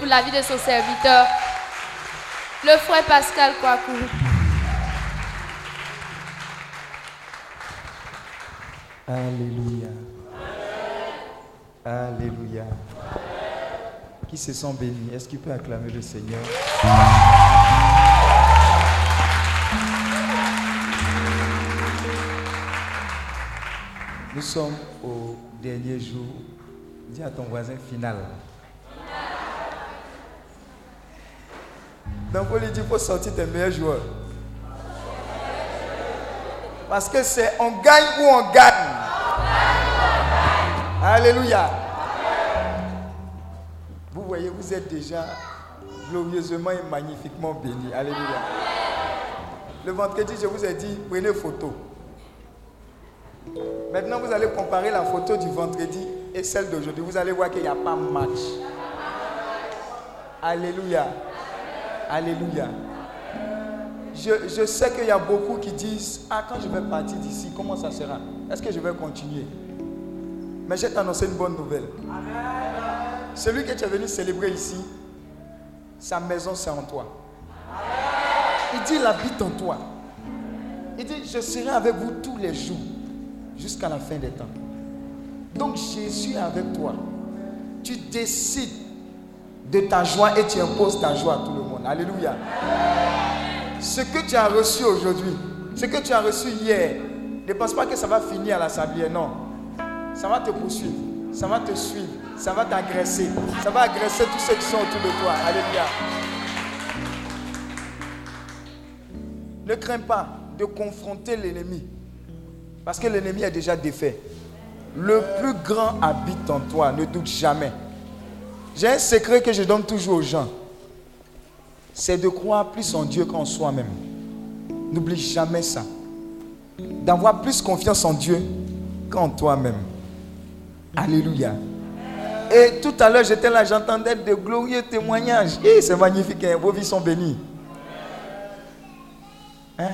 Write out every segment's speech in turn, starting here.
Pour la vie de son serviteur, le frère Pascal Kouakou. Alléluia. Alléluia. Qui se sent béni? Est-ce qu'il peut acclamer le Seigneur? Nous sommes au dernier jour. Dis à ton voisin final. Donc, on lui dit, il faut sortir tes meilleurs joueurs. Parce que c'est on gagne ou on gagne. Alléluia. Vous voyez, vous êtes déjà glorieusement et magnifiquement bénis. Alléluia. Le vendredi, je vous ai dit, prenez photo. Maintenant, vous allez comparer la photo du vendredi et celle d'aujourd'hui. Vous allez voir qu'il n'y a pas match. Alléluia. Alléluia. Je, sais qu'il y a beaucoup qui disent, ah, quand je vais partir d'ici, comment ça sera? Est-ce que je vais continuer Mais je vais t'annoncer une bonne nouvelle. Celui que tu es venu célébrer ici, sa maison c'est en toi. Il dit, il habite en toi. Il dit, je serai avec vous tous les jours jusqu'à la fin des temps. Donc Jésus est avec toi. Tu décides de ta joie et tu imposes ta joie à tout le monde. Alléluia. Ce que tu as reçu aujourd'hui, ce que tu as reçu hier, ne pense pas que ça va finir à la sablière. Non. Ça va te poursuivre. Ça va te suivre. Ça va t'agresser. Ça va agresser tous ceux qui sont autour de toi. Alléluia. Ne crains pas de confronter l'ennemi. Parce que l'ennemi est déjà défait. Le plus grand habite en toi, ne doute jamais. J'ai un secret que je donne toujours aux gens. C'est de croire plus en Dieu qu'en soi-même. N'oublie jamais ça. D'avoir plus confiance en Dieu qu'en toi-même. Alléluia. Et tout à l'heure, j'étais là, j'entendais de glorieux témoignages. Et c'est magnifique, hein, vos vies sont bénies. Hein?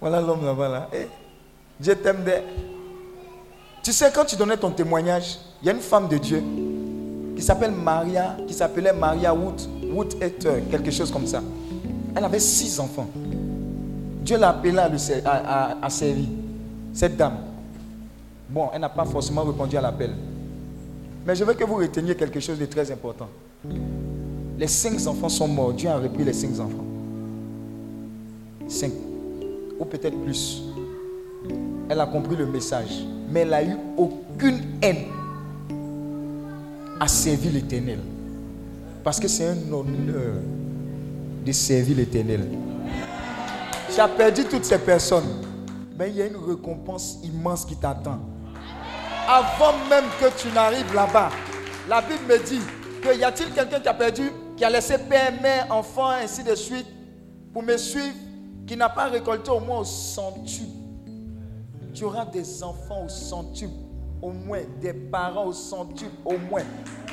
Voilà l'homme là-bas. Là. Eh, Dieu t'aime. Tu sais, quand tu donnais ton témoignage, il y a une femme de Dieu qui s'appelle Maria, qui s'appelait Maria Wood, Etter, quelque chose comme ça. Elle avait six enfants. Dieu l'a appelée à, à servir. Cette dame. Bon, elle n'a pas forcément répondu à l'appel. Mais je veux que vous reteniez quelque chose de très important. Les cinq enfants sont morts. Dieu a repris les cinq enfants. Cinq. Ou peut-être plus. Elle a compris le message. Mais elle n'a eu aucune haine à servir l'éternel. Parce que c'est un honneur de servir l'éternel. Tu as perdu toutes ces personnes. Mais il y a une récompense immense qui t'attend. Avant même que tu n'arrives là-bas, la Bible me dit que y a-t-il quelqu'un qui a perdu, qui a laissé père, mère, enfant, ainsi de suite, pour me suivre, qui n'a pas récolté au moins au centuple? Tu auras des enfants au centuple, au moins, des parents au centuple, au moins.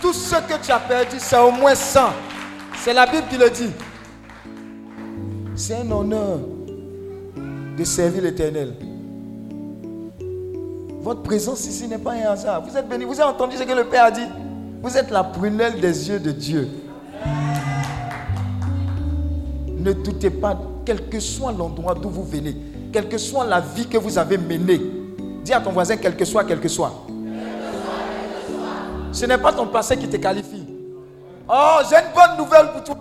Tout ce que tu as perdu, c'est au moins 100. C'est la Bible qui le dit. C'est un honneur de servir l'éternel. Votre présence ici n'est pas un hasard. Vous êtes bénis. Vous avez entendu ce que le Père a dit? Vous êtes la prunelle des yeux de Dieu. Ne doutez pas, quel que soit l'endroit d'où vous venez, quelle que soit la vie que vous avez menée, dis à ton voisin, quel que soit, quel que soit. Ce n'est pas ton passé qui te qualifie. Oh, j'ai une bonne nouvelle pour toi.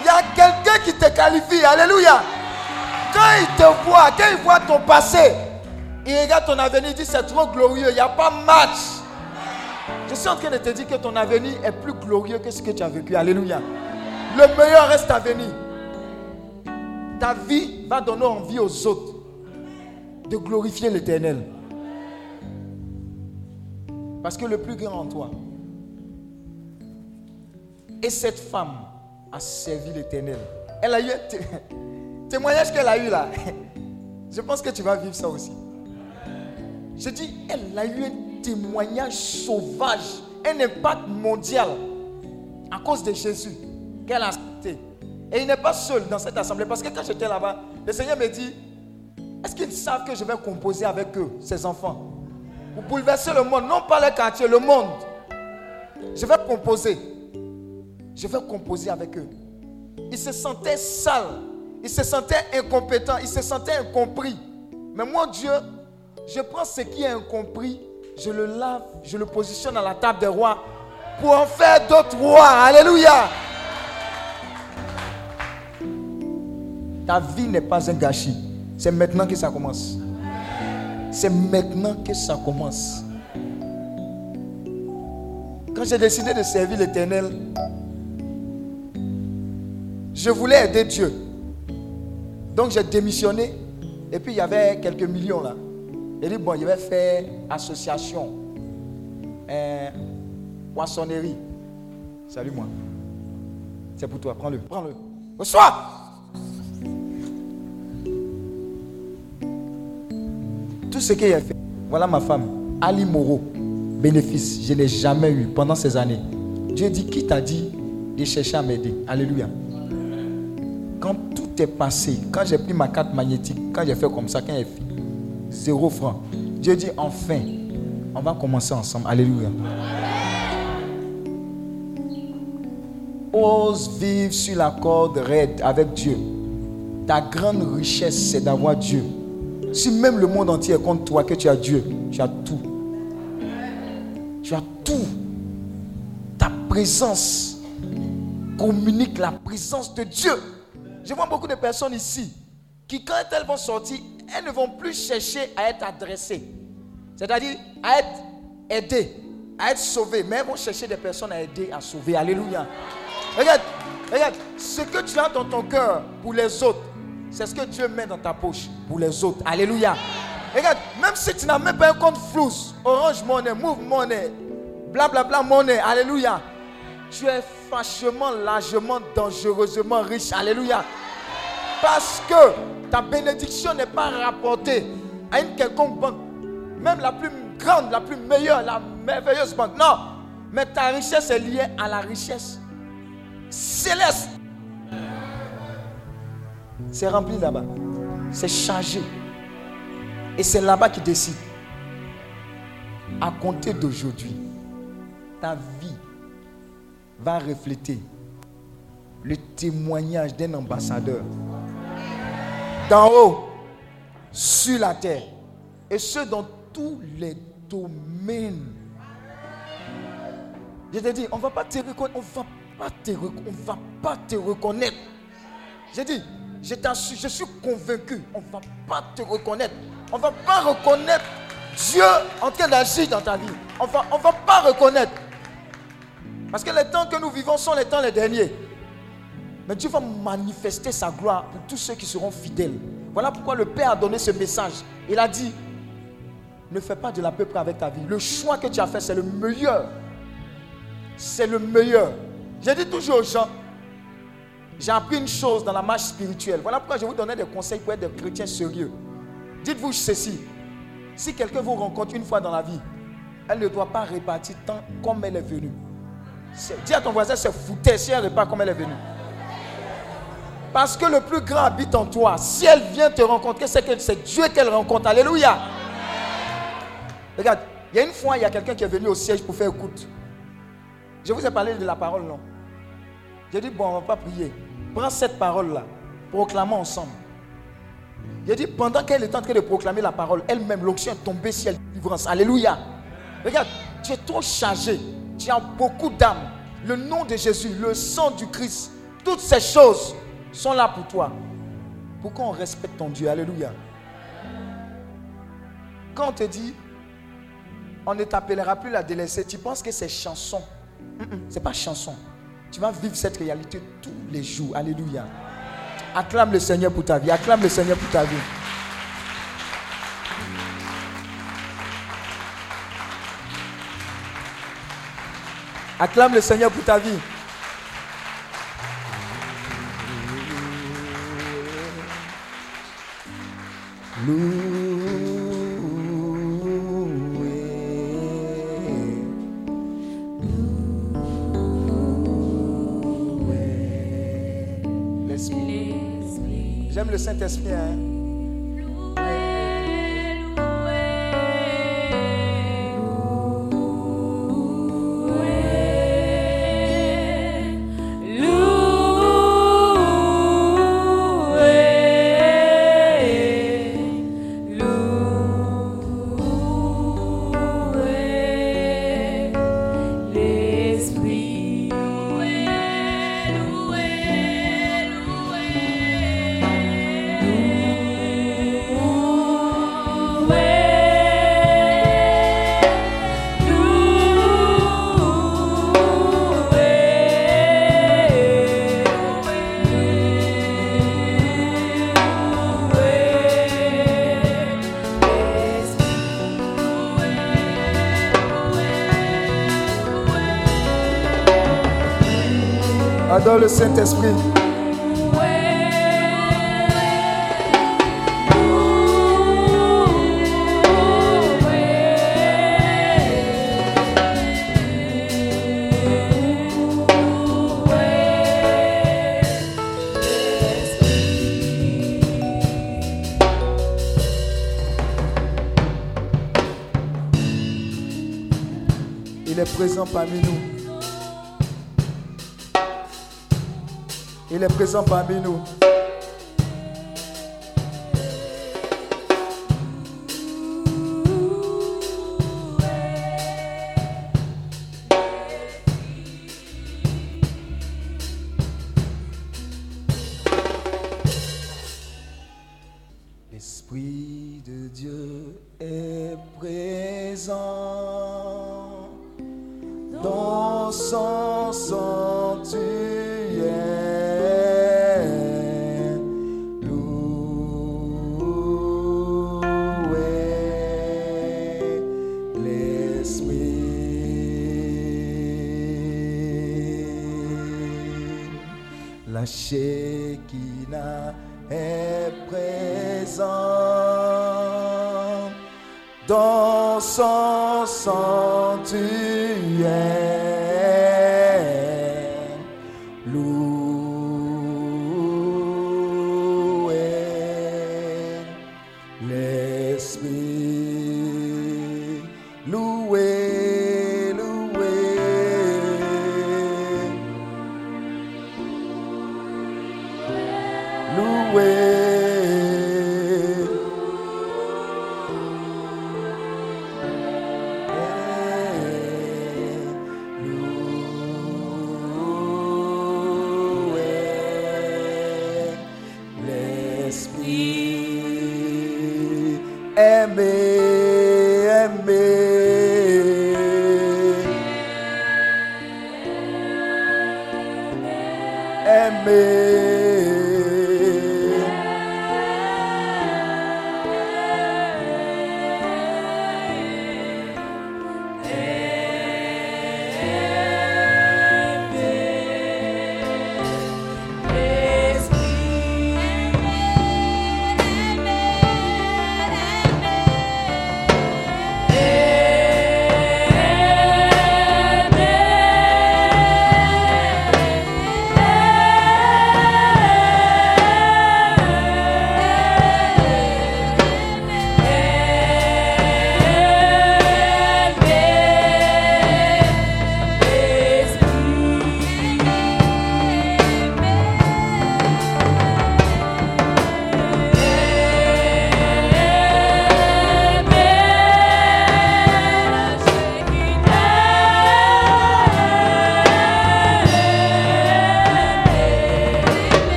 Il y a quelqu'un qui te qualifie. Alléluia. Quand il te voit, quand il voit ton passé, il regarde ton avenir, il dit c'est trop glorieux, il n'y a pas match. Je suis en train de te dire que ton avenir est plus glorieux que ce que tu as vécu. Alléluia. Le meilleur reste à venir. Ta vie va donner envie aux autres de glorifier l'éternel. Parce que le plus grand en toi. Et cette femme a servi l'éternel. Elle a eu un témoignage qu'elle a eu là. Je pense que tu vas vivre ça aussi. Je dis, elle a eu un témoignage sauvage, un impact mondial à cause de Jésus qu'elle a accepté. Et il n'est pas seul dans cette assemblée parce que quand j'étais là-bas, le Seigneur me dit, est-ce qu'ils savent que je vais composer avec eux, ces enfants? Pour bouleverser le monde, non pas le quartier, le monde. je vais composer. Je vais composer avec eux. Ils se sentaient sales. Ils se sentaient incompétents. Ils se sentaient incompris. Mais moi, Dieu, je prends ce qui est incompris, je le lave, je le positionne à la table des rois pour en faire d'autres rois. Alléluia. Ta vie n'est pas un gâchis. C'est maintenant que ça commence. C'est maintenant que ça commence. Quand j'ai décidé de servir l'Éternel, je voulais aider Dieu. Donc j'ai démissionné. Et puis il y avait quelques millions là. J'ai dit, bon, je vais faire association. Euh, poissonnerie. Salut moi. C'est pour toi. Prends-le. Prends-le. Bonsoir. Tout ce qu'il a fait. Voilà ma femme. Ali Moro. Bénéfice. Je ne l'ai jamais eu pendant ces années. Dieu dit, qui t'a dit de chercher à m'aider? Alléluia. Quand tout est passé, quand j'ai pris ma carte magnétique, quand j'ai fait comme ça, quand j'ai fait zéro franc. Dieu dit enfin, on va commencer ensemble. Alléluia. Ose vivre sur la corde raide avec Dieu. Ta grande richesse, c'est d'avoir Dieu. Si même le monde entier est contre toi, que tu as Dieu, tu as tout. Tu as tout. Ta présence communique la présence de Dieu. Je vois beaucoup de personnes ici qui, quand elles vont sortir, elles ne vont plus chercher à être adressées. C'est-à-dire à être aidées, à être sauvées. Mais elles vont chercher des personnes à aider, à sauver. Alléluia. Regarde, regarde, ce que tu as dans ton cœur pour les autres, c'est ce que Dieu met dans ta poche pour les autres. Alléluia. Regarde, même si tu n'as même pas un compte flou, Orange Money, Move Money, blablabla bla, bla, Money, Alléluia. Tu es fâchement, largement, dangereusement riche. Alléluia. Parce que ta bénédiction n'est pas rapportée à une quelconque banque, même la plus grande, la plus meilleure, la merveilleuse banque. Non, mais ta richesse est liée à la richesse céleste. C'est rempli là-bas. C'est chargé. Et c'est là-bas qui décide. À compter d'aujourd'hui, ta vie va refléter le témoignage d'un ambassadeur d'en haut sur la terre et ce dans tous les domaines. Je te dis, on ne va pas te reconnaître, on va pas te, va pas te reconnaître. J'ai dit, je, suis convaincu, on ne va pas te reconnaître. On ne va pas reconnaître Dieu en train d'agir dans ta vie. On va, ne va pas reconnaître. Parce que les temps que nous vivons sont les temps les derniers. Mais Dieu va manifester sa gloire pour tous ceux qui seront fidèles. Voilà pourquoi le Père a donné ce message. Il a dit, ne fais pas de la peuple avec ta vie. Le choix que tu as fait, c'est le meilleur. C'est le meilleur. J'ai dit toujours aux gens, j'ai appris une chose dans la marche spirituelle. Voilà pourquoi je vous donnais des conseils pour être des chrétiens sérieux. Dites-vous ceci. Si quelqu'un vous rencontre une fois dans la vie, elle ne doit pas répartir tant comme elle est venue. Dis à ton voisin, c'est foutu si elle repart comme elle est venue. Parce que le plus grand habite en toi. Si elle vient te rencontrer, c'est que c'est Dieu qu'elle rencontre. Alléluia. Regarde, il y a une fois, il y a quelqu'un qui est venu au siège pour faire écoute. Je vous ai parlé de la parole, non? J'ai dit, bon, on ne va pas prier. Prends cette parole-là. Proclamons ensemble. J'ai dit, pendant qu'elle est en train de proclamer la parole, elle-même, l'onction est tombée sur elle, délivrance. Alléluia. Regarde, tu es trop chargé. Tu as beaucoup d'âme. Le nom de Jésus, le sang du Christ, toutes ces choses sont là pour toi. Pourquoi on respecte ton Dieu? Alléluia. Quand on te dit, on ne t'appellera plus la délaissée, tu penses que c'est chanson? Ce n'est pas chanson. Tu vas vivre cette réalité tous les jours. Alléluia. Acclame le Seigneur pour ta vie. Acclame le Seigneur pour ta vie. Acclame le Seigneur pour ta vie. J'aime le Saint-Esprit. Hein? le Saint-Esprit. Il est présent parmi nous. Il est présent parmi nous.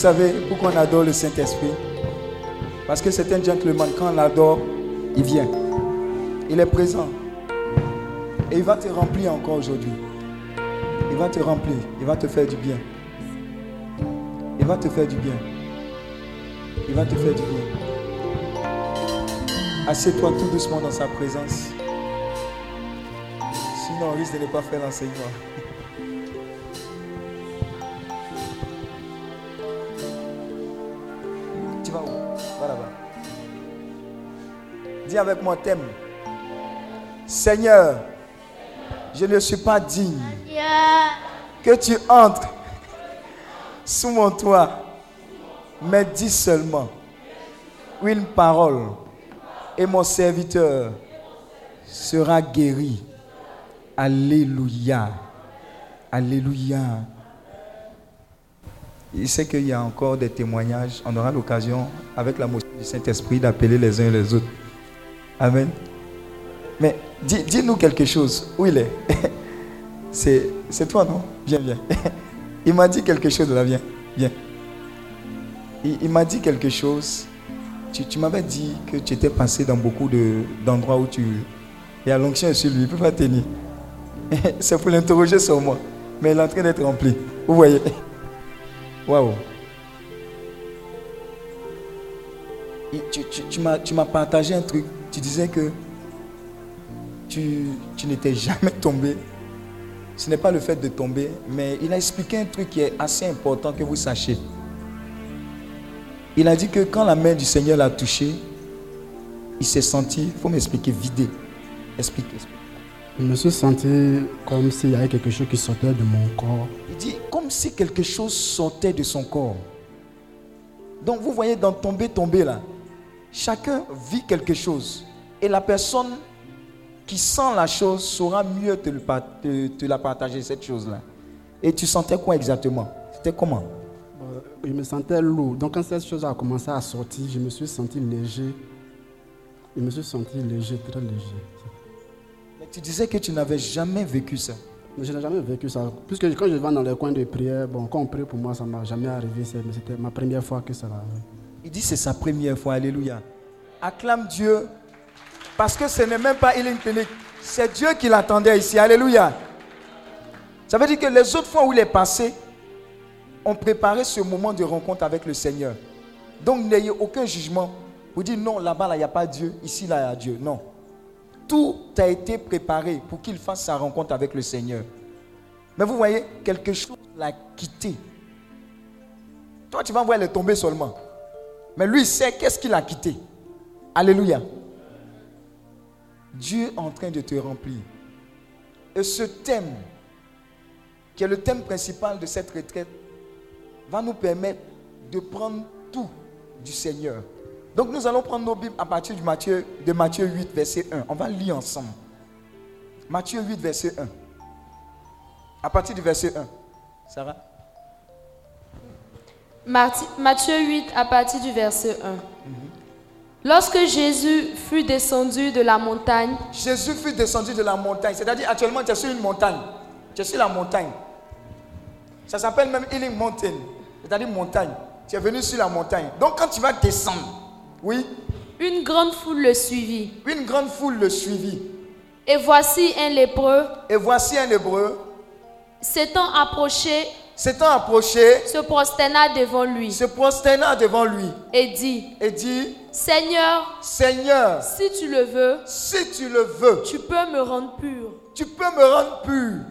Savez pourquoi on adore le Saint-Esprit? Parce que c'est un gentleman. Quand on l'adore, il vient. Il est présent. Et il va te remplir encore aujourd'hui. Il va te remplir. Il va te faire du bien. Il va te faire du bien. Il va te faire du bien. Assieds-toi tout doucement dans sa présence. Sinon, on risque de ne pas faire l'enseignement. Dis avec moi, thème. Seigneur, je ne suis pas digne que tu entres sous mon toit, mais dis seulement une parole et mon serviteur sera guéri. Alléluia. Alléluia. Il sait qu'il y a encore des témoignages. On aura l'occasion, avec la motion du Saint-Esprit, d'appeler les uns les autres. Amen. Mais dis-nous quelque chose. Où il est? C'est toi, non? Viens, viens. Il m'a dit quelque chose là, viens. Viens. Il, m'a dit quelque chose. Tu, m'avais dit que tu étais passé dans beaucoup d'endroits où tu. Y a l'onction sur lui, il ne peut pas tenir. C'est pour l'interroger sur moi. Mais il est en train d'être rempli. Vous voyez? Waouh. Tu, tu m'as partagé un truc. Tu disais que tu, tu n'étais jamais tombé. Ce n'est pas le fait de tomber, mais il a expliqué un truc qui est assez important que vous sachiez. Il a dit que quand la main du Seigneur l'a touché, il s'est senti, il faut m'expliquer, vidé. Explique, explique. Je me suis senti comme s'il y avait quelque chose qui sortait de mon corps. Il dit comme si quelque chose sortait de son corps. Donc vous voyez dans tomber, tomber là, chacun vit quelque chose. Et la personne qui sent la chose saura mieux te, te, la partager, cette chose-là. Et tu sentais quoi exactement? C'était comment? Euh, Je me sentais lourd. Donc quand cette chose a commencé à sortir, je me suis senti léger. Je me suis senti léger, très léger. Mais tu disais que tu n'avais jamais vécu ça. je n'ai jamais vécu ça. Puisque quand je vais dans les coins de prière, bon, quand on prie pour moi, ça ne m'a jamais arrivé. Mais c'était ma première fois que ça arrivé. Il dit c'est sa première fois. Alléluia. Acclame Dieu parce que ce n'est même pas Healing Clinic. C'est Dieu qui l'attendait ici. Alléluia. Ça veut dire que les autres fois où il est passé, on préparait ce moment de rencontre avec le Seigneur. Donc n'ayez aucun jugement. Vous dites non, là-bas, il n'y a pas Dieu. Ici, là, il y a Dieu. Non. Tout a été préparé pour qu'il fasse sa rencontre avec le Seigneur. Mais vous voyez, quelque chose l'a quitté. Toi, tu vas voir le tomber seulement. Mais lui, sait qu'est-ce qu'il a quitté. Alléluia. Dieu est en train de te remplir. Et ce thème, qui est le thème principal de cette retraite, va nous permettre de prendre tout du Seigneur. Donc nous allons prendre nos Bibles à partir de Matthieu, de Matthieu 8, verset 1. On va lire ensemble. Matthieu 8, verset 1. À partir du verset 1. Sarah? Matthieu 8, à partir du verset 1. Lorsque Jésus fut descendu de la montagne, Jésus fut descendu de la montagne, c'est-à-dire actuellement tu es sur une montagne, tu es sur la montagne. Ça s'appelle même Healing Mountain, c'est-à-dire montagne. Tu es venu sur la montagne. Donc quand tu vas descendre, oui. Une grande foule le suivit. Une grande foule le suivit. Et voici un lépreux. Et voici un lépreux. S'étant approché s'étant approché, se prosterna devant lui. Se prosterna devant lui. Et dit, et dit, Seigneur, Seigneur, si tu le veux, si tu le veux, tu peux me rendre pur. Tu peux me rendre pur.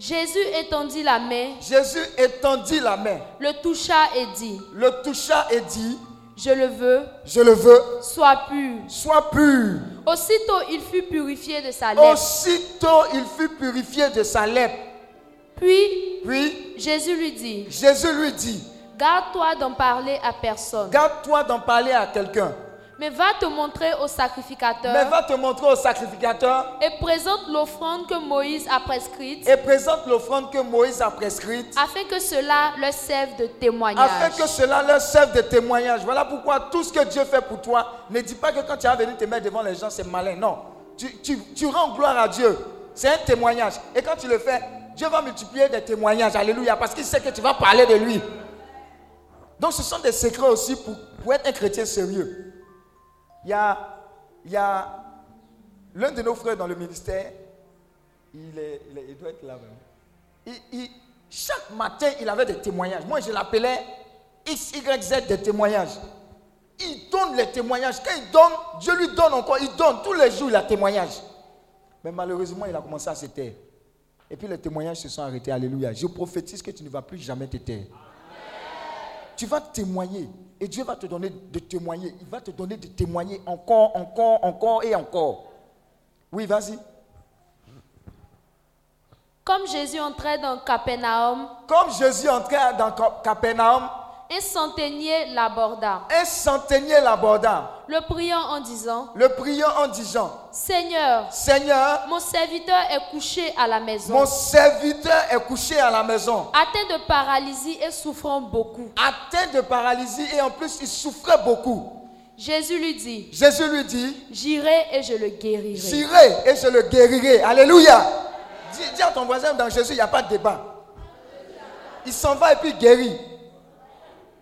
Jésus étendit la main. Jésus étendit la main. Le toucha et dit. Le toucha et dit. Je le veux. Je le veux. Sois pur. Sois pur. Aussitôt il fut purifié de sa lèpre. Aussitôt il fut purifié de sa lèpre. Puis, puis Jésus lui dit, Jésus lui dit, garde-toi d'en parler à personne. Garde-toi d'en parler à quelqu'un. Mais va te montrer au sacrificateur. Mais va te montrer au sacrificateur. Et présente l'offrande que Moïse a prescrite. Et présente l'offrande que Moïse a prescrite. Afin que cela leur serve de témoignage. Afin que cela leur serve de témoignage. Voilà pourquoi tout ce que Dieu fait pour toi, ne dis pas que quand tu vas venir te mettre devant les gens, c'est malin. Non. Tu, tu, tu rends gloire à Dieu. C'est un témoignage. Et quand tu le fais, Dieu va multiplier des témoignages. Alléluia. Parce qu'il sait que tu vas parler de lui. Donc ce sont des secrets aussi pour, pour être un chrétien sérieux. Il y a, l'un de nos frères dans le ministère, il, est, il, doit être là. vraiment. Il- chaque matin, il avait des témoignages. Moi, je l'appelais X, Y, Z des témoignages. Il donne les témoignages. Quand il donne, Dieu lui donne encore. Il donne tous les jours, il a témoignage. Mais malheureusement, il a commencé à se taire. Et puis les témoignages se sont arrêtés. Alléluia. Je prophétise que tu ne vas plus jamais te taire. Tu vas témoigner. Et Dieu va te donner de témoigner. Il va te donner de témoigner encore, encore, encore et encore. Oui, vas-y. Comme Jésus entrait dans Capernaum, Comme Jésus entrait dans Cap- Capernaum, un centenier l'aborda, un centenier l'aborda, le priant en disant, le priant en disant, Seigneur, Seigneur, mon serviteur est couché à la maison, mon serviteur est couché à la maison, atteint de paralysie et souffrant beaucoup. atteint de paralysie et en plus il souffrait beaucoup. Jésus lui dit, Jésus lui dit, J'irai et je le guérirai. j'irai et je le guérirai. Alléluia. Dis, dis à ton voisin, dans Jésus, il n'y a pas de débat. Il s'en va et puis il guérit.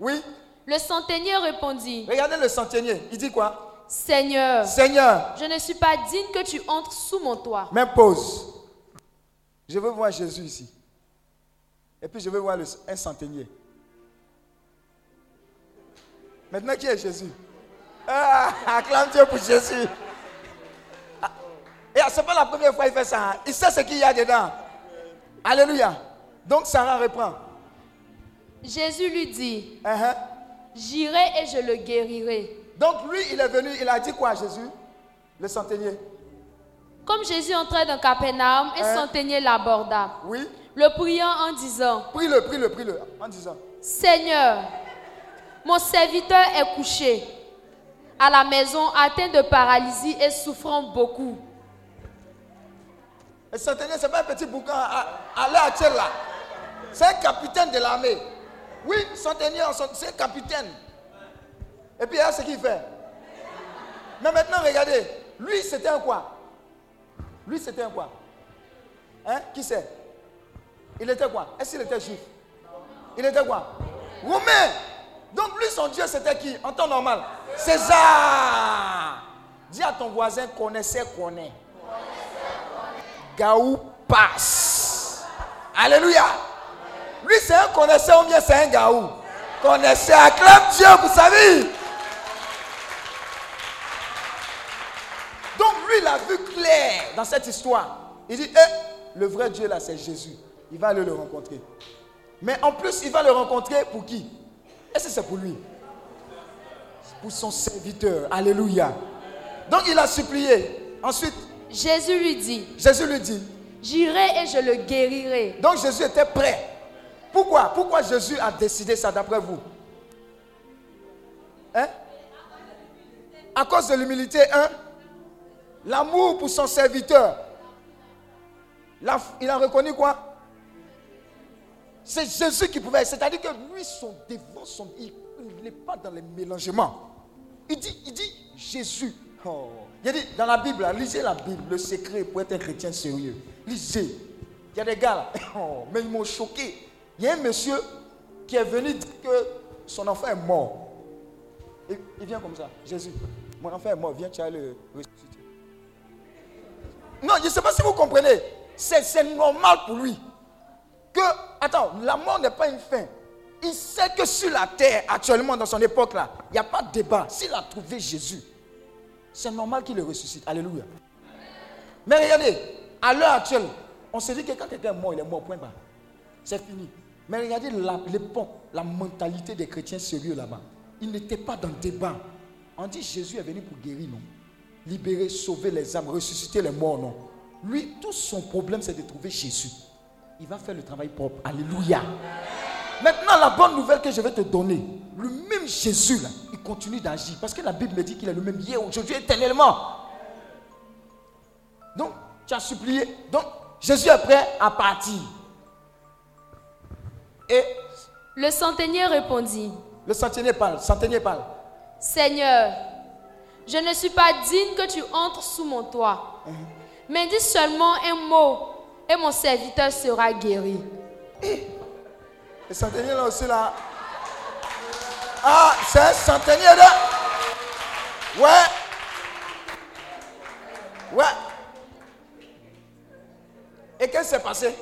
Oui. Le centenier répondit, Regardez le centenier. Il dit quoi? Seigneur, Seigneur, je ne suis pas digne que tu entres sous mon toit. même pause. Je veux voir Jésus ici. Et puis je veux voir le- un centenier. Maintenant, qui est Jésus? Ah, Acclame Dieu pour Jésus. Ah, Et ce n'est pas la première fois qu'il fait ça. hein. Il sait ce qu'il y a dedans. Alléluia. Donc Sarah reprend. Jésus lui dit, Uh-huh. J'irai et je le guérirai. Donc lui, il est venu, il a dit quoi à Jésus? Le centenier. Comme Jésus entrait dans Capernaum, un Hein? centenier l'aborda, Oui. le priant en disant, Prie-le, prie-le, prie-le. En disant. Seigneur, mon serviteur est couché à la maison, atteint de paralysie et souffrant beaucoup. Le centenier, ce n'est pas un petit boucan à, à là. C'est un capitaine de l'armée. Oui, centenier, c'est capitaine. Et puis, a ce qu'il fait. Mais maintenant, regardez. Lui, c'était un quoi? Lui, c'était un quoi? Hein? Qui c'est? Il était quoi? Est-ce qu'il était juif? Il était quoi? Romain. Donc, lui, son Dieu, c'était qui? En temps normal César. Dis à ton voisin, connaissait, connaît. Gaou passe. Alléluia. Lui, c'est un connaisseur ou bien c'est un gaou Connaisseur, acclame Dieu pour sa vie. Donc lui, il a vu clair dans cette histoire. Il dit, eh, le vrai Dieu là, c'est Jésus. Il va aller le rencontrer. Mais en plus, il va le rencontrer pour qui? Est-ce que c'est pour lui? Pour son serviteur. Alléluia. Donc il a supplié. Ensuite, Jésus lui dit, Jésus lui dit, J'irai et je le guérirai. donc Jésus était prêt. Pourquoi? Pourquoi Jésus a décidé ça d'après vous? Hein? À cause de l'humilité, un. L'amour pour son serviteur. Il a reconnu quoi? C'est Jésus qui pouvait. C'est-à-dire que lui, son devant, son, il n'est pas dans les mélangements. Il dit, il dit Jésus. Oh. Il a dit dans la Bible, lisez la Bible, le secret pour être un chrétien sérieux. Lisez. Il y a des gars là, oh, mais ils m'ont choqué. Il y a un monsieur qui est venu dire que son enfant est mort. Il vient comme ça, Jésus, mon enfant est mort, viens, tu vas le ressusciter. Non, je ne sais pas si vous comprenez. C'est normal pour lui. Que, attends, la mort n'est pas une fin. Il sait que sur la terre, actuellement, dans son époque là, il n'y a pas de débat. S'il a trouvé Jésus, c'est normal qu'il le ressuscite. Alléluia. Mais regardez, à l'heure actuelle, on se dit que quand quelqu'un est mort, il est mort, point barre. C'est fini. Mais regardez la- l'époque, la mentalité des chrétiens sérieux là-bas. Ils n'étaient pas dans le débat. On dit Jésus est venu pour guérir, non? Libérer, sauver les âmes, ressusciter les morts, non? Lui, tout son problème, c'est de trouver Jésus. Il va faire le travail propre. Alléluia. Maintenant, la bonne nouvelle que je vais te donner, le même Jésus, il continue d'agir. Parce que la Bible me dit qu'il est le même hier, aujourd'hui, éternellement. Donc, tu as supplié. Donc, Jésus est prêt à partir. Et Le centenier répondit, le centenier parle, centenier parle. Seigneur, je ne suis pas digne que tu entres sous mon toit, mais dis seulement un mot et mon serviteur sera guéri. Le centenier là aussi là. Ah, c'est un centenier de. Ouais. Ouais. Et qu'est-ce qui s'est passé?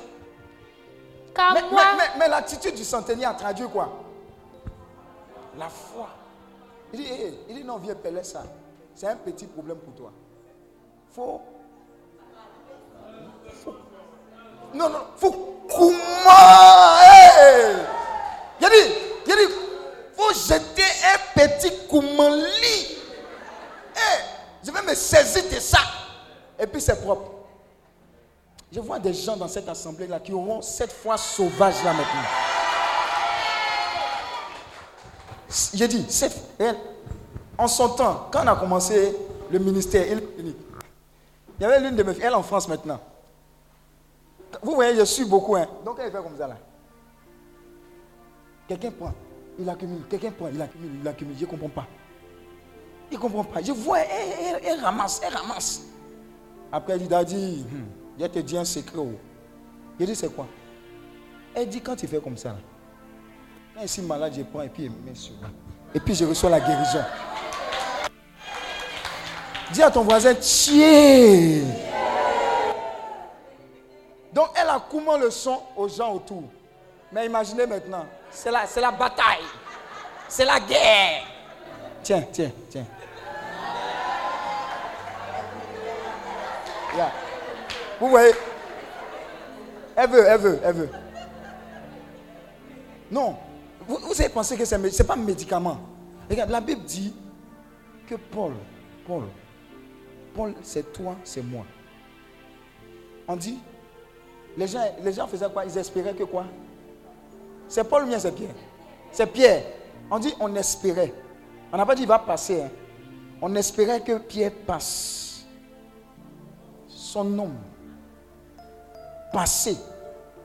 Car mais, moi, mais- mais- mais l'attitude du centenier a traduit quoi? La foi. Il dit, hé, il dit non, viens, Pelé, ça. C'est un petit problème pour toi. Faut. faut- Non, non, faut. Comment hey! Il dit, il dit, faut jeter un petit koumali. Hey, je vais me saisir de ça. Et puis c'est propre. Je vois des gens dans cette assemblée-là qui auront cette foi sauvage-là maintenant. J'ai dit, cette, en son temps, quand on a commencé le ministère, il, il y avait l'une de mes filles, elle en France maintenant. Vous voyez, je suis beaucoup. Hein. Donc elle fait comme ça là. Quelqu'un prend, il accumule. Quelqu'un prend, il accumule, il accumule. Je ne comprends pas. Il ne comprend pas. Je vois, elle, elle- elle ramasse, elle ramasse. Après, elle dit, Daddy, hmm, je te dis un secret. Je dis, c'est quoi? Elle dit, quand tu fais comme ça, là, suis malade, je prends et puis je mets sur. Et puis je reçois la guérison. Dis à ton voisin, tiens. Donc elle a comment le son aux gens autour? Mais imaginez maintenant, c'est la, c'est la bataille. C'est la guerre. Tiens, tiens, tiens. Là. Vous voyez Elle veut, elle veut, elle veut. Non. Vous, avez pensé que ce n'est pas un médicament. Regarde, la Bible dit que Paul, Paul, Paul, c'est toi, c'est moi. On dit, les gens, les gens faisaient quoi? Ils espéraient que quoi? C'est Paul ou bien c'est Pierre? C'est Pierre. On dit, on espérait. On n'a pas dit, il va passer. hein. On espérait que Pierre passe. Son nom. Passer.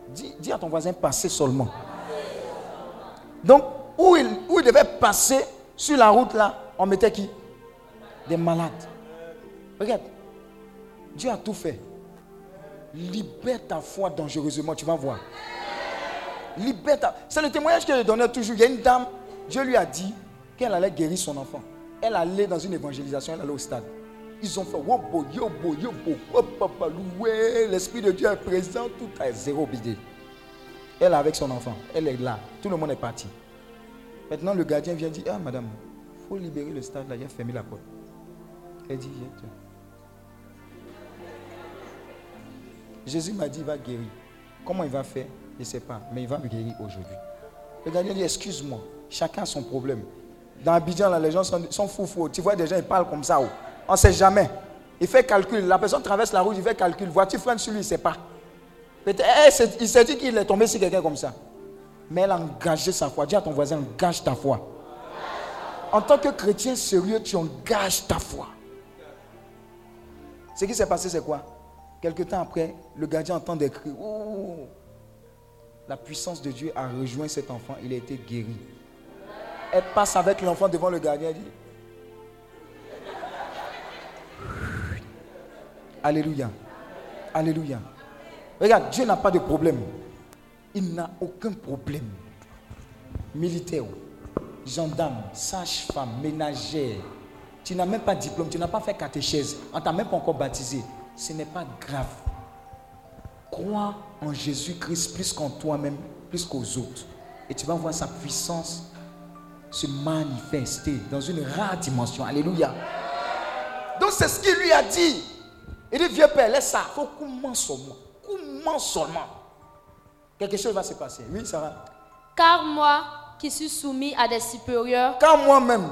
Dis, à ton voisin, passer seulement. Donc, où il, où il devait passer sur la route là, on mettait qui? Des malades. Regarde, Dieu a tout fait. Libère ta foi dangereusement, tu vas voir. Libère ta... C'est le témoignage que je donnais toujours. Il y a une dame, Dieu lui a dit qu'elle allait guérir son enfant. Elle allait dans une évangélisation, elle allait au stade. Ils ont fait yobo, yobo, wopapa, loué, l'Esprit de Dieu est présent, tout est zéro bidé. Elle est avec son enfant, elle est là, tout le monde est parti. Maintenant, le gardien vient dire Ah, madame, il faut libérer le stade là, il a fermé la porte. Elle dit Viens. Jésus m'a dit Il va guérir. Comment il va faire? Je ne sais pas, mais il va me guérir aujourd'hui. Le gardien dit Excuse-moi, chacun a son problème. Dans Abidjan, les gens sont, sont fous. Tu vois des gens, ils parlent comme ça. oh. On ne sait jamais. Il fait calcul. La personne traverse la route, il fait calcul. Voiture freine sur lui, il ne sait pas. Eh, c'est- il s'est dit qu'il est tombé sur quelqu'un comme ça. Mais elle a engagé sa foi. Dis à ton voisin, engage ta foi. En tant que chrétien sérieux, tu engages ta foi. Ce qui s'est passé, c'est quoi? Quelque temps après, le gardien entend des cris. Oh La puissance de Dieu a rejoint cet enfant. Il a été guéri. Elle passe avec l'enfant devant le gardien. Dit Alléluia. Alléluia. Regarde, Dieu n'a pas de problème. Il n'a aucun problème. Militaire, gendarme, sage-femme, ménagère. Tu n'as même pas de diplôme, tu n'as pas fait catéchèse, on t'a même pas encore baptisé. Ce n'est pas grave. Crois en Jésus-Christ plus qu'en toi-même, plus qu'aux autres. Et tu vas voir sa puissance se manifester dans une rare dimension. Alléluia. Donc c'est ce qu'il lui a dit. Il dit, vieux père, laisse ça. Il faut comment seulement? Comment seulement? Quelque chose va se passer. Oui, Sarah. car moi qui suis soumis à des supérieurs, Quand moi-même,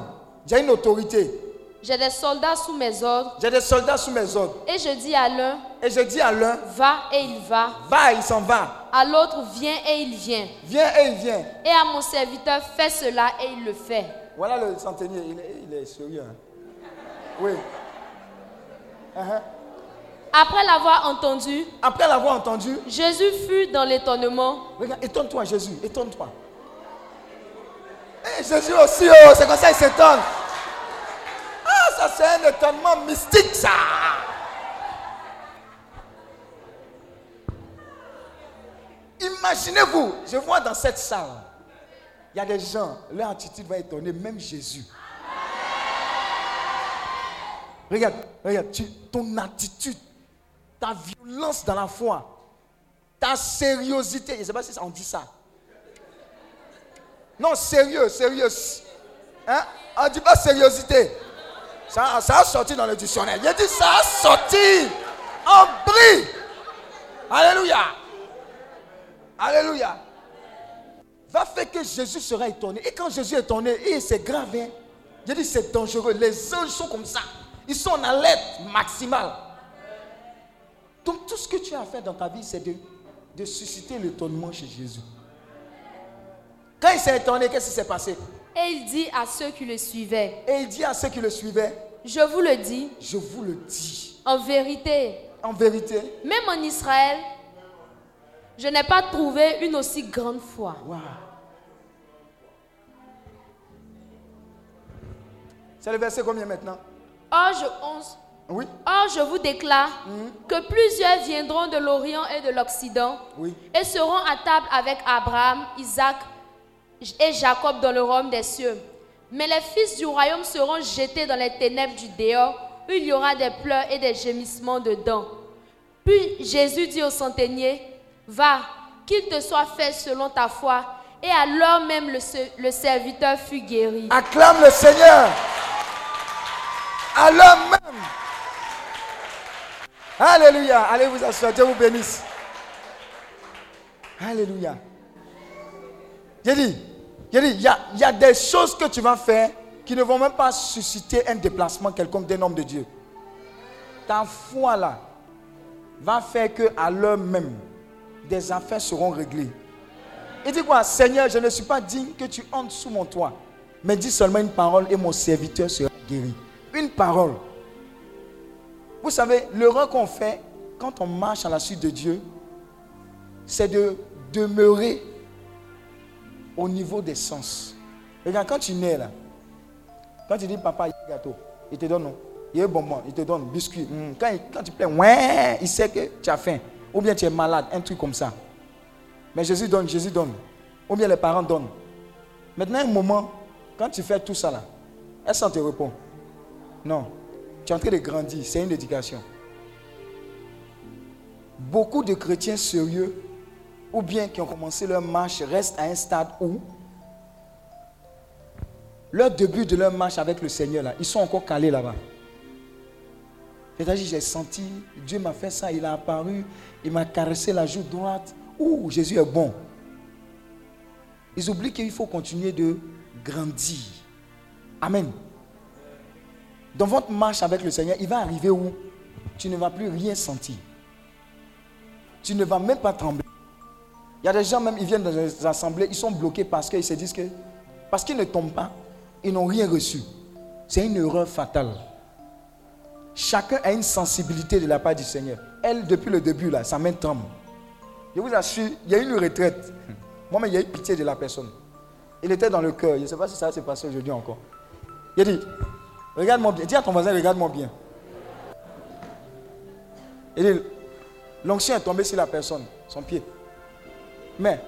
j'ai une autorité, j'ai des soldats sous mes ordres, j'ai des soldats sous mes ordres, et je dis à l'un, et je dis à l'un, va et il va, va, il s'en va. à l'autre, viens et il vient, Viens et il vient. et à mon serviteur, fais cela et il le fait. Voilà le centenier, il est, il est sérieux. hein. Oui. Uh-huh. Après l'avoir entendu, Après l'avoir entendu, Jésus fut dans l'étonnement. regarde, étonne-toi Jésus, étonne-toi. Et Jésus aussi, oh, c'est comme ça il s'étonne. Ah, ça c'est un étonnement mystique, ça. Imaginez-vous, je vois dans cette salle, Il y a des gens, leur attitude va étonner même Jésus. Regarde, regarde, tu- ton attitude, ta violence dans la foi, ta sériosité, je ne sais pas si on dit ça. Non, sérieux, sérieux. Hein? On ne dit pas sériosité. Ça, a sorti dans le dictionnaire. Il dit ça a sorti en bris. Alléluia. Alléluia. Va faire que Jésus sera étonné. Et quand Jésus est étonné, c'est grave. Hein? J'ai dit c'est dangereux. Les anges sont comme ça. Ils sont en alerte maximale. Donc tout ce que tu as à faire dans ta vie, c'est de, de susciter l'étonnement chez Jésus. Quand il s'est étonné, qu'est-ce qui s'est passé? Et il dit à ceux qui le suivaient, Et il dit à ceux qui le suivaient, je vous le dis, je vous le dis, en vérité, en vérité, même en Israël, je n'ai pas trouvé une aussi grande foi. C'est le verset combien maintenant? Or, je, 11. Oui Or, je vous déclare que plusieurs viendront de l'Orient et de l'Occident Oui. et seront à table avec Abraham, Isaac et Jacob dans le royaume des cieux. Mais les fils du royaume seront jetés dans les ténèbres du dehors, où il y aura des pleurs et des gémissements dedans. Puis Jésus dit au centenier, va, qu'il te soit fait selon ta foi. Et alors même le, le serviteur fut guéri. Acclame le Seigneur. L'heure même. Alléluia. Allez vous asseoir. Dieu vous bénisse. Alléluia. J'ai dit, il y a, y a des choses que tu vas faire qui ne vont même pas susciter un déplacement quelconque d'un homme de Dieu. Ta foi là va faire que à l'heure même, des affaires seront réglées. Il dit quoi? Seigneur, je ne suis pas digne que tu entres sous mon toit. Mais dis seulement une parole et mon serviteur sera guéri. Une parole. Vous savez, l'erreur qu'on fait quand on marche à la suite de Dieu, c'est de demeurer au niveau des sens. Regarde, quand tu nais là, quand tu dis papa, il y a un gâteau, il te donne. Il y a un bonbon, il te donne biscuit. Hum, Quand, il- tu plais, ouais, il sait que tu as faim. Ou bien tu es malade, un truc comme ça. Mais Jésus donne, Jésus donne. Ou bien les parents donnent. Maintenant, un moment, quand tu fais tout ça là, est-ce qu'on te répond? Non. Tu es en train de grandir, c'est une éducation. Beaucoup de chrétiens sérieux, ou bien qui ont commencé leur marche, restent à un stade où leur début de leur marche avec le Seigneur, là, ils sont encore calés là-bas. C'est-à-dire, j'ai senti, Dieu m'a fait ça, il a apparu, il m'a caressé la joue droite. Ouh, Jésus est bon. Ils oublient qu'il faut continuer de grandir. Amen. Dans votre marche avec le Seigneur, il va arriver où? Tu ne vas plus rien sentir. Tu ne vas même pas trembler. Il y a des gens même, ils viennent dans les assemblées, ils sont bloqués parce qu'ils se disent que, parce qu'ils ne tombent pas, ils n'ont rien reçu. C'est une erreur fatale. Chacun a une sensibilité de la part du Seigneur. Elle, depuis le début, là, sa main tremble. Je vous assure, il y a eu une retraite. Moi-même, il y a eu pitié de la personne. Il était dans le cœur. Je ne sais pas si ça s'est passé aujourd'hui encore. Il a dit, regarde-moi bien. Dis à ton voisin, regarde-moi bien. Dit, l'onction est tombée sur la personne, son pied. Mais,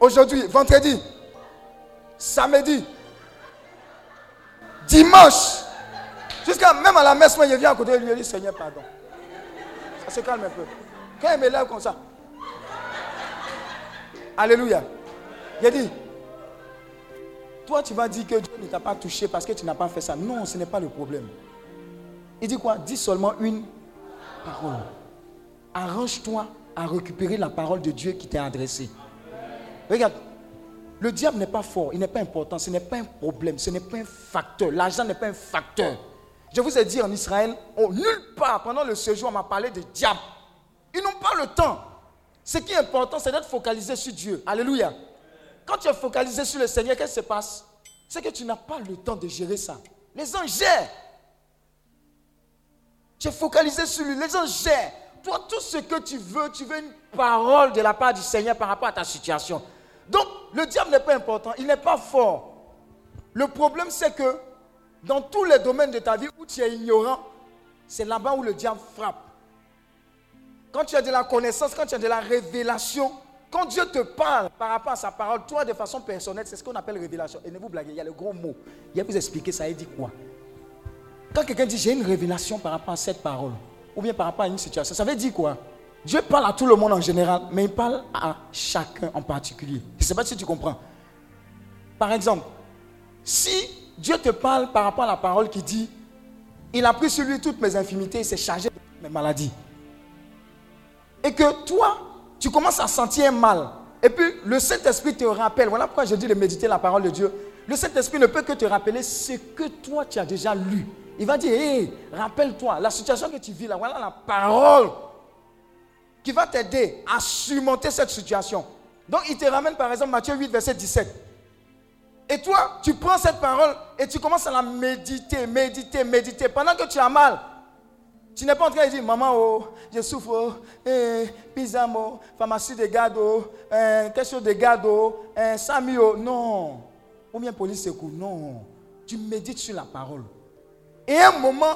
aujourd'hui, vendredi, samedi, dimanche, jusqu'à même à la messe, moi, je viens à côté de lui et dit, Seigneur, pardon. Ça se calme un peu. Quand il me lève comme ça, Alléluia. Il dit, toi tu vas dire que Dieu ne t'a pas touché parce que tu n'as pas fait ça. Non, ce n'est pas le problème. Il dit quoi? Dis seulement une parole. Arrange-toi à récupérer la parole de Dieu qui t'est adressée. Regarde, le diable n'est pas fort, il n'est pas important, ce n'est pas un problème, ce n'est pas un facteur. L'argent n'est pas un facteur. Je vous ai dit en Israël, oh, nulle part pendant le séjour, on m'a parlé de diable. Ils n'ont pas le temps. Ce qui est important, c'est d'être focalisé sur Dieu. Alléluia. Quand tu es focalisé sur le Seigneur, qu'est-ce qui se passe? C'est que tu n'as pas le temps de gérer ça. Les anges gèrent. Tu es focalisé sur lui. Les anges gèrent. Toi, tout ce que tu veux, tu veux une parole de la part du Seigneur par rapport à ta situation. Donc, le diable n'est pas important. Il n'est pas fort. Le problème, c'est que dans tous les domaines de ta vie où tu es ignorant, c'est là-bas où le diable frappe. Quand tu as de la connaissance, quand tu as de la révélation, quand Dieu te parle par rapport à sa parole, toi de façon personnelle, c'est ce qu'on appelle révélation. Et ne vous blaguez, il y a le gros mot. Il va vous expliquer ça, il dit quoi? Quand quelqu'un dit j'ai une révélation par rapport à cette parole, ou bien par rapport à une situation, ça veut dire quoi? Dieu parle à tout le monde en général, mais il parle à chacun en particulier. Je ne sais pas si tu comprends. Par exemple, si Dieu te parle par rapport à la parole qui dit Il a pris sur lui toutes mes infimités, il s'est chargé de mes maladies. Et que toi, tu commences à sentir mal. Et puis le Saint-Esprit te rappelle. Voilà pourquoi je dis de méditer la parole de Dieu. Le Saint-Esprit ne peut que te rappeler ce que toi tu as déjà lu. Il va dire, hé, rappelle-toi, la situation que tu vis là, voilà la parole qui va t'aider à surmonter cette situation. Donc il te ramène par exemple Matthieu 8, verset 17. Et toi, tu prends cette parole et tu commences à la méditer, méditer, méditer. Pendant que tu as mal, tu n'es pas en train de dire, maman, oh, je souffre, oh, eh, oh, pharmacie de garde, oh, eh, de garde, oh, eh, oh. Non. Ou bien police secours. Non. Tu médites sur la parole. Et un moment,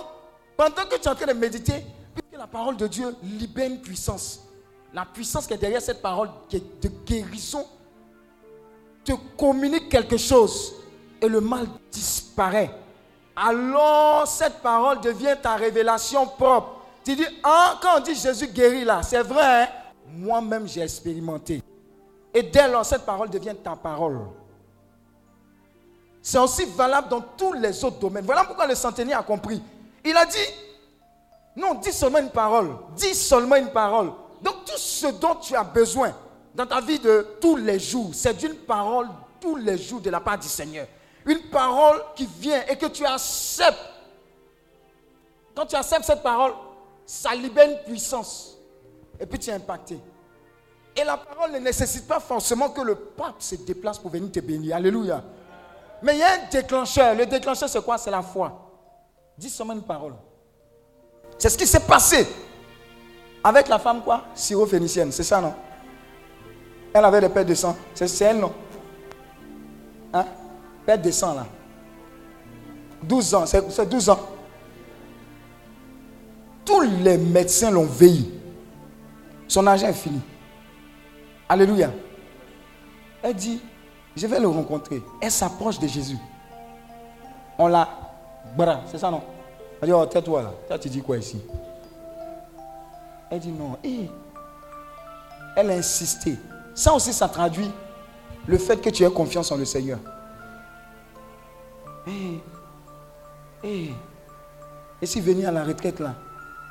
pendant que tu es en train de méditer, la parole de Dieu libère une puissance. La puissance qui est derrière cette parole qui est de guérison te communique quelque chose et le mal disparaît. Alors cette parole devient ta révélation propre. Tu dis, ah, quand on dit Jésus guérit là, c'est vrai, hein? moi-même j'ai expérimenté. Et dès lors, cette parole devient ta parole. C'est aussi valable dans tous les autres domaines. Voilà pourquoi le centenier a compris. Il a dit, non, dis seulement une parole. Dis seulement une parole. Donc tout ce dont tu as besoin dans ta vie de tous les jours, c'est d'une parole tous les jours de la part du Seigneur. Une parole qui vient et que tu acceptes. Quand tu acceptes cette parole, ça libère une puissance. Et puis tu es impacté. Et la parole ne nécessite pas forcément que le pape se déplace pour venir te bénir. Alléluia. Mais il y a un déclencheur. Le déclencheur, c'est quoi? C'est la foi. Dis seulement une parole. C'est ce qui s'est passé avec la femme quoi? Syro-phénicienne, c'est ça non? Elle avait des pères de sang. C'est elle non? Hein? Père de sang là. 12 ans, c'est 12 ans. Tous les médecins l'ont veillé. Son argent est fini. Alléluia. Elle dit, je vais le rencontrer. Elle s'approche de Jésus. On l'a. C'est ça non? Elle dit, oh, tais-toi là. Toi, tu dis quoi ici? Elle dit non. Eh. Elle a insisté. Ça aussi, ça traduit le fait que tu aies confiance en le Seigneur. Eh. Eh. Et si venir à la retraite là,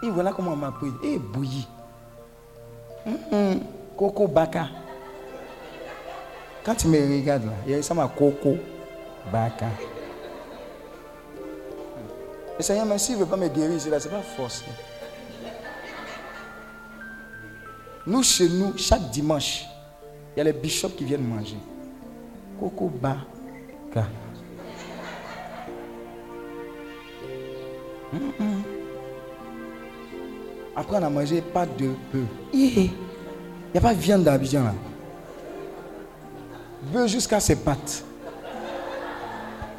et voilà comment on m'a pris. Et bouilli. Coco Baka. Quand tu me regardes là, il y a ça ma Coco Baka. Le Seigneur, même s'il ne veut pas me guérir, c'est là, c'est pas force. Nous, chez nous, chaque dimanche, il y a les bishops qui viennent manger. Coco Baka. Après, on a mangé pas de peu. Il n'y a pas de viande d'Abidjan là. Bœuf jusqu'à ses pattes.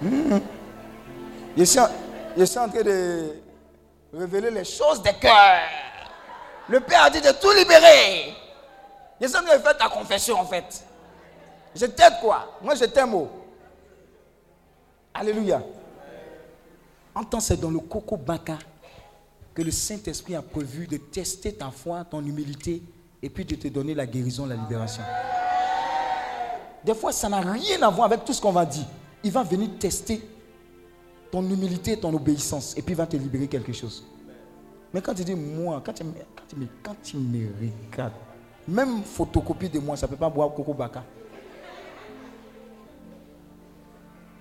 Je, suis en, je, suis en, train de révéler les choses des cœurs. Le Père a dit de tout libérer. Je suis en train de faire ta confession en fait. Je t'aide quoi Moi je t'aime. Oh. Alléluia. Entends, c'est dans le coco baka que le Saint-Esprit a prévu de tester ta foi, ton humilité, et puis de te donner la guérison, la libération. Des fois, ça n'a rien à voir avec tout ce qu'on va dire. Il va venir tester ton humilité ton obéissance, et puis il va te libérer quelque chose. Mais quand tu dis moi, quand tu, quand tu, me regardes, même photocopie de moi, ça ne peut pas boire Coco Baka.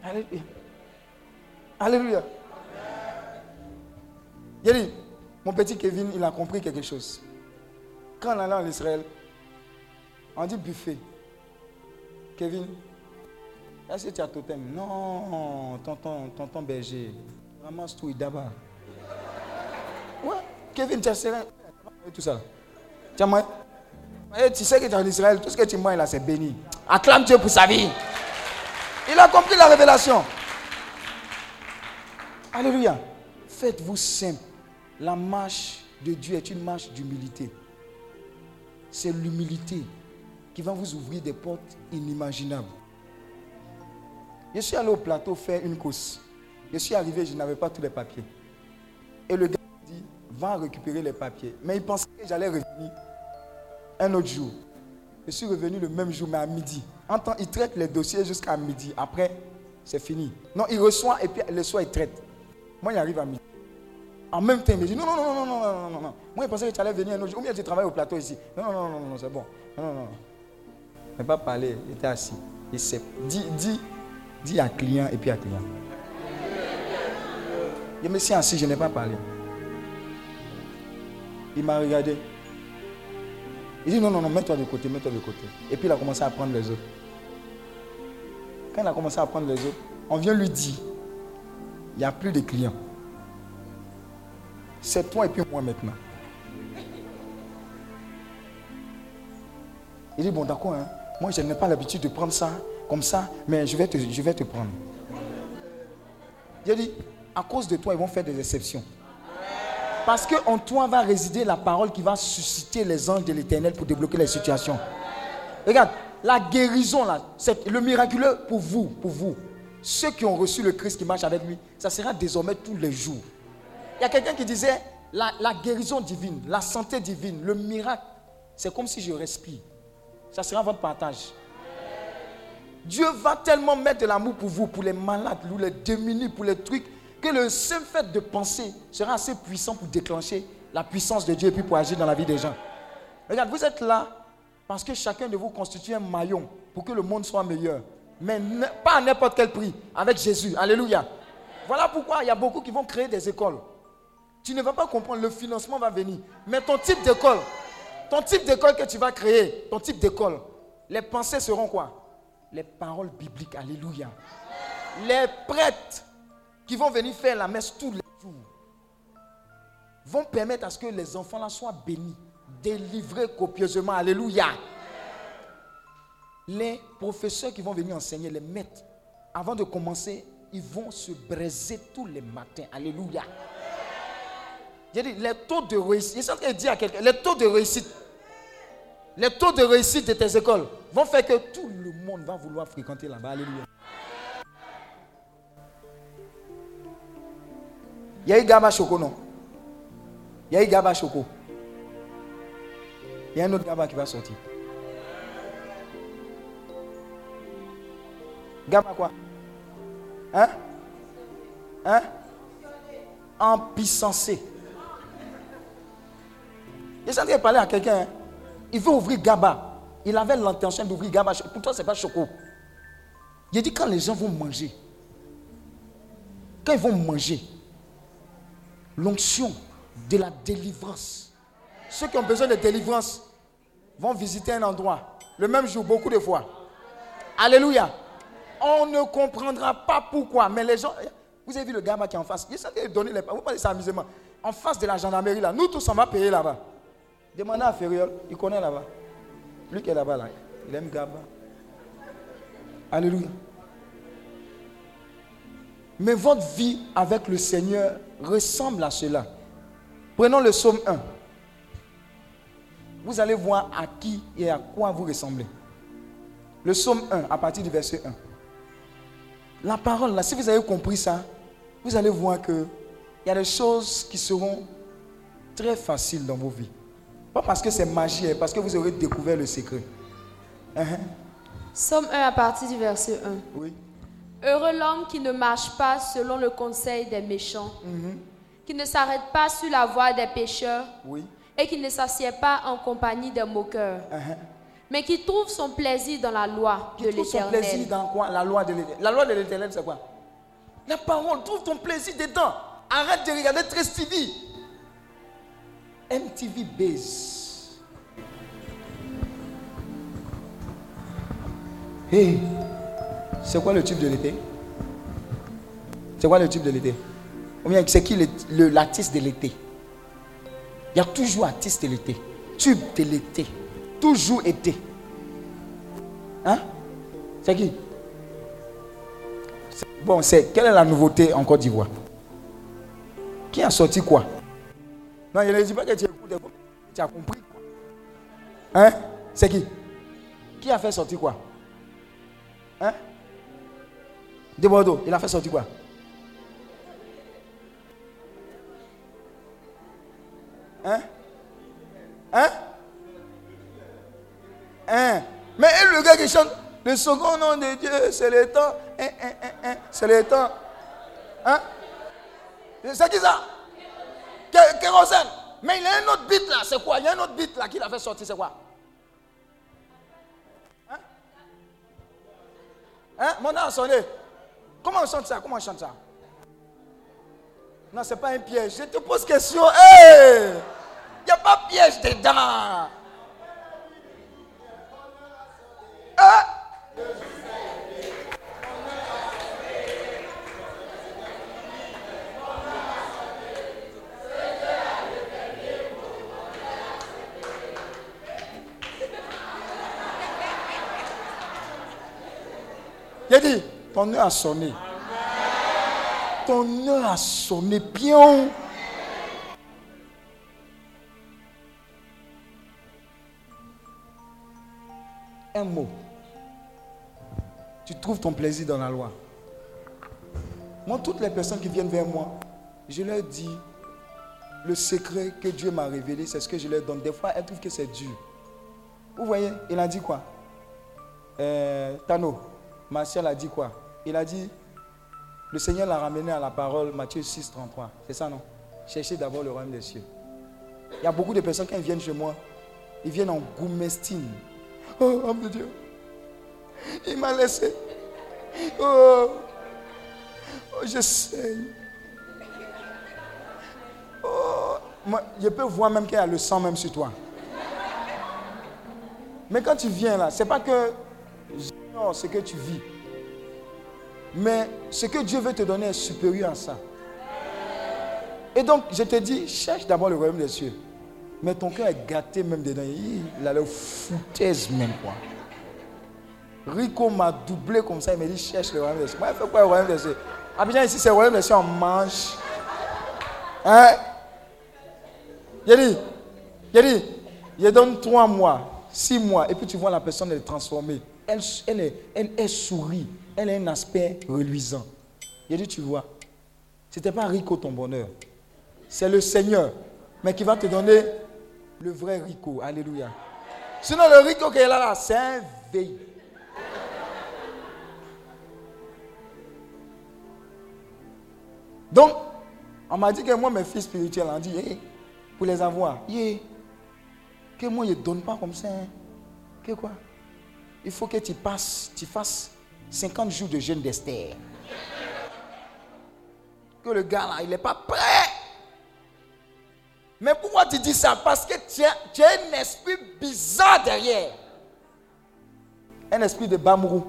Alléluia. Alléluia. Il dit, mon petit Kevin, il a compris quelque chose. Quand on allait en Israël, on dit buffet. Kevin, est-ce que tu as totem? Non, tonton, tonton berger. Ramasse tout d'abord. Ouais, Kevin, tu as serré. Tout ça. Tu as tu sais que tu es en Israël, tout ce que tu manges là, c'est béni. Acclame Dieu pour sa vie. Il a compris la révélation. Alléluia. Faites-vous simple. La marche de Dieu est une marche d'humilité. C'est l'humilité qui va vous ouvrir des portes inimaginables. Je suis allé au plateau faire une course. Je suis arrivé, je n'avais pas tous les papiers. Et le gars dit, va récupérer les papiers. Mais il pensait que j'allais revenir un autre jour. Je suis revenu le même jour, mais à midi. En temps, il traite les dossiers jusqu'à midi. Après, c'est fini. Non, il reçoit et puis le soir, il traite. Moi, il arrive à midi. En même temps, il me dit non, non, non, non, non, non, non. Moi, il pensais que tu allais venir un autre jour. Ou bien tu travailles au plateau ici. Non, non, non, non, non, c'est bon. Non, non, non. Il pas parlé, il était assis. Il s'est dit, dit, dit à client et puis à client. Je me suis assis, je n'ai pas parlé. Il m'a regardé. Il dit non, non, non, mets-toi de côté, mets-toi de côté. Et puis il a commencé à prendre les autres. Quand il a commencé à prendre les autres, on vient lui dire, il n'y a plus de clients. C'est toi et puis moi maintenant. Il dit, bon d'accord, hein. moi je n'ai pas l'habitude de prendre ça comme ça, mais je vais te, je vais te prendre. Il dit, à cause de toi, ils vont faire des exceptions. Parce qu'en toi va résider la parole qui va susciter les anges de l'éternel pour débloquer les situations. Regarde, la guérison, là, c'est le miraculeux pour vous, pour vous. Ceux qui ont reçu le Christ qui marche avec lui, ça sera désormais tous les jours. Il y a quelqu'un qui disait, la, guérison divine, la santé divine, le miracle, c'est comme si je respire. Ça sera votre partage. Dieu va tellement mettre de l'amour pour vous, pour les malades, pour les démunis, pour les trucs que le seul fait de penser sera assez puissant pour déclencher la puissance de Dieu et puis pour agir dans la vie des gens. Regarde, vous êtes là parce que chacun de vous constitue un maillon pour que le monde soit meilleur. Mais pas à n'importe quel prix, avec Jésus. Alléluia. Voilà pourquoi il y a beaucoup qui vont créer des écoles. Tu ne vas pas comprendre, le financement va venir. Mais ton type d'école, ton type d'école que tu vas créer, ton type d'école, les pensées seront quoi? Les paroles bibliques. Alléluia. Les prêtres qui vont venir faire la messe tous les jours, vont permettre à ce que les enfants là soient bénis, délivrés copieusement. Alléluia. Les professeurs qui vont venir enseigner, les maîtres, avant de commencer, ils vont se braiser tous les matins. Alléluia. J'ai dit, les taux de réussite, je dire à quelqu'un, les taux de réussite, les taux de réussite de tes écoles vont faire que tout le monde va vouloir fréquenter là-bas. Alléluia. Il y a eu Gaba Choco, non? Il y a eu Gaba Choco. Il y a un autre Gaba qui va sortir. Gaba quoi? Hein? Hein? En train de parler à quelqu'un. Hein. Il veut ouvrir Gaba. Il avait l'intention d'ouvrir Gaba. Pourtant, ce n'est pas Choco. Il dit quand les gens vont manger, quand ils vont manger, l'onction de la délivrance. Ceux qui ont besoin de délivrance vont visiter un endroit le même jour, beaucoup de fois. Alléluia. On ne comprendra pas pourquoi, mais les gens. Vous avez vu le gars qui est en face Il s'est donné les. Vous parlez ça amusement. En face de la gendarmerie là, nous tous on va payer là-bas. Demandez à Ferriol, il connaît là-bas. Lui qui est là-bas là, il aime Gaba. Alléluia. Mais votre vie avec le Seigneur ressemble à cela. Prenons le psaume 1. Vous allez voir à qui et à quoi vous ressemblez. Le psaume 1, à partir du verset 1. La parole, là, si vous avez compris ça, vous allez voir que il y a des choses qui seront très faciles dans vos vies. Pas parce que c'est magie, hein, parce que vous aurez découvert le secret. Uh-huh. Psaume 1 à partir du verset 1. Oui. Heureux l'homme qui ne marche pas selon le conseil des méchants, mhm. qui ne s'arrête pas sur la voie des pécheurs oui. et qui ne s'assied pas en compagnie des moqueurs, uh-huh. mais qui trouve son plaisir dans la loi de l'éternel. son plaisir dans quoi? La loi de l'éternel. La loi de l'éternel, c'est quoi? La parole, trouve ton plaisir dedans. Arrête de regarder Trace TV. MTV Base. Hey. C'est quoi le tube de l'été? C'est quoi le tube de l'été? C'est qui l'artiste de l'été? Il y a toujours artiste de l'été. Tube de l'été. Toujours été. Hein? C'est qui? Bon, c'est quelle est la nouveauté en Côte d'Ivoire? Qui a sorti quoi? Non, il ne dit pas que tu as compris. Hein? C'est qui? Qui a fait sortir quoi? Hein? De Bordeaux, il a fait sortir quoi? Hein? Hein? Hein? Mais le gars qui chante le second nom de Dieu, c'est le temps. Hein, hein, hein, hein. C'est le temps. Hein? C'est qui ça? Mais il y a un autre beat là, c'est quoi? Il y a un autre beat là qu'il a fait sortir, c'est quoi? Hein? Hein? Mon nom sonné. Comment on chante ça? Comment on chante ça? Non, c'est pas un piège. Je te pose question. Hé Il n'y a pas piège dedans. Hein? Il dit, ton heure a sonné. Ton heure a sonné bien. Un mot. Tu trouves ton plaisir dans la loi. Moi, toutes les personnes qui viennent vers moi, je leur dis le secret que Dieu m'a révélé, c'est ce que je leur donne. Des fois, elles trouvent que c'est dur. Vous voyez, il a dit quoi? Euh, Tano, Martial a dit quoi? Il a dit, le Seigneur l'a ramené à la parole, Matthieu 6, 33. C'est ça, non? Cherchez d'abord le royaume des cieux. Il y a beaucoup de personnes, quand viennent chez moi, ils viennent en goumestine. Oh, homme de Dieu, il m'a laissé. Oh, oh j'essaye. Oh, moi, je peux voir même qu'il y a le sang même sur toi. Mais quand tu viens là, c'est pas que ce que tu vis. Mais ce que Dieu veut te donner est supérieur à ça. Et donc, je te dis, cherche d'abord le royaume des cieux. Mais ton cœur est gâté même dedans. Il a le foutaise même quoi. Rico m'a doublé comme ça. Il m'a dit, cherche le royaume des cieux. Moi, il fait quoi le royaume des cieux? Abidjan, ici, c'est le royaume des cieux, on mange. Hein? Il dit, il dit, il donne trois mois, six mois, et puis tu vois la personne est transformée elle, elle, elle, sourit, elle a un aspect reluisant. Il a dit, tu vois, ce n'était pas Rico ton bonheur. C'est le Seigneur, mais qui va te donner le vrai Rico. Alléluia. Sinon, le Rico qui est là, c'est un veille. Donc, on m'a dit que moi, mes fils spirituels, ont dit, pour les avoir, que moi, je ne donne pas comme ça. Hein. Que quoi? Il faut que tu passes, tu fasses 50 jours de jeûne d'Esther. Que le gars là, il n'est pas prêt. Mais pourquoi tu dis ça? Parce que tu as, tu as, un esprit bizarre derrière. Un esprit de Bamrou.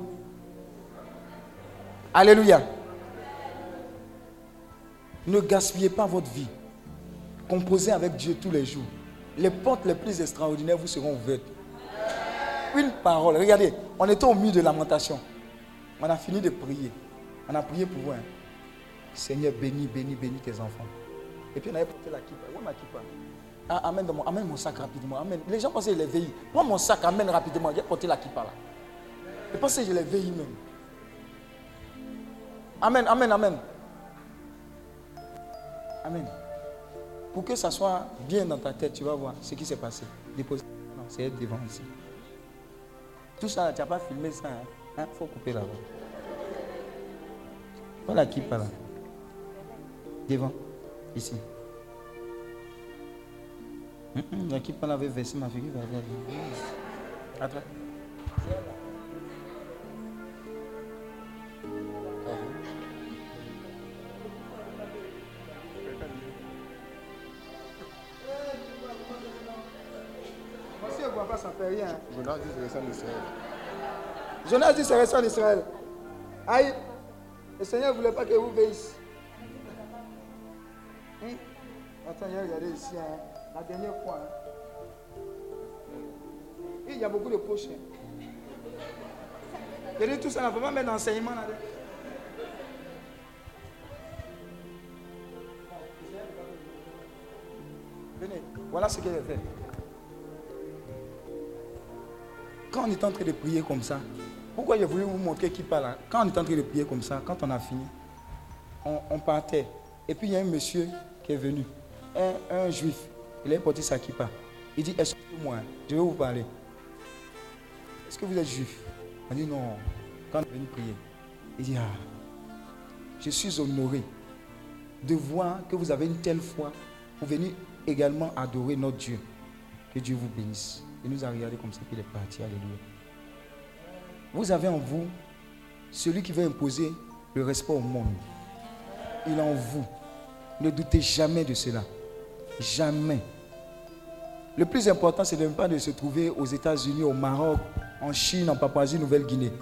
Alléluia. Ne gaspillez pas votre vie. Composez avec Dieu tous les jours. Les portes les plus extraordinaires vous seront ouvertes une parole. Regardez, on était au milieu de lamentation. On a fini de prier. On a prié pour vous. Hein. Seigneur, bénis, bénis, bénis tes enfants. Et puis on avait porté la kippa. Où est ma kippa? Ah, amène, mon, sac rapidement. Amène. Les gens pensaient que je veillé. Prends mon sac, amène rapidement. J'ai porté la kippa là. Ils pensaient que je l'ai veillé même. Amen, amen, amen. Amen. Pour que ça soit bien dans ta tête, tu vas voir ce qui s'est passé. Dépose. Non, c'est devant ici. Tout ça, tu n'as pas filmé ça. Il hein? faut couper là-bas. Voilà qui parle. Devant. Ici. La qui parle avait versé ma figure. Attends. Ça fait rien. Jonas dit c'est resté en Israël. Jonas dit c'est resté en Israël. Aïe, le Seigneur ne voulait pas que vous veillez. Hein? Attends, regardez ici, hein. la dernière fois. Hein. Il y a beaucoup de poches. Hein. Je dis tout ça, faut pas mettre d'enseignement là Venez, voilà ce qu'il a fait. Quand on est en train de prier comme ça, pourquoi j'ai voulu vous montrer qui parle hein? Quand on est en train de prier comme ça, quand on a fini, on, partait. Et puis il y a un monsieur qui est venu, un, juif. Il a porté sa kippa. Il dit, excusez-moi, je vais vous parler. Est-ce que vous êtes juif? On dit non. Quand on est venu prier, il dit, ah, je suis honoré de voir que vous avez une telle foi pour venir également adorer notre Dieu. Que Dieu vous bénisse. Il nous a regardé comme ça, qu'il est parti. Alléluia. Vous avez en vous celui qui veut imposer le respect au monde. Il est en vous. Ne doutez jamais de cela. Jamais. Le plus important, c'est même pas de se trouver aux États-Unis, au Maroc, en Chine, en Papouasie-Nouvelle-Guinée.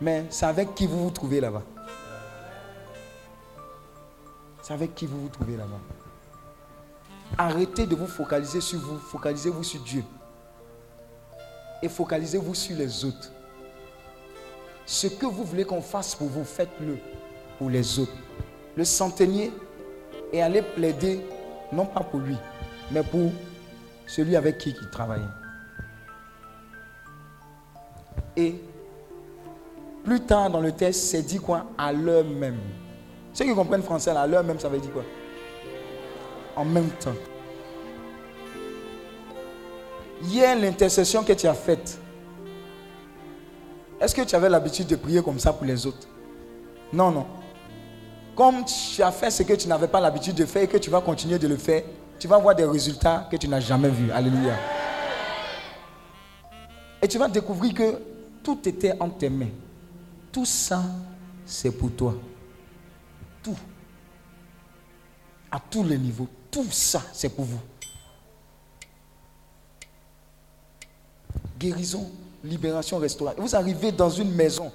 Mais c'est avec qui vous vous trouvez là-bas? C'est avec qui vous vous trouvez là-bas? Arrêtez de vous focaliser sur vous, focalisez-vous sur Dieu. Et focalisez-vous sur les autres. Ce que vous voulez qu'on fasse pour vous, faites-le pour les autres. Le centenier est allé plaider, non pas pour lui, mais pour celui avec qui il travaillait. Et plus tard dans le texte, c'est dit quoi? À l'heure même. Ceux qui comprennent français, à l'heure même, ça veut dire quoi? En même temps. Hier, l'intercession que tu as faite, est-ce que tu avais l'habitude de prier comme ça pour les autres? Non, non. Comme tu as fait ce que tu n'avais pas l'habitude de faire et que tu vas continuer de le faire, tu vas voir des résultats que tu n'as jamais vus. Alléluia. Et tu vas découvrir que tout était en tes mains. Tout ça, c'est pour toi. Tout. À tous les niveaux. Tout ça, c'est pour vous. Guérison, libération, restauration. Vous arrivez dans une maison,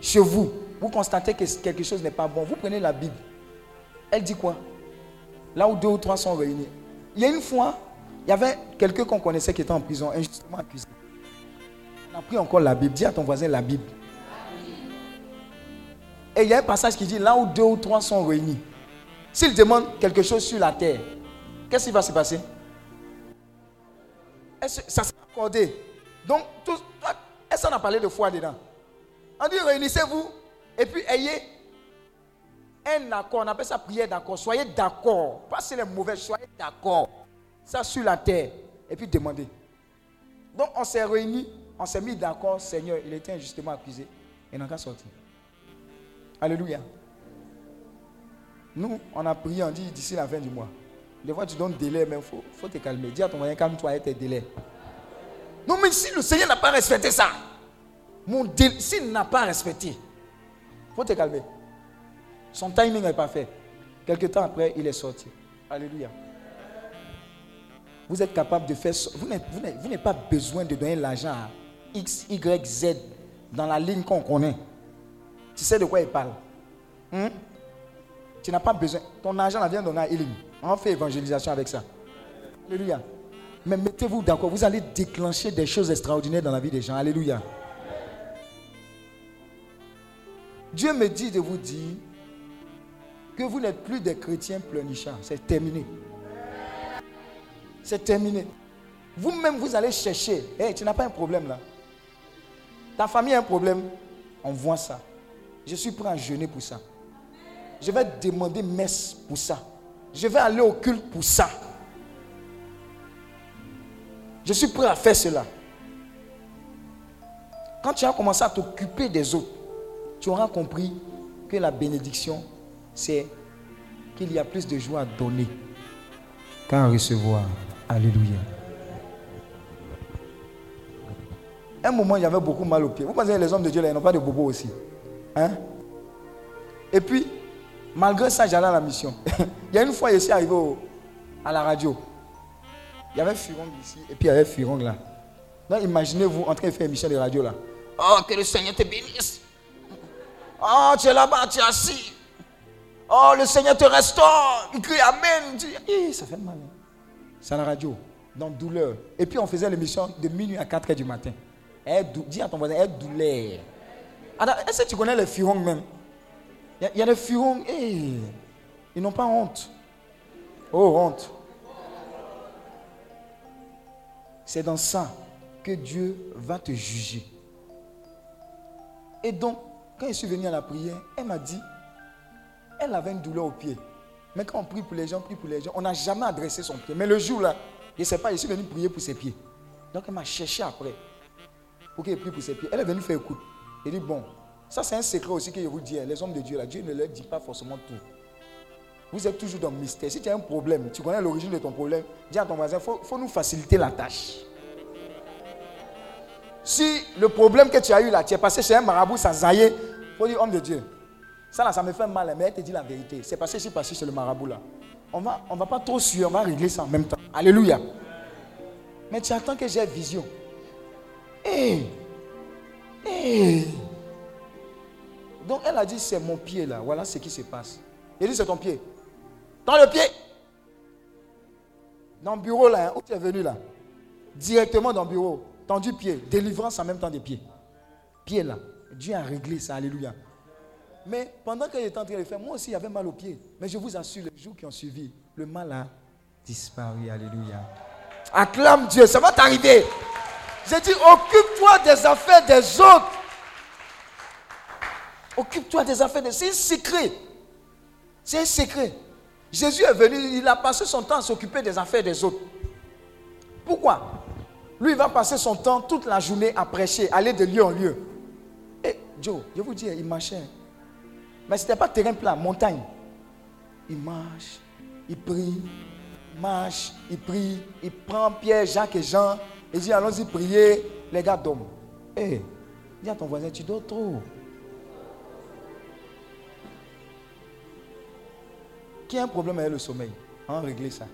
chez vous, vous constatez que quelque chose n'est pas bon. Vous prenez la Bible. Elle dit quoi? Là où deux ou trois sont réunis. Il y a une fois, il y avait quelqu'un qu'on connaissait qui était en prison, injustement accusé. On a pris encore la Bible. Dis à ton voisin la Bible. Et il y a un passage qui dit là où deux ou trois sont réunis. S'il demande quelque chose sur la terre, qu'est-ce qui va se passer? Ça sera accordé? Donc, est-ce qu'on a parlé de foi dedans? On dit réunissez-vous et puis ayez un accord. On appelle ça prière d'accord. Soyez d'accord. Pas c'est les mauvais, soyez d'accord. Ça sur la terre. Et puis demandez. Donc on s'est réunis, on s'est mis d'accord. Seigneur, il était injustement accusé. Et n'a qu'à sortir. Alléluia. Nous, on a prié, on dit d'ici la fin du mois. Des fois, tu donnes délai, mais il faut, faut te calmer. Dis à ton moyen, calme-toi et tes délais. Non, mais si le Seigneur n'a pas respecté ça, mon s'il n'a pas respecté, faut te calmer. Son timing n'est pas fait. Quelque temps après, il est sorti. Alléluia. Vous êtes capable de faire. Vous n'avez pas besoin de donner l'argent à X, Y, Z dans la ligne qu'on connaît. Tu sais de quoi il parle? Hmm? Tu n'as pas besoin. Ton argent la vient donner à Elim. On fait évangélisation avec ça. Alléluia. Mais mettez-vous d'accord, vous allez déclencher des choses extraordinaires dans la vie des gens. Alléluia. Dieu me dit de vous dire que vous n'êtes plus des chrétiens pleurnichards. C'est terminé. C'est terminé. Vous-même, vous allez chercher. Hey, tu n'as pas un problème là. Ta famille a un problème. On voit ça. Je suis prêt à jeûner pour ça. Je vais demander messe pour ça. Je vais aller au culte pour ça. Je suis prêt à faire cela. Quand tu as commencé à t'occuper des autres, tu auras compris que la bénédiction, c'est qu'il y a plus de joie à donner qu'à recevoir. Alléluia. Un moment, avait beaucoup mal aux pieds. Vous pensez que les hommes de Dieu, là, ils n'ont pas de bobo aussi. Hein? Et puis, malgré ça, j'allais à la mission. il y a une fois, je suis arrivé à la radio. Il y avait Furong ici et puis il y avait Furong là. Imaginez-vous en train de faire une émission de radio là. Oh, que le Seigneur te bénisse. Oh, tu es là-bas, tu es assis. Oh, le Seigneur te restaure. Il crie Amen. Eh, ça fait mal. Hein. C'est à la radio, dans douleur. Et puis on faisait l'émission de minuit à 4 h du matin. dis à ton voisin, elle douleur. Est-ce que tu connais les Furong même? Il y, a des Furong, eh, ils n'ont pas honte. Oh, honte. C'est dans ça que Dieu va te juger. Et donc, quand je suis venu à la prière, elle m'a dit, elle avait une douleur au pied. Mais quand on prie pour les gens, on prie pour les gens, on n'a jamais adressé son pied. Mais le jour là, je ne sais pas, je suis venu prier pour ses pieds. Donc elle m'a cherché après pour qu'elle prie pour ses pieds. Elle est venue faire écoute. Elle dit, bon, ça c'est un secret aussi que je vous dis. Hein. Les hommes de Dieu, Dieu ne leur dit pas forcément tout. Vous êtes toujours dans le mystère. Si tu as un problème, tu connais l'origine de ton problème, dis à ton voisin, il faut, nous faciliter la tâche. Si le problème que tu as eu là, tu es passé chez un marabout, ça zaillé, il faut dire, homme de Dieu, ça là, ça me fait mal, mais elle te dit la vérité. C'est passé, c'est passé chez le marabout là. On va, on va pas trop suivre, on va régler ça en même temps. Alléluia. Mais tu attends que j'ai vision. Hé! Hé! Donc elle a dit, c'est mon pied là. Voilà ce qui se passe. Il dit, c'est ton pied. Dans le pied. Dans le bureau là, où tu es venu là. Directement dans le bureau. Tendu pied. Délivrance en même temps des pieds. Pied là. Dieu a réglé ça. Alléluia. Mais pendant que j'étais en train de le faire, moi aussi, j'avais mal aux pieds. Mais je vous assure, les jours qui ont suivi, le mal a disparu. Alléluia. Acclame Dieu, ça va t'arriver. J'ai dit, occupe-toi des affaires des autres. Occupe-toi des affaires des autres. C'est un secret. C'est un secret. Jésus est venu, il a passé son temps à s'occuper des affaires des autres. Pourquoi? Lui, il va passer son temps toute la journée à prêcher, aller de lieu en lieu. Et Joe, je vous dis, il marchait. Mais ce n'était pas terrain plat, montagne. Il marche, il prie, marche, il prie, il prend Pierre, Jacques et Jean, et dit allons-y prier, les gars dorment. Hé, dis à ton voisin, tu dors trop. Qui a un problème avec le sommeil On va régler ça.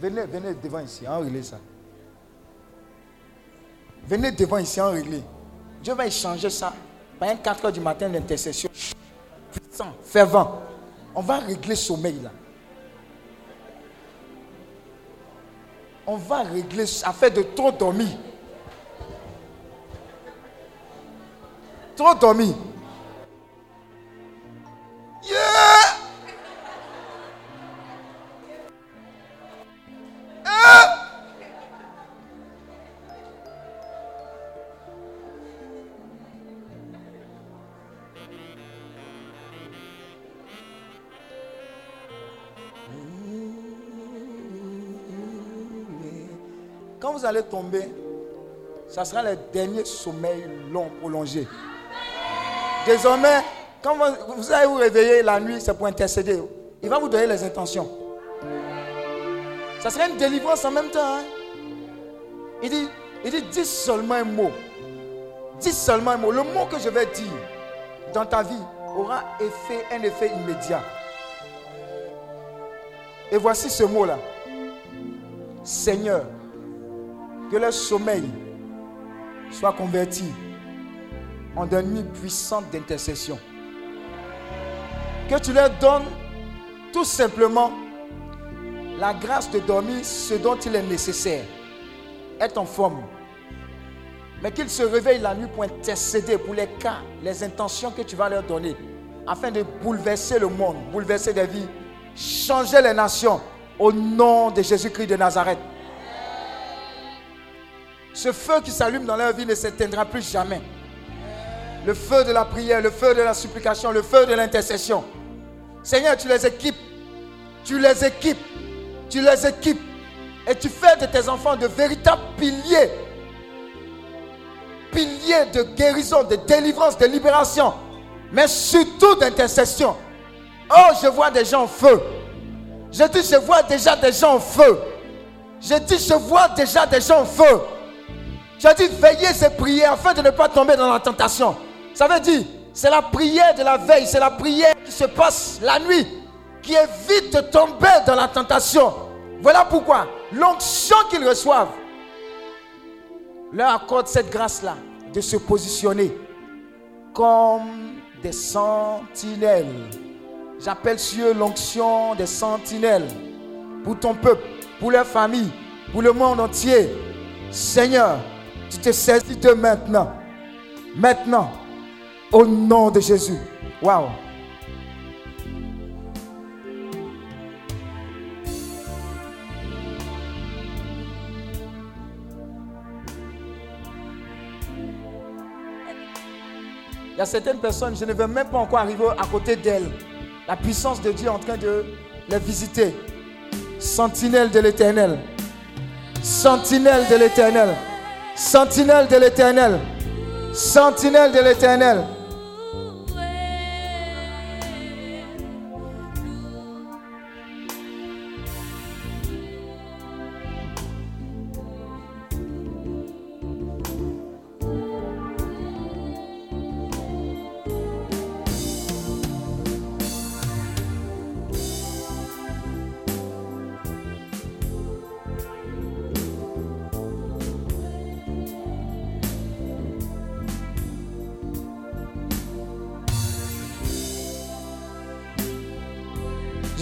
Venez, venez devant ici, on va régler ça. Venez devant ici, en régler. Dieu va échanger ça par un 4 heures du matin d'intercession. Puissant, fervent. On va régler sommeil là. On va régler affaire de trop dormir. Trop dormir. vous allez tomber, ça sera le dernier sommeil long, prolongé. Désormais, quand vous, allez vous réveiller la nuit, c'est pour intercéder. Il va vous donner les intentions. Ça sera une délivrance en même temps. Hein. Il dit, il dit, dis seulement un mot. Dis seulement un mot. Le mot que je vais dire dans ta vie aura effet, un effet immédiat. Et voici ce mot-là. Seigneur, que leur sommeil soit converti en une nuit puissante d'intercession. Que tu leur donnes tout simplement la grâce de dormir ce dont il est nécessaire. Être en forme. Mais qu'ils se réveillent la nuit pour intercéder pour les cas, les intentions que tu vas leur donner, afin de bouleverser le monde, bouleverser des vies, changer les nations au nom de Jésus-Christ de Nazareth. Ce feu qui s'allume dans leur vie ne s'éteindra plus jamais. Le feu de la prière, le feu de la supplication, le feu de l'intercession. Seigneur, tu les équipes. Tu les équipes. Tu les équipes. Et tu fais de tes enfants de véritables piliers. Piliers de guérison, de délivrance, de libération. Mais surtout d'intercession. Oh, je vois des gens en feu. Je dis, je vois déjà des gens en feu. Je dis, je vois déjà des gens en feu. J'ai dit veiller, c'est prier afin de ne pas tomber dans la tentation. Ça veut dire, c'est la prière de la veille, c'est la prière qui se passe la nuit, qui évite de tomber dans la tentation. Voilà pourquoi l'onction qu'ils reçoivent leur accorde cette grâce-là de se positionner comme des sentinelles. J'appelle sur l'onction des sentinelles pour ton peuple, pour leur famille, pour le monde entier. Seigneur, tu te saisis de maintenant. Maintenant. Au nom de Jésus. Waouh. Il y a certaines personnes, je ne veux même pas encore arriver à côté d'elles. La puissance de Dieu est en train de les visiter. Sentinelle de l'éternel. Sentinelle de l'éternel. Sentinelle de l'éternel. Sentinelle de l'éternel.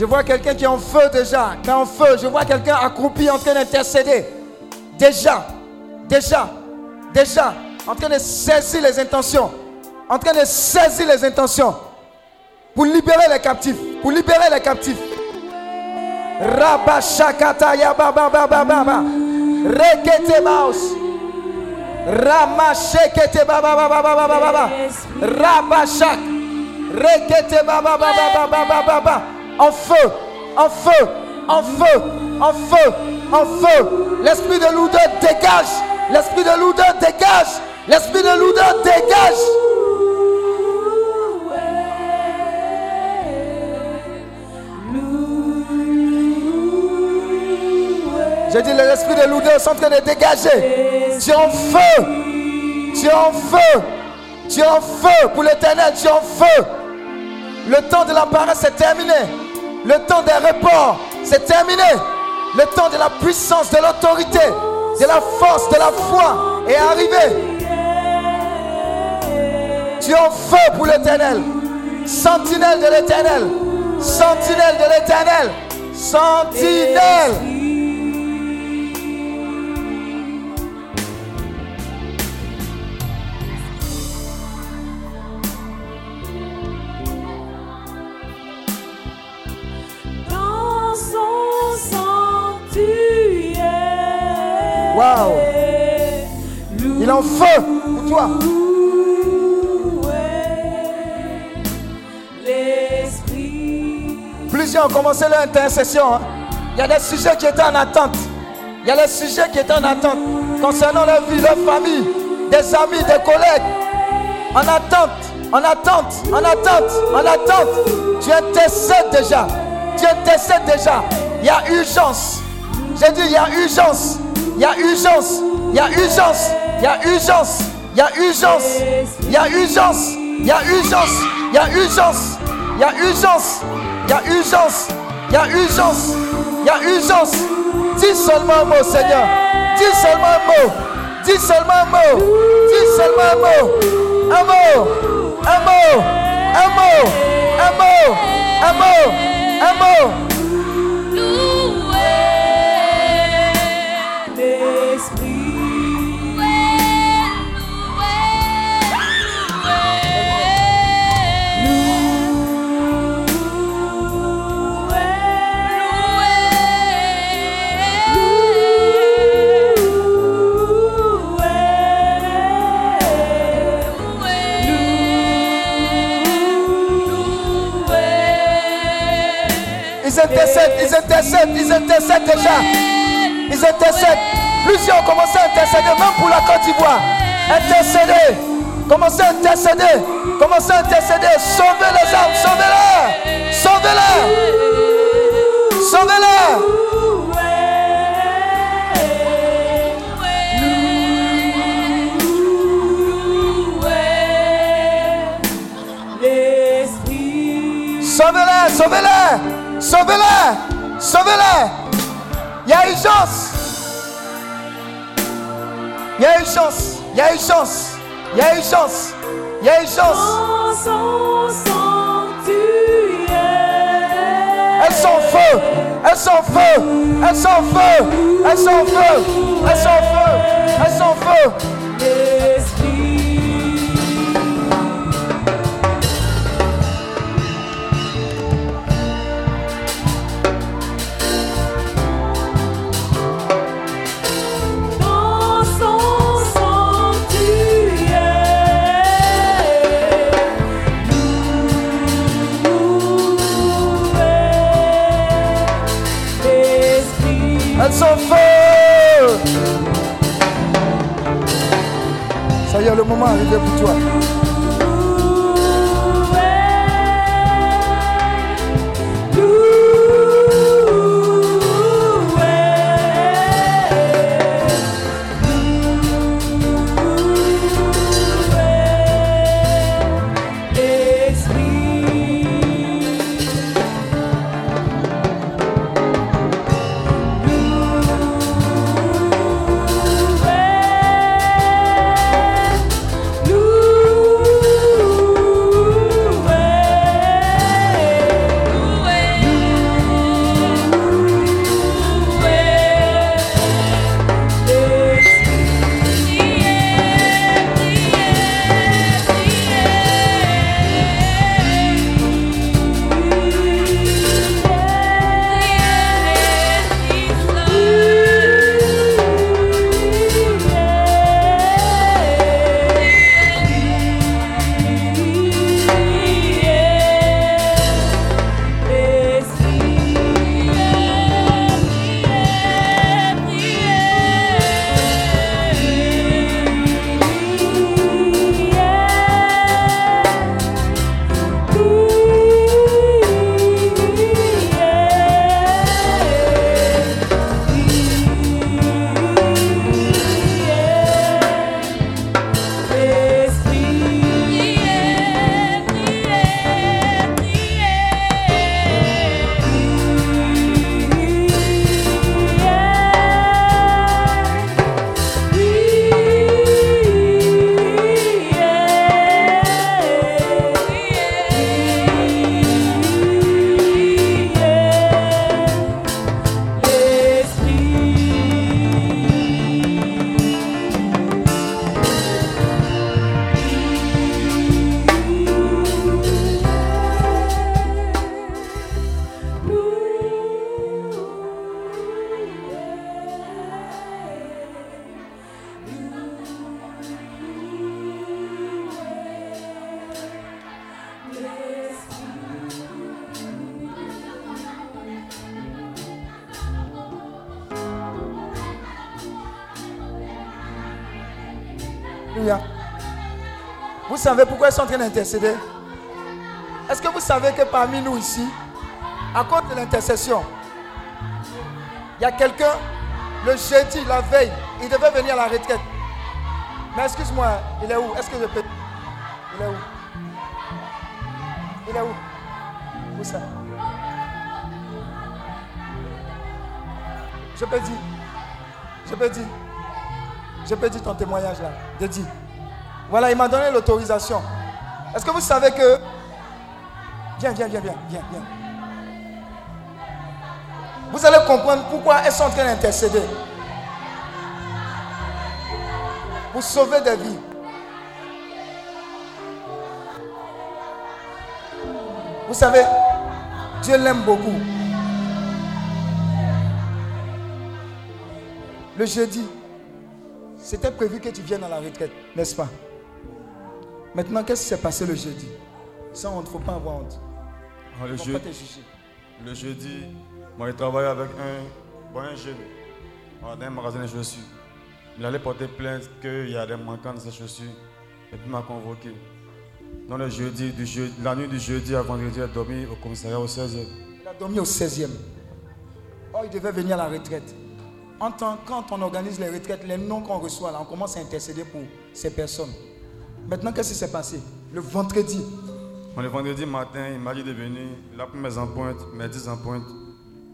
Vois quelqu'un qui est en feu déjà, qui est en feu. Je vois quelqu'un accroupi en train d'intercéder. Déjà, déjà, déjà, en train de saisir les intentions. En train de saisir les intentions. Pour libérer les captifs. Pour libérer les captifs. Rabashakata yabababababa. Rekete maus. Ramashekete babababababa. Rabashak. Rekete babababababa. En feu, en feu, en feu, en feu, en feu. L'esprit de l'odeur dégage. L'esprit de l'odeur dégage. L'esprit de l'odeur dégage. J'ai dit, l'esprit de l'odeur sont en train de dégager. Tu es en feu. Tu es en feu. Tu es en feu pour l'éternel. Tu es en feu. Le temps de la paresse est terminé. Le temps des reports, c'est terminé. Le temps de la puissance, de l'autorité, de la force, de la foi est arrivé. Tu es en feu pour l'éternel. Sentinelle de l'éternel. Sentinelle de l'éternel. Sentinelle. Waouh. Il en feu pour toi? Plusieurs ont commencé leur intercession. hein. Il y a des sujets qui étaient en attente. Il y a des sujets qui étaient en attente concernant leur vie, leur famille, des amis, des collègues. En attente, en attente, en attente, en attente. Tu intercèdes déjà. Tu intercèdes déjà. Il y a urgence. J'ai dit, il y a urgence. Y a urgence. Il y a urgence. Il y a urgence. Il y a urgence. Il y a urgence. Il y a urgence. Il y a urgence. Il y a urgence. Il y a urgence. Il y a urgence. Y a urgence. Dis seulement un mot, Seigneur. Dis seulement un mot. Dis seulement un mot. Dis seulement un mot. Un mot. Un mot. Un mot. Un mot. Un mot. Un mot. Ils intercèdent, ils intercèdent, ils intercèdent déjà. Ils intercèdent. Plusieurs ont commencé à intercéder, même pour la Côte d'Ivoire. Intercéder. Commencez à intercéder. Commencez à intercéder. Sauvez les âmes. Sauvez-les. Sauvez-les. Sauvez-les. Sauvez-les. Sauvez-les. Sauvez-les. Sauvez-les. Il y a urgence. Il y a urgence. Il y a urgence. Il y a urgence. Il y a son sanctuaire. Elles sont feu. Elles sont feu. Elles sont feu. Elles sont feu. Elles sont feu. Elles sont feu. Moment arrivé pour toi. Sont en train d'intercéder Est-ce que vous savez que parmi nous ici, à cause de l'intercession, il y a quelqu'un, le jeudi, la veille, il devait venir à la retraite. Mais excuse-moi, il est où? Est-ce que je peux... Il est où? Il est où? Où ça? Je peux dire. Je peux dire. Je peux dire ton témoignage là. De dire. Voilà, il m'a donné l'autorisation. Est-ce que vous savez que. Viens, viens, viens, viens, viens, viens. Vous allez comprendre pourquoi elles sont en train d'intercéder. Pour sauver des vies. Vous savez, Dieu l'aime beaucoup. Le jeudi, c'était prévu que tu viennes à la retraite, n'est-ce pas? Maintenant, qu'est-ce qui s'est passé le jeudi? Ça, on ne faut pas avoir honte. Ah, le, pas te juger. le jeudi, moi, j'ai travaillé avec un, bon, un jeune ah, dans un magasin de chaussures. Il allait porter plainte qu'il y a des manquants dans ses chaussures. Et puis il m'a convoqué. Donc le jeudi, du jeudi, la nuit du jeudi à vendredi, il a dormi au commissariat au 16e. Il a dormi au 16e. Oh, il devait venir à la retraite. En tant, quand on organise les retraites, les noms qu'on reçoit, là, on commence à intercéder pour ces personnes. Maintenant, qu'est-ce qui s'est passé? Le vendredi, Bon, le vendredi matin, il m'a dit de venir. Il a pris mes empreintes, mes 10 empreintes.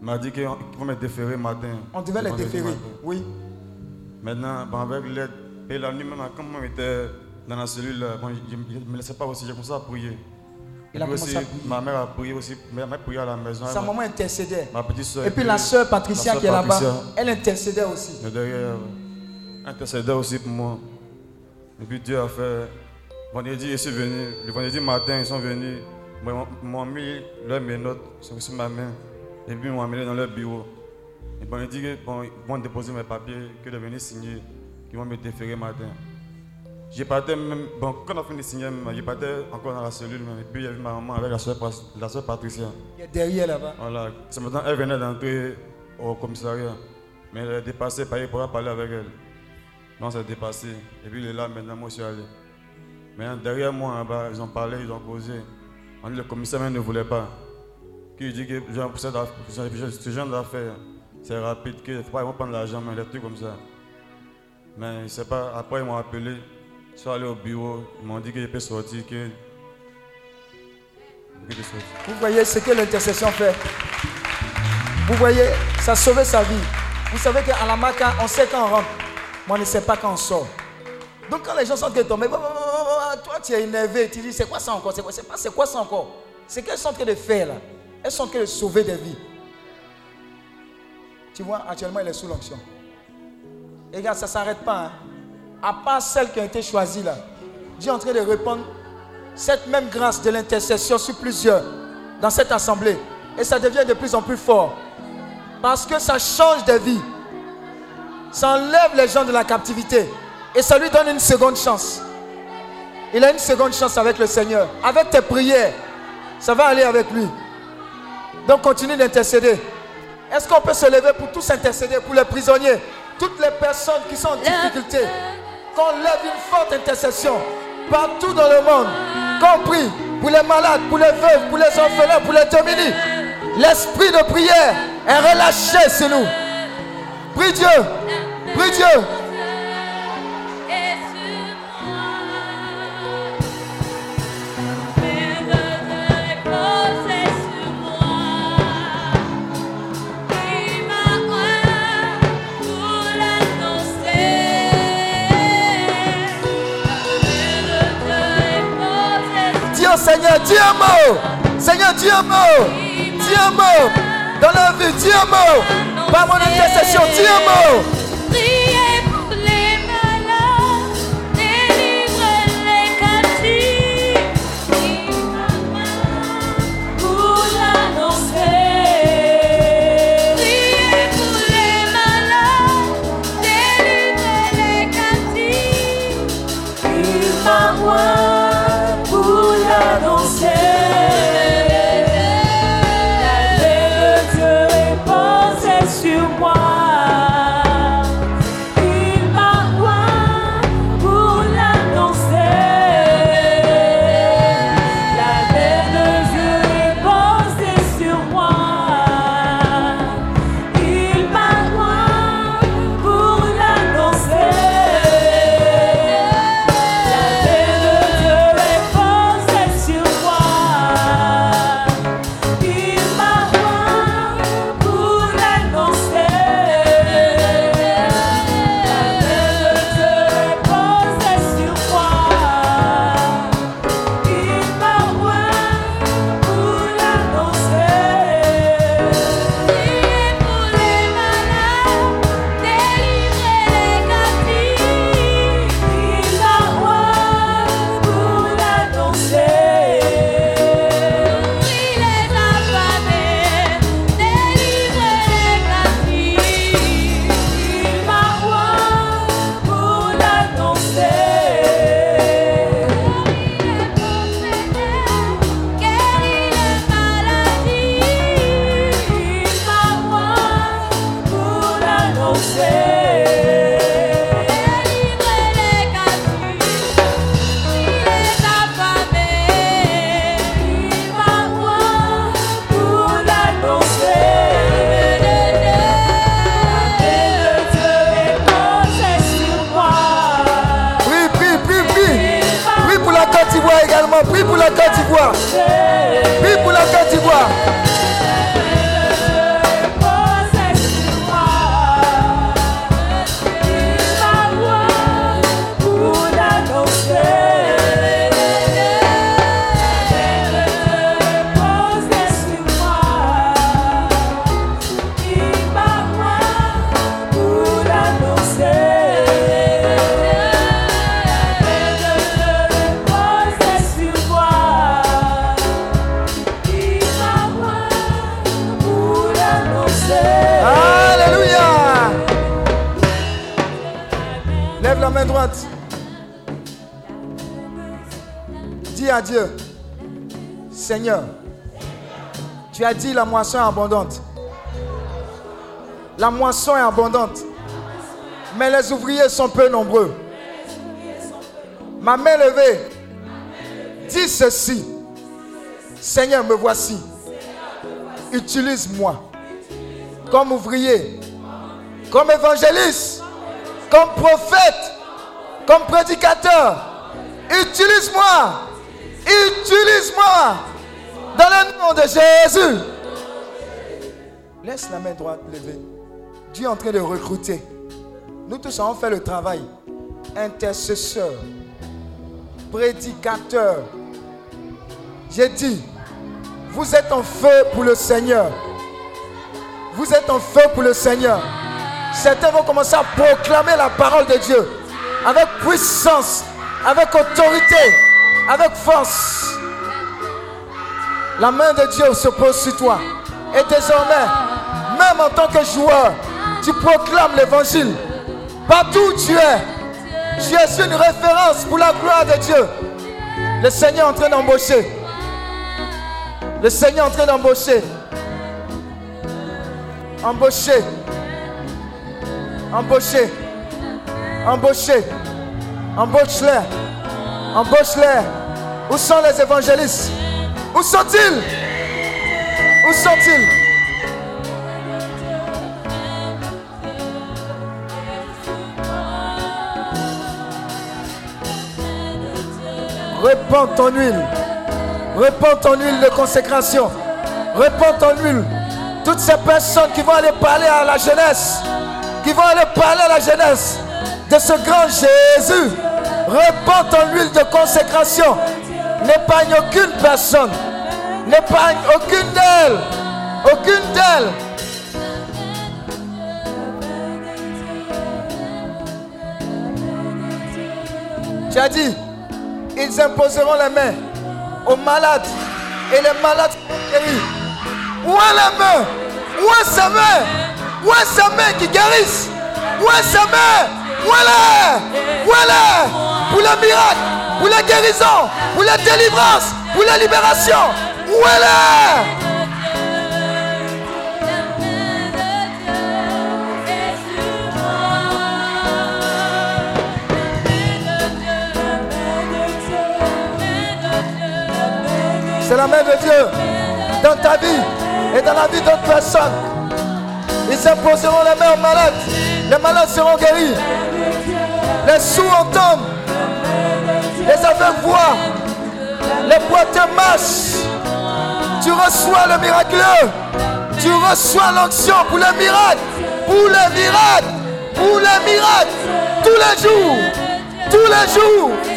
Il m'a dit qu'il faut me déférer matin. on devait Le les déférer. matin. Oui. Maintenant, bon, avec l'aide, et la nuit même, quand moi j'étais dans la cellule, bon, je ne me laissais pas aussi, j'ai commencé à prier. Il a Et commencé aussi, à prier. Ma mère a prié aussi, ma mère priait à la maison. Sa maman intercédait. Ma petite soeur. Et puis la soeur Patricia la qui est là-bas, elle intercédait aussi. de derrière, intercédait aussi pour moi. Et puis Dieu a fait. Vendredi, je suis venu. Le vendredi matin, ils sont venus. Ils m'ont- m'ont mis leurs menottes sur ma main. Et puis ils m'ont amené dans leur bureau. Ils dit que bon, vont déposer mes papiers, que de venir signer, qu'ils vont me déférer matin. Partais même, bon, quand on a fini de signer, j'ai partais encore dans la cellule. même. Et puis il y avait ma maman avec la soeur, la soeur Patricia. Il est derrière là-bas. Voilà, ce matin, elle venait d'entrer au commissariat. Mais elle est dépassée, pourra parler avec elle. Non, c'est dépassé. Et puis il est là, maintenant, moi, je suis allé. Maintenant, derrière moi, en bas, ils ont parlé, ils ont causé. Le commissaire ne voulait pas. Qui dit que ce genre d'affaires, c'est rapide, qu'il ne faut pas ils prendre l'argent, mais des trucs comme ça. Mais sais pas, après ils m'ont appelé, je suis allé au bureau, ils m'ont dit que je peux sortir, que. Vous voyez ce que l'intercession fait. Vous voyez, ça sauvé sa vie. Vous savez qu'à la maca, on sait quand on rentre, mais on ne sait pas quand on sort. Donc quand les gens sont tombés, tu es énervé, tu dis c'est quoi ça encore? C'est quoi, c'est quoi ça encore? C'est qu'elles sont en train de faire là? Elles sont en train de sauver des vies. Tu vois, actuellement elle est sous l'onction. Et regarde, ça ne s'arrête pas. hein. À part celles qui ont été choisies là, Dieu est en train de répandre cette même grâce de l'intercession sur plusieurs dans cette assemblée. Et ça devient de plus en plus fort. Parce que ça change des vies. Ça enlève les gens de la captivité. Et ça lui donne une seconde chance. Il a une seconde chance avec le Seigneur. Avec tes prières, ça va aller avec lui. Donc continue d'intercéder. Est-ce qu'on peut se lever pour tous intercéder, pour les prisonniers, toutes les personnes qui sont en difficulté? Qu'on lève une forte intercession partout dans le monde. Qu'on prie pour les malades, pour les veuves, pour les orphelins, pour les démunis. L'esprit de prière est relâché sur nous. Prie Dieu. Prie Dieu. Seigneur, dis un. Seigneur, dis un mot. Dis un. Dans la vie, dis un mot. Par mon intercession, dis un. La main droite. Dis à Dieu, Seigneur, tu as dit la moisson est abondante. La moisson est abondante. Mais les ouvriers sont peu nombreux. Ma main levée. Dis ceci. Seigneur, me voici. Utilise-moi comme ouvrier, comme évangéliste, comme prophète, comme prédicateur. Utilise-moi. Utilise-moi. Dans le nom de Jésus. Laisse la main droite levée. Dieu est en train de recruter. Nous tous avons fait le travail. Intercesseur, prédicateur. J'ai dit, vous êtes en feu pour le Seigneur. Vous êtes en feu pour le Seigneur. Certains vont commencer à proclamer la parole de Dieu avec puissance, avec autorité, avec force. La main de Dieu se pose sur toi. Et désormais, même en tant que joueur, tu proclames l'évangile. Partout où tu es, tu es une référence pour la gloire de Dieu. Le Seigneur est en train d'embaucher. Le Seigneur est en train d'embaucher. Embaucher. Embaucher. Embaucher. Embauche-les. Embauche-les. Où sont les évangélistes? Où sont-ils? Où sont-ils? Répands ton huile. Répands ton huile de consécration. Répands ton huile. Toutes ces personnes qui vont aller parler à la jeunesse, qui vont aller parler à la jeunesse de ce grand Jésus. Répands ton huile de consécration. N'épargne aucune personne. N'épargne aucune d'elles. Aucune d'elles. Tu as dit, ils imposeront les mains aux malades et les malades seront guéris. Où est la main? Où est sa main? Où est sa main qui guérisse? Où est sa main? Elle est Pour le miracle, pour la guérison, pour la délivrance, pour la libération. Est C'est la main de Dieu dans ta vie et dans la vie d'autres personnes. Ils imposeront les mains aux malades. Les malades seront guéris. Les sourds entendent. Les aveugles voient. Les boiteux marchent. Tu reçois le miraculeux. Tu reçois l'onction pour le miracle. Pour le miracle. Pour le miracle. Tous les jours. Tous les jours.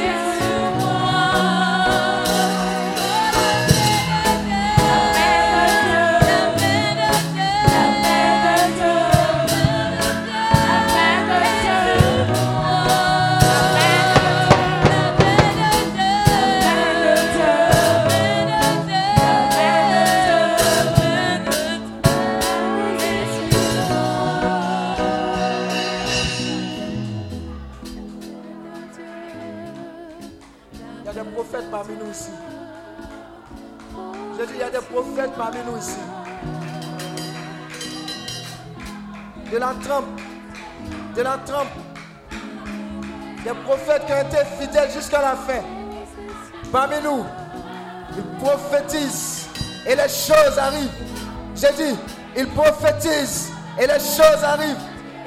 Parmi nous ici. De la trempe. De la trempe. Des prophètes qui ont été fidèles jusqu'à la fin. Parmi nous, ils prophétisent et les choses arrivent. J'ai dit, ils prophétisent et les choses arrivent.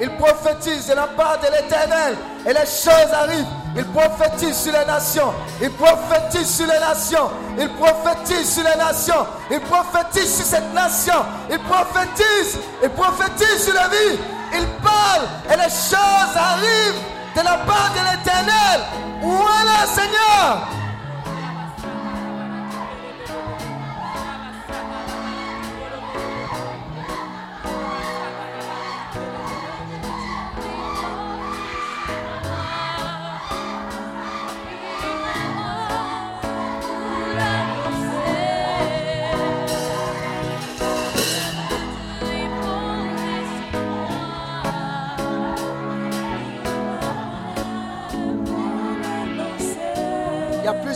Ils prophétisent de la part de l'éternel et les choses arrivent. Ils prophétisent sur les nations. Ils prophétisent sur les nations. Ils prophétisent sur les nations. Ils prophétisent sur cette nation. Ils prophétisent. Ils prophétisent sur la vie. Ils parlent et les choses arrivent de la part de l'éternel. Voilà, Seigneur?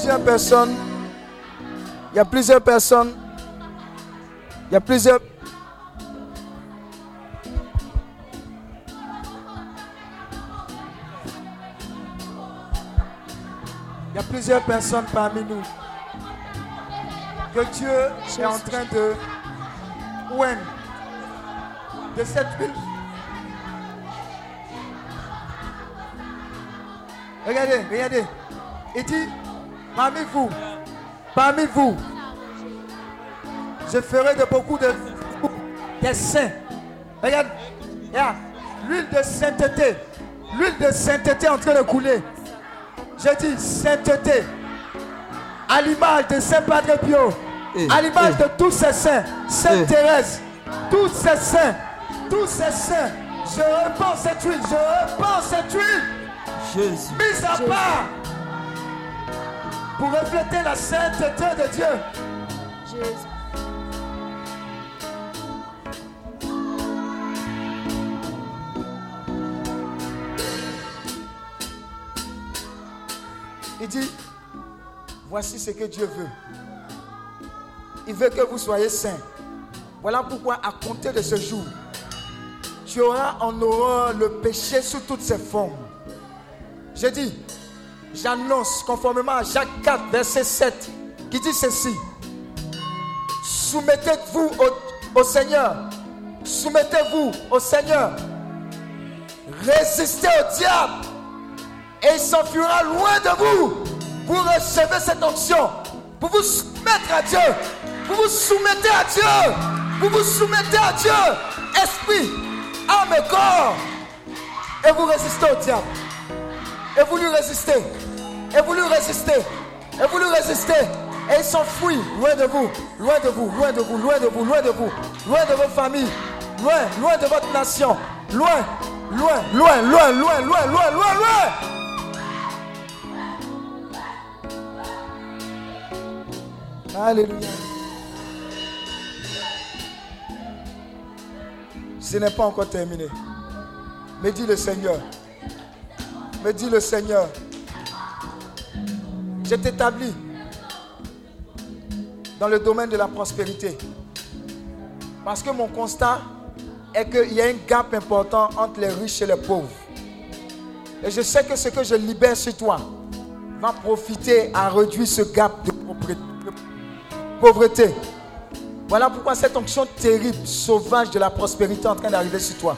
plusieurs personnes. Il y a plusieurs personnes. Il y a plusieurs. Il y a plusieurs personnes parmi nous que Dieu est en train de ouen de cette ville Regardez, regardez. Il dit parmi vous, parmi vous, je ferai de beaucoup de des saints. Regarde, regarde, l'huile de sainteté, l'huile de sainteté en train de couler. Je dis sainteté, à l'image de Saint Padre Pio, Eh, à l'image eh. de tous ces saints, Sainte Eh. Thérèse, tous ces saints, tous ces saints. Je répands cette huile, je répands cette huile Jésus. mise à part pour refléter la sainteté de Dieu. Jésus. Il dit, voici ce que Dieu veut. Il veut que vous soyez saints. Voilà pourquoi à compter de ce jour, tu auras en horreur le péché sous toutes ses formes. J'ai dit, j'annonce conformément à Jacques 4, verset 7, qui dit ceci. Soumettez-vous au, Seigneur. Soumettez-vous au Seigneur. Résistez au diable et il s'enfuira loin de vous. Vous recevez cette onction pour vous soumettre à Dieu. Vous vous soumettez à Dieu. Vous vous soumettez à Dieu. Esprit, âme et corps. Et vous résistez au diable. Et vous lui résistez. Et vous lui résistez. Et vous lui résistez. Et il s'enfuit loin de vous. Loin de vous. Loin de vous. Loin de vous. Loin de vous. Loin de vos familles. Loin. Loin de votre nation. Loin. Loin. Loin. Loin. Loin. Loin. Loin. Loin. Loin. Alléluia. Ce n'est pas encore terminé. Mais dit le Seigneur. Me dit le Seigneur. Je t'établis dans le domaine de la prospérité. Parce que mon constat est qu'il y a un gap important entre les riches et les pauvres. Et je sais que ce que je libère sur toi va profiter à réduire ce gap de pauvreté. Voilà pourquoi cette onction terrible, sauvage de la prospérité est en train d'arriver sur toi.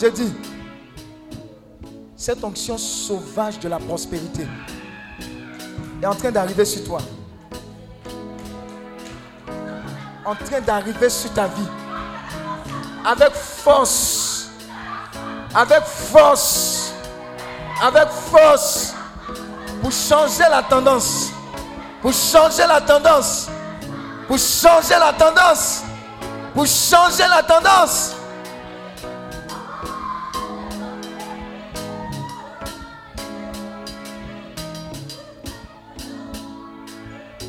Je dis, cette onction sauvage de la prospérité est en train d'arriver sur toi. En train d'arriver sur ta vie. Avec force. Avec force. Avec force pour changer la tendance. Pour changer la tendance. Pour changer la tendance. Pour changer la tendance.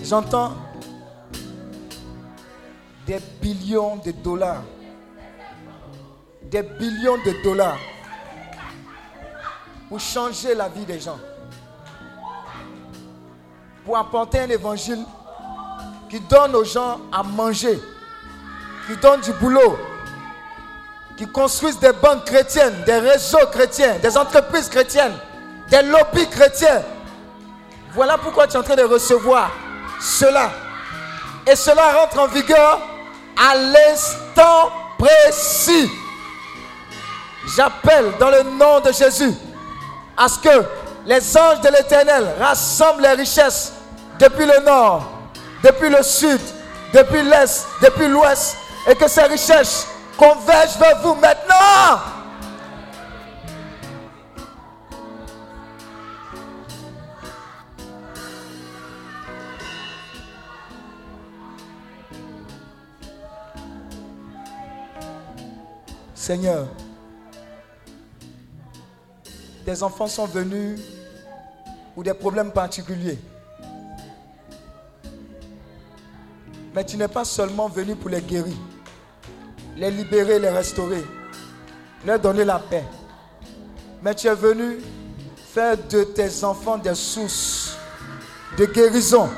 J'entends des billions de dollars. Des billions de dollars pour changer la vie des gens pour apporter un évangile qui donne aux gens à manger, qui donne du boulot, qui construisent des banques chrétiennes, des réseaux chrétiens, des entreprises chrétiennes, des lobbies chrétiens. Voilà pourquoi tu es en train de recevoir cela. Et cela rentre en vigueur à l'instant précis. J'appelle dans le nom de Jésus à ce que les anges de l'éternel rassemblent les richesses depuis le nord, depuis le sud, depuis l'est, depuis l'ouest, et que ces richesses convergent vers vous maintenant. Seigneur, tes enfants sont venus pour des problèmes particuliers. Mais tu n'es pas seulement venu pour les guérir, les libérer, les restaurer, leur donner la paix. Mais tu es venu faire de tes enfants des sources de guérison,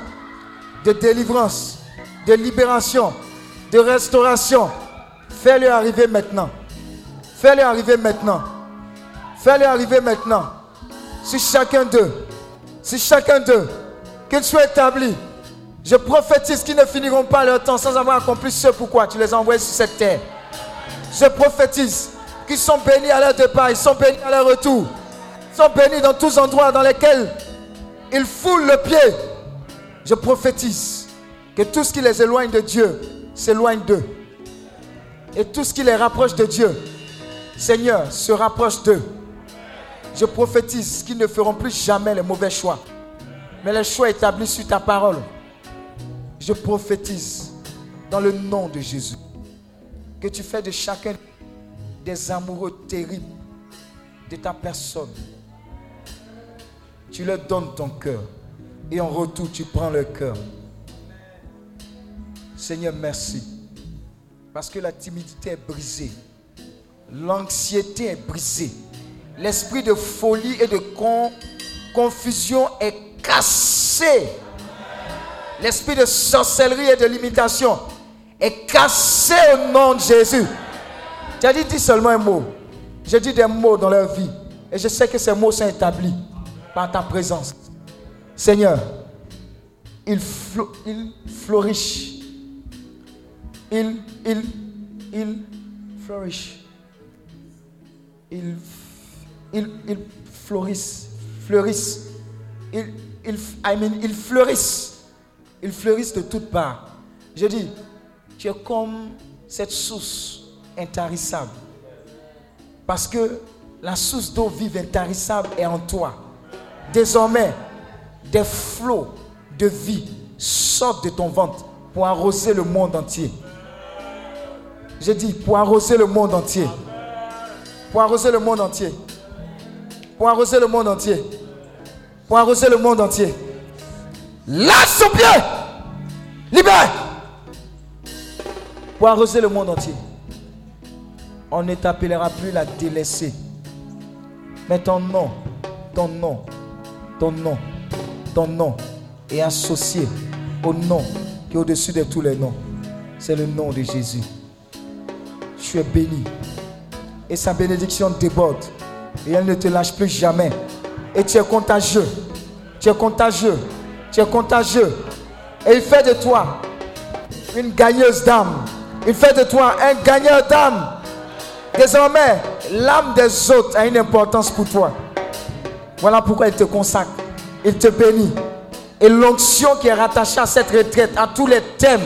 de délivrance, de libération, de restauration. Fais-le arriver maintenant. Fais-le arriver maintenant. Fais-le arriver maintenant. Si chacun d'eux, si chacun d'eux, qu'ils soient établis, je prophétise qu'ils ne finiront pas leur temps sans avoir accompli ce pourquoi tu les as envoyés sur cette terre. Je prophétise qu'ils sont bénis à leur départ, ils sont bénis à leur retour. Ils sont bénis dans tous endroits dans lesquels ils foulent le pied. Je prophétise que tout ce qui les éloigne de Dieu s'éloigne d'eux. Et tout ce qui les rapproche de Dieu, Seigneur, se rapproche d'eux. Je prophétise qu'ils ne feront plus jamais les mauvais choix, mais les choix établis sur ta parole. Je prophétise dans le nom de Jésus que tu fais de chacun des amoureux terribles de ta personne. Tu leur donnes ton cœur et en retour tu prends leur cœur. Seigneur, merci. Parce que la timidité est brisée. L'anxiété est brisée. L'esprit de folie et de confusion est cassé. L'esprit de sorcellerie et de limitation est cassé au nom de Jésus. Tu as dit, seulement un mot. J'ai dit des mots dans leur vie. Et je sais que ces mots sont établis par ta présence. Seigneur, il, il flourish. Il, il, il flourish. Il, il, il fleurissent. Fleurissent. Il, il, I ils fleurissent. Ils fleurissent de toutes parts. Je dis, tu es comme cette source intarissable. Parce que la source d'eau vive intarissable est en toi. Désormais, des flots de vie sortent de ton ventre pour arroser le monde entier. J'ai dit pour arroser le monde entier. Pour arroser le monde entier. Pour arroser le monde entier. Pour arroser le monde entier. Lâche son pied. Libère. Pour arroser le monde entier. On ne t'appellera plus la délaissée. Mais ton nom, ton nom, ton nom, ton nom est associé au nom qui est au-dessus de tous les noms. C'est le nom de Jésus. Tu es béni. Et sa bénédiction déborde. Et elle ne te lâche plus jamais. Et tu es contagieux. Tu es contagieux. Tu es contagieux. Et il fait de toi une gagneuse d'âme. Il fait de toi un gagneur d'âme. Désormais, l'âme des autres a une importance pour toi. Voilà pourquoi il te consacre. Il te bénit. Et l'onction qui est rattachée à cette retraite, à tous les thèmes,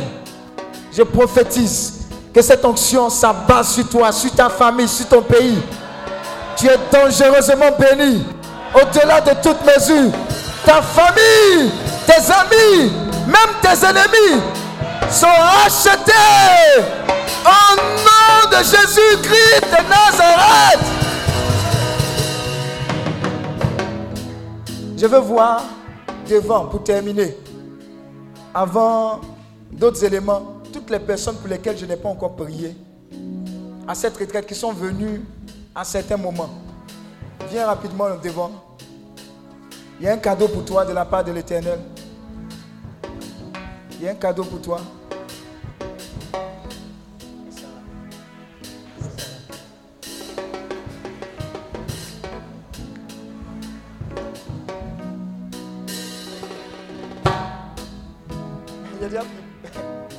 je prophétise que cette onction s'abat sur toi, sur ta famille, sur ton pays. Tu es dangereusement béni. Au-delà de toute mesure, ta famille, tes amis, même tes ennemis sont rachetés au nom de Jésus-Christ de Nazareth. Je veux voir devant, pour terminer, avant d'autres éléments, toutes les personnes pour lesquelles je n'ai pas encore prié, à cette retraite, qui sont venues à certains moments. Viens rapidement devant. Il y a un cadeau pour toi de la part de l'Éternel. Il y a un cadeau pour toi.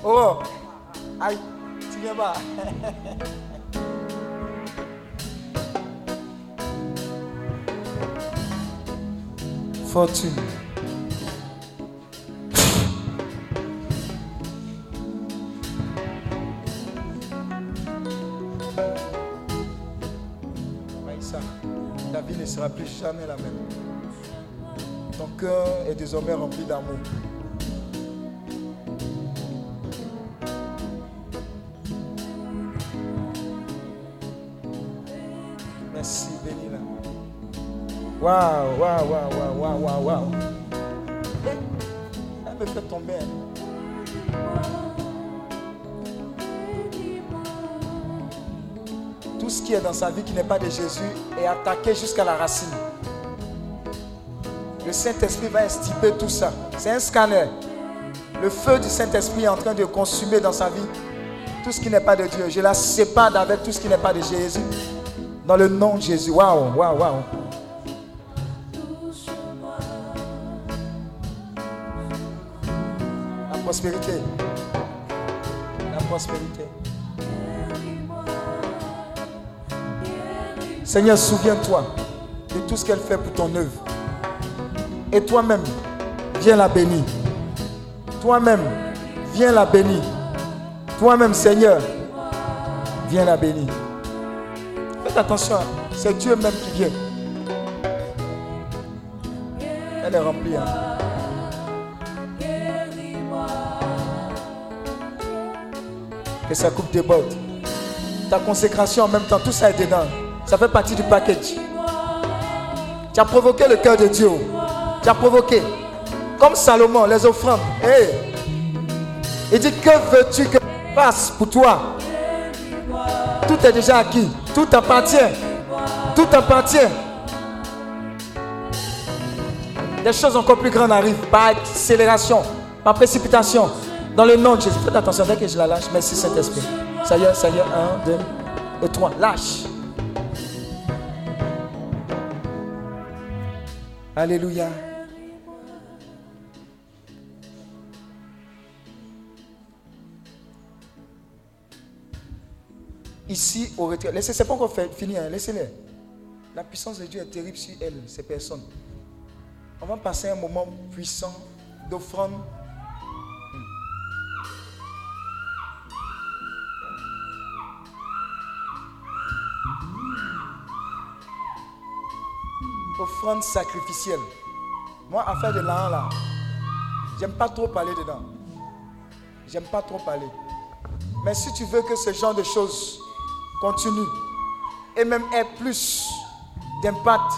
Oh, aïe, tu viens pas. Fortune. Maïssa, ta vie ne sera plus jamais la même. Ton cœur est désormais rempli d'amour. Waouh, waouh, waouh, waouh, waouh, waouh, Elle me fait tomber. Tout ce qui est dans sa vie qui n'est pas de Jésus est attaqué jusqu'à la racine. Le Saint-Esprit va extirper tout ça. C'est un scanner. Le feu du Saint-Esprit est en train de consumer dans sa vie tout ce qui n'est pas de Dieu. Je la sépare avec tout ce qui n'est pas de Jésus. Dans le nom de Jésus. Waouh, waouh, waouh. Prospérité. La prospérité. Seigneur, souviens-toi de tout ce qu'elle fait pour ton œuvre. Et toi-même, viens la bénir. Toi-même, viens la bénir. Toi-même, Seigneur, viens la bénir. Faites attention, c'est Dieu même qui vient. Elle est remplie. hein. Que sa coupe déborde. Ta consécration en même temps, tout ça est dedans. Ça fait partie du package. Tu as provoqué le cœur de Dieu. Tu as provoqué. Comme Salomon, les offrandes. Hey. Il dit, que veux-tu que je fasse pour toi? Tout est déjà acquis. Tout appartient. Tout appartient. Des choses encore plus grandes arrivent par accélération, par précipitation. Dans le nom de Jésus. Faites attention dès que je la lâche. Merci Saint-Esprit. Y est. Un, deux et trois. Lâche. Alléluia. Ici, au retrait. Laissez, c'est pas encore fini, hein, laissez-les. La puissance de Dieu est terrible sur elles, ces personnes. On va passer un moment puissant d'offrande. Offrande sacrificielle. Moi, affaire de l'an là, j'aime pas trop parler dedans. J'aime pas trop parler. Mais si tu veux que ce genre de choses continue et même ait plus d'impact,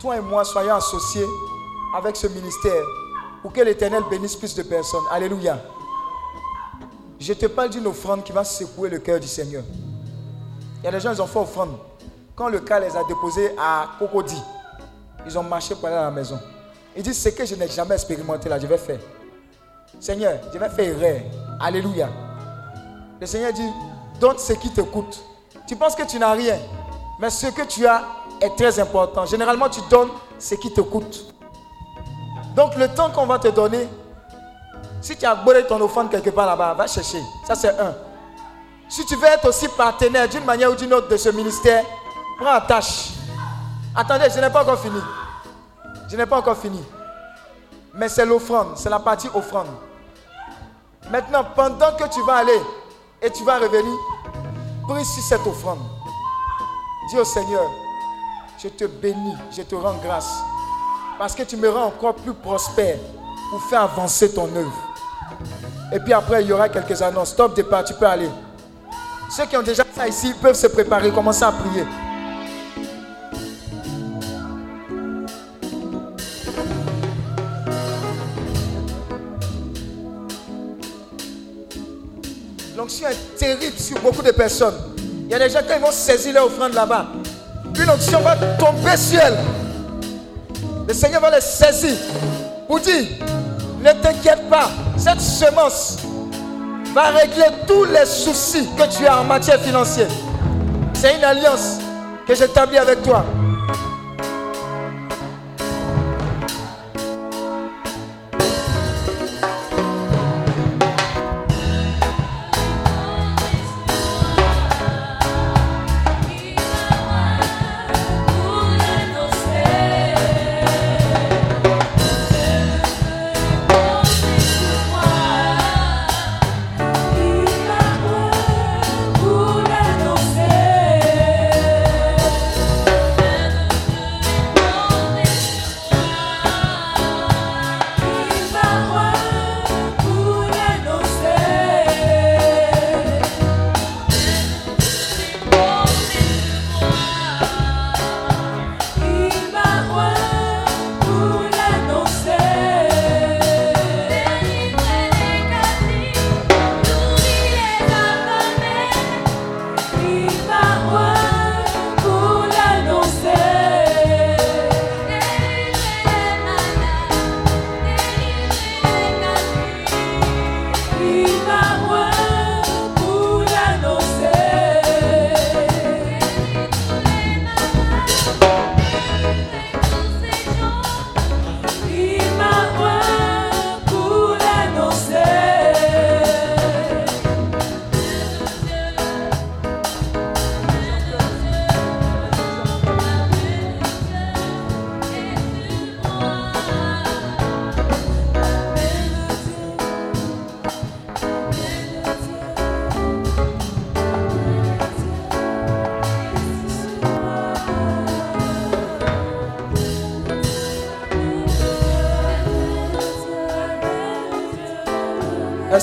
toi et moi soyons associés avec ce ministère pour que l'Éternel bénisse plus de personnes. Alléluia. Je te parle d'une offrande qui va secouer le cœur du Seigneur. Il y a des gens, ils ont fait offrande. Quand le cas les a déposés à Cocody, ils ont marché pour aller à la maison. Ils disent, ce que je n'ai jamais expérimenté là, je vais faire. Seigneur, je vais faire erreur. Alléluia. Le Seigneur dit, donne ce qui te coûte. Tu penses que tu n'as rien, mais ce que tu as est très important. Généralement, tu donnes ce qui te coûte. Donc, le temps qu'on va te donner, si tu as brûlé ton offrande quelque part là-bas, va chercher. Ça, c'est un. Si tu veux être aussi partenaire d'une manière ou d'une autre de ce ministère, prends en tâche. Attendez, je n'ai pas encore fini. Je n'ai pas encore fini. Mais c'est l'offrande, c'est la partie offrande. Maintenant, pendant que tu vas aller et tu vas revenir, prie sur cette offrande. Dis au Seigneur, je te bénis, je te rends grâce. Parce que tu me rends encore plus prospère pour faire avancer ton œuvre. Et puis après, il y aura quelques annonces. Stop départ, tu peux aller. Ceux qui ont déjà ça ici peuvent se préparer, commencer à prier. L'onction est terrible sur beaucoup de personnes. Il y a des gens qui vont saisir leur offrande là-bas. Une onction va tomber sur elles. Le Seigneur va les saisir pour dire, ne t'inquiète pas, cette semence va régler tous les soucis que tu as en matière financière. C'est une alliance que j'établis avec toi.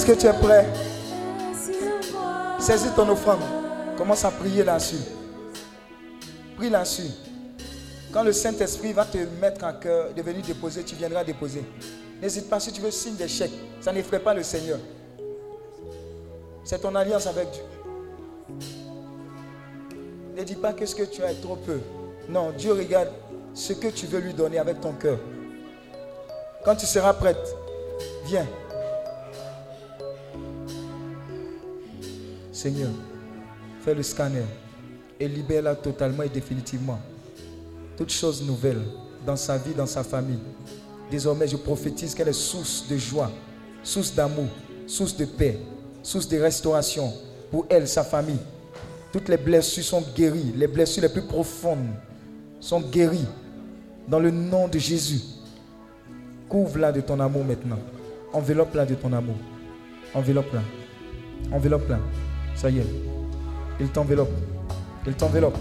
Est-ce que tu es prêt Saisis ton offrande. Commence à prier là-dessus. Prie là-dessus. Quand le Saint-Esprit va te mettre à cœur de venir déposer, tu viendras déposer. N'hésite pas si tu veux signe des chèques. Ça n'effraie pas le Seigneur. C'est ton alliance avec Dieu. Ne dis pas que ce que tu as est trop peu. Non, Dieu regarde ce que tu veux lui donner avec ton cœur. Quand tu seras prête, viens. Seigneur, fais le scanner et libère-la totalement et définitivement. Toutes choses nouvelles dans sa vie, dans sa famille. Désormais, je prophétise qu'elle est source de joie, source d'amour, source de paix, source de restauration pour elle, sa famille. Toutes les blessures sont guéries, les blessures les plus profondes sont guéries dans le nom de Jésus. Couvre-la de ton amour maintenant. Enveloppe-la de ton amour. Enveloppe-la. Enveloppe-la. Ça y est. Il t'enveloppe. Il t'enveloppe.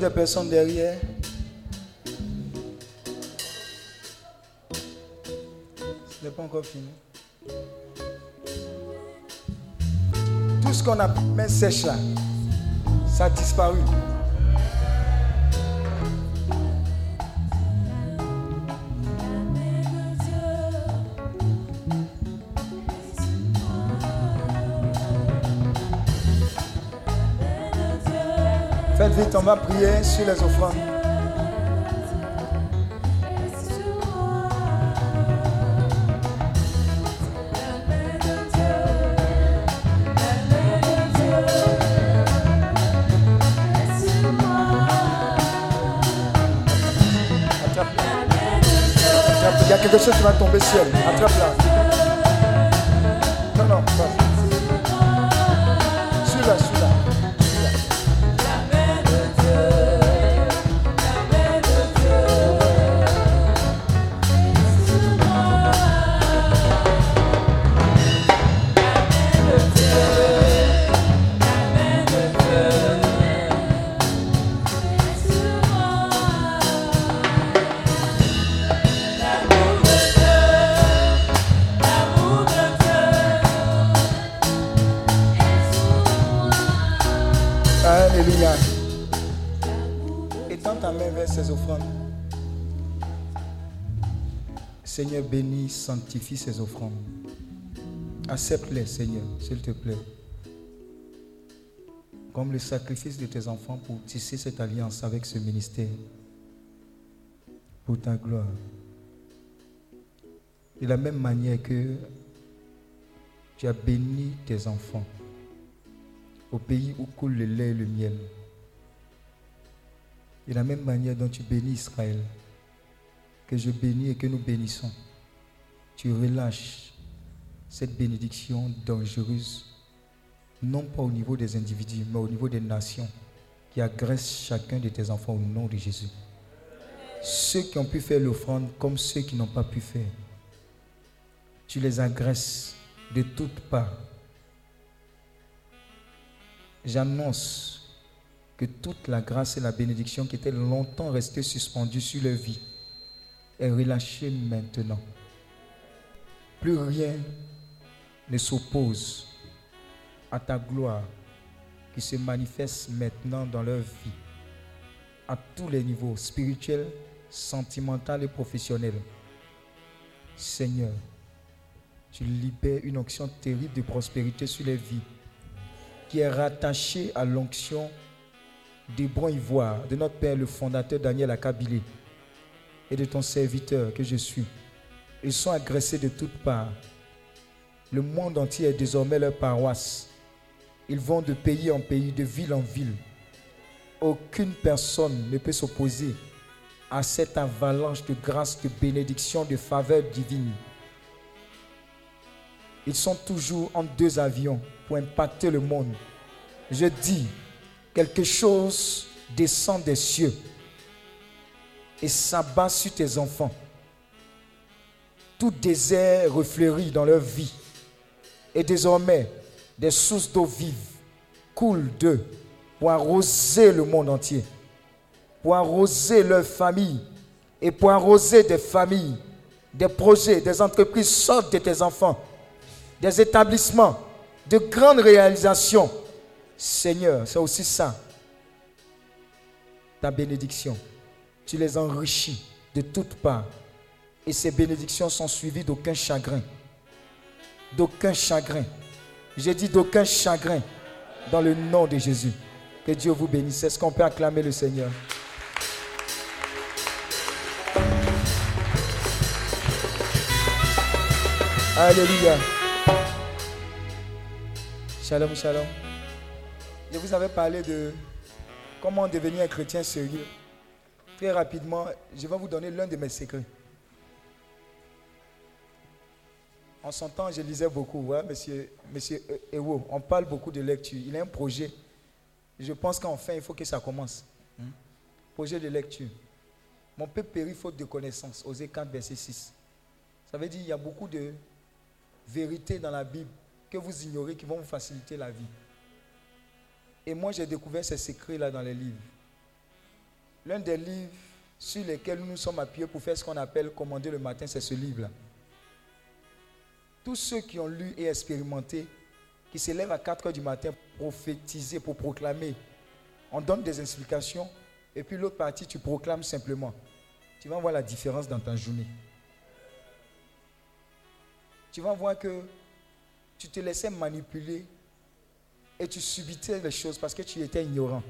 Des personnes derrière? Ce n'est pas encore fini. Tout ce qu'on a mis sèche là, ça a disparu. Va prier sur les offrandes. Il y a quelque chose qui va tomber sur elle. Attrape-la. Seigneur, bénis, sanctifie ces offrandes. Accepte-les, Seigneur, s'il te plaît. Comme le sacrifice de tes enfants pour tisser cette alliance avec ce ministère. Pour ta gloire. De la même manière que tu as béni tes enfants au pays où coule le lait et le miel. De la même manière dont tu bénis Israël, que je bénis et que nous bénissons, tu relâches cette bénédiction dangereuse, non pas au niveau des individus, mais au niveau des nations, qui agressent chacun de tes enfants au nom de Jésus. Ceux qui ont pu faire l'offrande comme ceux qui n'ont pas pu faire, tu les agresses de toutes parts. J'annonce que toute la grâce et la bénédiction qui étaient longtemps restées suspendues sur leur vie est relâchée maintenant. Plus rien ne s'oppose à ta gloire qui se manifeste maintenant dans leur vie, à tous les niveaux, spirituels, sentimental et professionnel. Seigneur, tu libères une onction terrible de prospérité sur les vies qui est rattachée à l'onction des bons ivoires de notre Père, le fondateur Daniel Akabilé et de ton serviteur que je suis. Ils sont agressés de toutes parts. Le monde entier est désormais leur paroisse. Ils vont de pays en pays, de ville en ville. Aucune personne ne peut s'opposer à cette avalanche de grâce, de bénédiction, de faveur divine. Ils sont toujours en deux avions pour impacter le monde. Je dis, quelque chose descend des cieux et s'abat sur tes enfants. Tout désert refleurit dans leur vie. Et désormais, des sources d'eau vive coulent d'eux pour arroser le monde entier, pour arroser leur famille et pour arroser des familles, des projets, des entreprises sortent de tes enfants, des établissements, de grandes réalisations. Seigneur, c'est aussi ça, ta bénédiction. Tu les enrichis de toutes parts. Et ces bénédictions sont suivies d'aucun chagrin. D'aucun chagrin. J'ai dit d'aucun chagrin dans le nom de Jésus. Que Dieu vous bénisse. Est-ce qu'on peut acclamer le Seigneur? Alléluia. Shalom, shalom. Je vous avais parlé de comment devenir un chrétien sérieux. Très rapidement, je vais vous donner l'un de mes secrets. En son temps, je lisais beaucoup, ouais, monsieur, monsieur Ewo. On parle beaucoup de lecture. Il a un projet. Je pense qu'enfin, il faut que ça commence. Hmm? Projet de lecture. Mon peuple périt faute de connaissance. Osée 4, verset 6. Ça veut dire qu'il y a beaucoup de vérités dans la Bible que vous ignorez qui vont vous faciliter la vie. Et moi, j'ai découvert ces secrets-là dans les livres. L'un des livres sur lesquels nous nous sommes appuyés pour faire ce qu'on appelle commander le matin, c'est ce livre-là. Tous ceux qui ont lu et expérimenté, qui se lèvent à 4 heures du matin pour prophétiser, pour proclamer, on donne des explications, et puis l'autre partie, tu proclames simplement. Tu vas voir la différence dans ta journée. Tu vas voir que tu te laissais manipuler et tu subitais les choses parce que tu étais ignorant.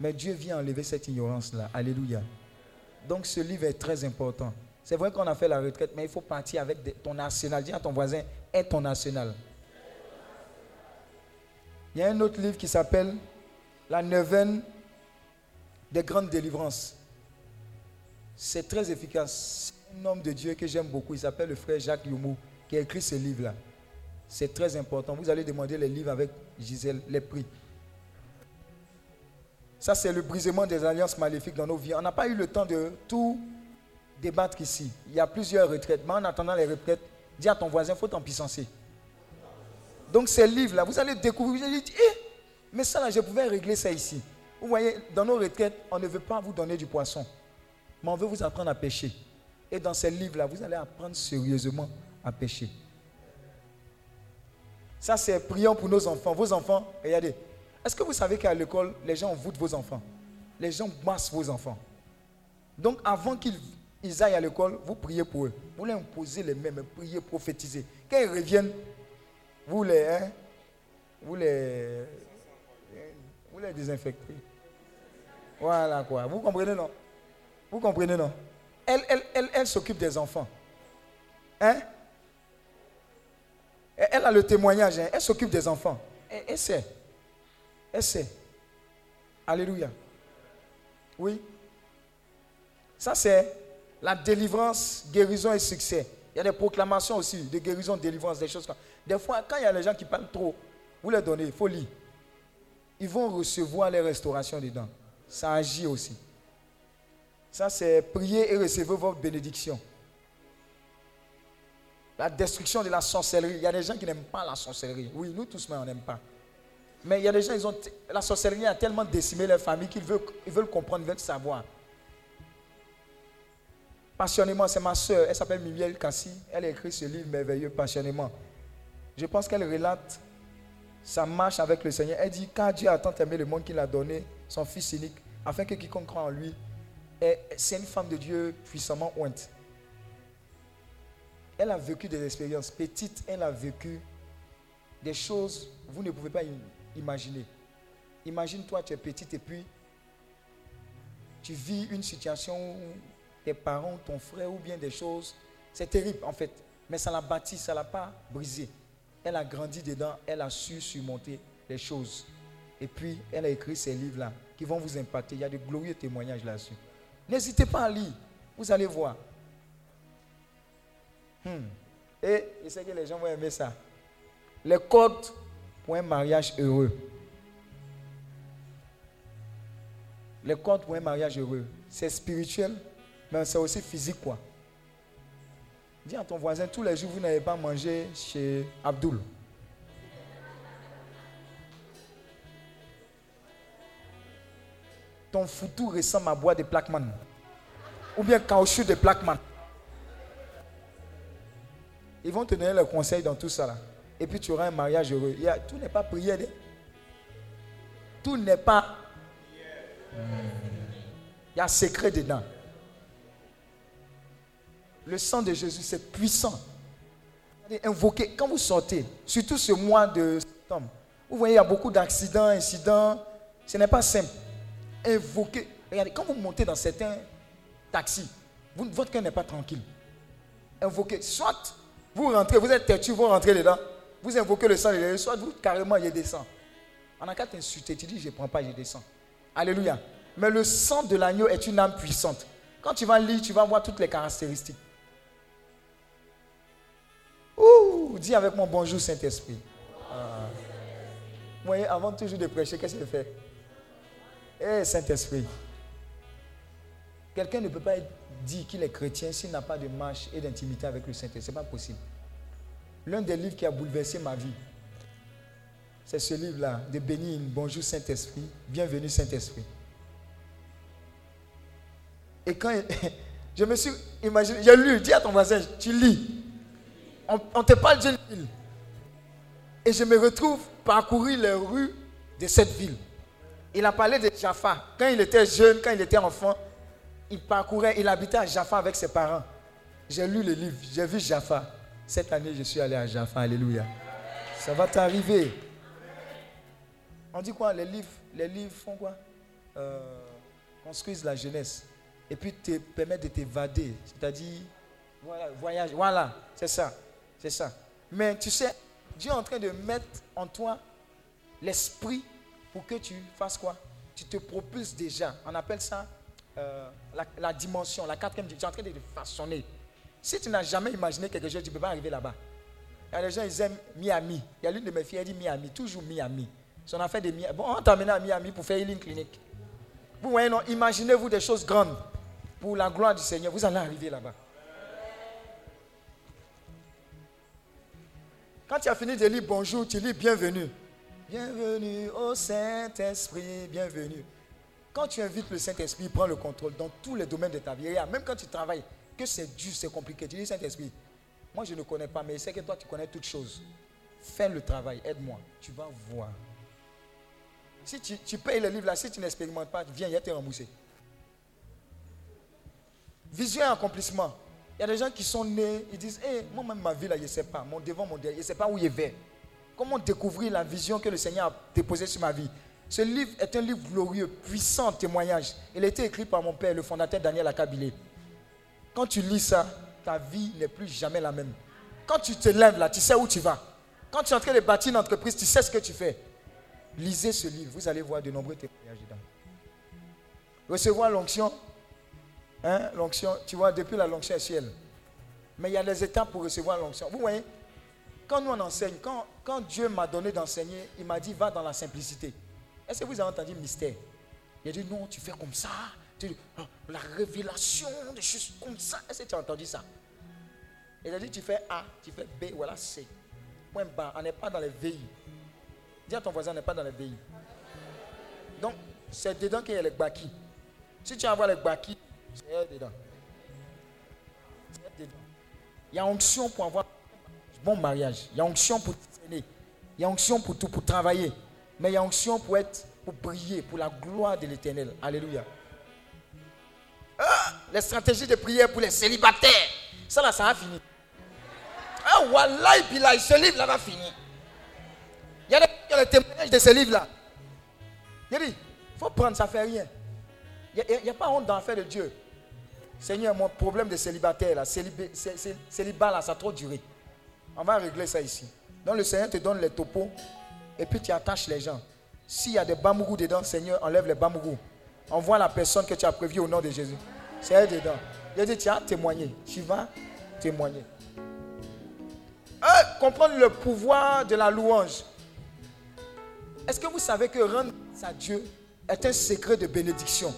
Mais Dieu vient enlever cette ignorance-là. Alléluia. Donc ce livre est très important. C'est vrai qu'on a fait la retraite, mais il faut partir avec ton arsenal. Dis à ton voisin, est ton arsenal. Il y a un autre livre qui s'appelle La neuvaine des grandes délivrances. C'est très efficace. Un homme de Dieu que j'aime beaucoup, il s'appelle le frère Jacques Youmou, qui a écrit ce livre-là. C'est très important. Vous allez demander les livres avec Gisèle, les prix. Ça, c'est le brisement des alliances maléfiques dans nos vies. On n'a pas eu le temps de tout débattre ici. Il y a plusieurs retraites. Mais en attendant les retraites, dis à ton voisin, faut t'en puissancer. Donc ces livres-là, vous allez découvrir, vous allez dire, eh, mais ça là, je pouvais régler ça ici. Vous voyez, dans nos retraites, on ne veut pas vous donner du poisson, mais on veut vous apprendre à pêcher. Et dans ces livres-là, vous allez apprendre sérieusement à pêcher. Ça, c'est prions pour nos enfants. Vos enfants, regardez. Est-ce que vous savez qu'à l'école, les gens voûtent vos enfants? Les gens massent vos enfants. Donc, avant qu'ils aillent à l'école, vous priez pour eux. Vous leur imposez les mêmes, priez, prophétisez. Quand ils reviennent, vous les, hein, vous les, vous les désinfectez. Voilà quoi. Vous comprenez, non? Vous comprenez, non? Elle, elle, elle, elle s'occupe des enfants. Hein? Elle a le témoignage. hein. Elle s'occupe des enfants. Elle, elle sait. Elle sait. Alléluia. Oui. Ça, c'est la délivrance, guérison et succès. Il y a des proclamations aussi de guérison, délivrance, des choses comme Des fois, quand il y a les gens qui parlent trop, vous les donnez, lire. Ils vont recevoir les restaurations dedans. Ça agit aussi. Ça, c'est prier et recevoir votre bénédiction. La destruction de la sorcellerie. Il y a des gens qui n'aiment pas la sorcellerie. Oui, nous tous, mais on n'aime pas. Mais il y a des gens, ils ont, la sorcellerie a tellement décimé leur famille qu'ils veulent, ils veulent comprendre, ils veulent savoir. Passionnément, c'est ma soeur, elle s'appelle Mimiel Kassi. Elle a écrit ce livre merveilleux, Passionnément. Je pense qu'elle relate sa marche avec le Seigneur. Elle dit, car Dieu a tant aimé le monde qu'il a donné son Fils unique, afin que quiconque croit en lui, c'est une femme de Dieu puissamment ointe. Elle a vécu des expériences. Petite, elle a vécu des choses vous ne pouvez pas imaginer. Imagine-toi, tu es petite et puis tu vis une situation où tes parents, ton frère ou bien des choses, c'est terrible en fait. Mais ça l'a bâti, ça ne l'a pas brisé. Elle a grandi dedans, elle a su surmonter les choses. Et puis, elle a écrit ces livres-là qui vont vous impacter. Il y a de glorieux témoignages là-dessus. N'hésitez pas à lire. Vous allez voir. Hmm. Et je sais que les gens vont aimer ça. Les codes pour un mariage heureux. Les codes pour un mariage heureux. C'est spirituel, mais c'est aussi physique, quoi. Dis à ton voisin, tous les jours, vous n'avez pas mangé chez Abdul. Ton foutu ressemble à bois de plaqueman. Ou bien caoutchouc de plaqueman. Ils vont te donner le conseil dans tout ça là. Et puis tu auras un mariage heureux. A- tout n'est pas prière. Tout n'est pas. Il y a secret dedans. Le sang de Jésus, c'est puissant. Invoquez, quand vous sortez, surtout ce mois de septembre, vous voyez, il y a beaucoup d'accidents, incidents. Ce n'est pas simple. Invoquez. Regardez, quand vous montez dans certains taxis, vous- votre cœur n'est pas tranquille. Invoquez. Soit vous rentrez, vous êtes têtu, vous rentrez dedans, vous invoquez le sang de Jésus, soit vous carrément, il descend. On a qu'à t'insulter, tu dis, je ne prends pas, je descends. Alléluia. Mais le sang de l'agneau est une âme puissante. Quand tu vas lire, tu vas voir toutes les caractéristiques. Ouh, dis avec moi bonjour Saint-Esprit. Ah. Vous voyez, avant toujours de prêcher, qu'est-ce qu'il fait Eh Saint-Esprit. Quelqu'un ne peut pas dire qu'il est chrétien s'il n'a pas de marche et d'intimité avec le Saint-Esprit. Ce n'est pas possible. L'un des livres qui a bouleversé ma vie, c'est ce livre-là, de Bénin, Bonjour Saint-Esprit, Bienvenue Saint-Esprit. Et quand je me suis imaginé, j'ai lu, dis à ton voisin, tu lis. On, te parle d'une ville. Et je me retrouve parcourir les rues de cette ville. Il a parlé de Jaffa. Quand il était jeune, quand il était enfant, il parcourait, il habitait à Jaffa avec ses parents. J'ai lu le livre, j'ai vu Jaffa. Cette année, je suis allé à Jaffa. Alléluia. Ça va t'arriver. On dit quoi? Les livres, les livres font quoi? Euh, Construisent la jeunesse. Et puis te permettent de t'évader. C'est-à-dire, voilà, voyage. Voilà, c'est ça. C'est ça. Mais tu sais, Dieu est en train de mettre en toi l'esprit pour que tu fasses quoi? Tu te propulses déjà. On appelle ça euh, la, dimension, la quatrième dimension. Tu es en train de te façonner. Si tu n'as jamais imaginé quelque chose, tu ne peux pas arriver là-bas. Il y a des gens, ils aiment Miami. Il y a l'une de mes filles, elle dit Miami, toujours Miami. Son affaire de Miami. Bon, on t'a à Miami pour faire une clinique. Vous voyez, non, imaginez-vous des choses grandes pour la gloire du Seigneur. Vous allez arriver là-bas. Quand tu as fini de lire bonjour, tu lis bienvenue. Bienvenue au Saint-Esprit, bienvenue. Quand tu invites le Saint-Esprit, il prend le contrôle dans tous les domaines de ta vie. Même quand tu travailles, que c'est dur, c'est compliqué, tu dis Saint-Esprit, moi je ne connais pas, mais je sais que toi tu connais toutes choses. Fais le travail, aide-moi, tu vas voir. Si tu, payes le livre là, si tu n'expérimentes pas, viens, il y a te rembourser. Vision et accomplissement. Il y a des gens qui sont nés, ils disent, hé, moi-même ma vie là, je ne sais pas, mon devant, mon derrière, je ne sais pas où je vais. Comment découvrir la vision que le Seigneur a déposée sur ma vie? Ce livre est un livre glorieux, puissant témoignage. Il a été écrit par mon père, le fondateur Daniel Akabilé. Quand tu lis ça, ta vie n'est plus jamais la même. Quand tu te lèves là, tu sais où tu vas. Quand tu es en train de bâtir une entreprise, tu sais ce que tu fais. Lisez ce livre, vous allez voir de nombreux témoignages dedans. Recevoir l'onction, hein, l'onction, tu vois, depuis la l'onction est ciel. Mais il y a des étapes pour recevoir l'onction. Vous voyez, quand nous on enseigne, quand, quand Dieu m'a donné d'enseigner, il m'a dit va dans la simplicité. Est-ce que vous avez entendu mystère? Il a dit non, tu fais comme ça. Tu- oh, la révélation, des choses comme ça. Est-ce que tu as entendu ça? Il a dit tu fais A, tu fais B, voilà C. Point bas, on n'est pas dans les VI. Dis à ton voisin, on n'est pas dans les pays. Donc, c'est dedans qu'il y a les baki. Si tu envoies les baki, c'est dedans. C'est dedans. Il y a onction pour avoir un bon mariage. Il y a onction pour discerner. Il y a onction pour tout, pour travailler. Mais il y a onction pour être, pour briller, pour la gloire de l'éternel. Alléluia. Ah, les stratégies de prière pour les célibataires. Ça là, ça a fini. Ah, ce livre-là va finir. Il y a des témoignages de ce livre-là. Il dit, il faut prendre, ça ne fait rien. Il n'y a, pas honte d'en faire de Dieu. Seigneur, mon problème de célibataire, là, célibat, là, ça a trop duré. On va régler ça ici. Donc le Seigneur te donne les topos et puis tu attaches les gens. S'il y a des bamougous dedans, Seigneur, enlève les bamougous. Envoie la personne que tu as prévue au nom de Jésus. C'est elle dedans. Il dit, tu as témoigné. Tu vas témoigner. Euh, comprendre le pouvoir de la louange. Est-ce que vous savez que rendre à Dieu est un secret de bénédiction?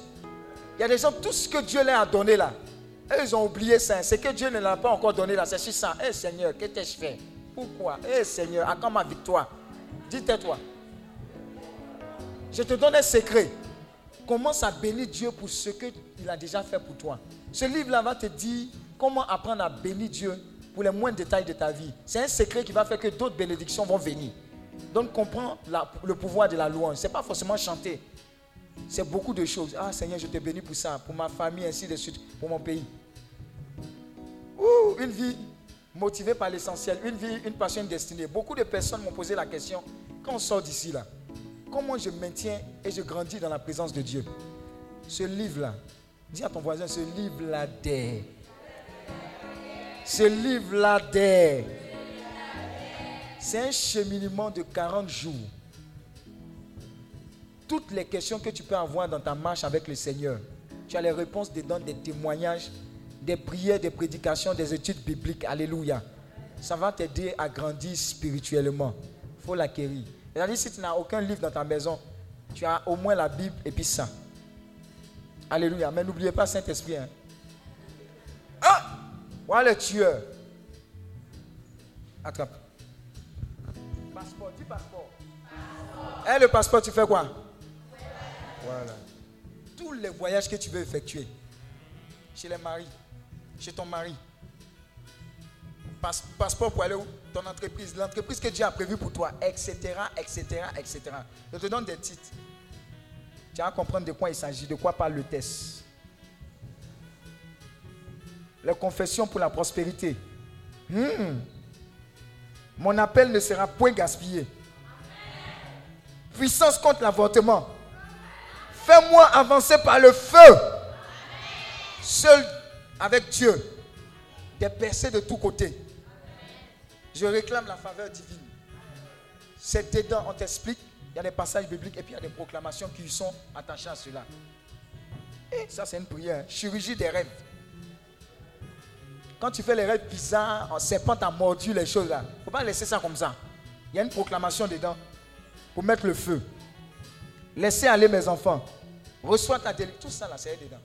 Il y a des gens, tout ce que Dieu leur a donné là, ils ont oublié ça. C'est que Dieu ne l'a pas encore donné là. C'est sur ça. Eh Seigneur, que je fais Pourquoi? Eh Seigneur, à quand ma victoire Dis-toi. Je te donne un secret. Commence à bénir Dieu pour ce qu'il a déjà fait pour toi. Ce livre-là va te dire comment apprendre à bénir Dieu pour les moindres détails de ta vie. C'est un secret qui va faire que d'autres bénédictions vont venir. Donc comprends le pouvoir de la louange. Ce n'est pas forcément chanter. C'est beaucoup de choses. Ah Seigneur, je te bénis pour ça, pour ma famille, ainsi de suite, pour mon pays. Ouh, une vie motivée par l'essentiel, une vie, une passion, une destinée. Beaucoup de personnes m'ont posé la question, quand on sort d'ici là, comment je maintiens et je grandis dans la présence de Dieu Ce livre-là, dis à ton voisin, ce livre-là d'air. Ce livre-là d'air. C'est un cheminement de 40 jours. Toutes les questions que tu peux avoir dans ta marche avec le Seigneur, tu as les réponses dedans, des témoignages, des prières, des prédications, des études bibliques. Alléluia. Ça va t'aider à grandir spirituellement. Il faut l'acquérir. C'est-à-dire, si tu n'as aucun livre dans ta maison, tu as au moins la Bible et puis ça. Alléluia. Mais n'oubliez pas Saint-Esprit. hein. Ah Voilà le tueur. Attrape. Passeport, dis passeport. Eh, le passeport, tu fais quoi? Voilà. Tous les voyages que tu veux effectuer, chez les maris, chez ton mari, Passe- passeport pour aller où? Ton entreprise, l'entreprise que Dieu a prévue pour toi, etc., etc., etc. Je te donne des titres. Tu vas comprendre de quoi il s'agit, de quoi parle le test. Les confessions pour la prospérité. Hmm. Mon appel ne sera point gaspillé. Puissance contre l'avortement. Fais-moi avancer par le feu. Seul avec Dieu. Des percées de tous côtés. Je réclame la faveur divine. C'est dedans, on t'explique. Il y a des passages bibliques et puis il y a des proclamations qui sont attachées à cela. Et ça, c'est une prière. Chirurgie des rêves. Quand tu fais les rêves bizarres, en serpent t'a mordu les choses là. Il ne faut pas laisser ça comme ça. Il y a une proclamation dedans pour mettre le feu. Laissez aller mes enfants. Reçois ta délivrance. Tout ça là, c'est dedans.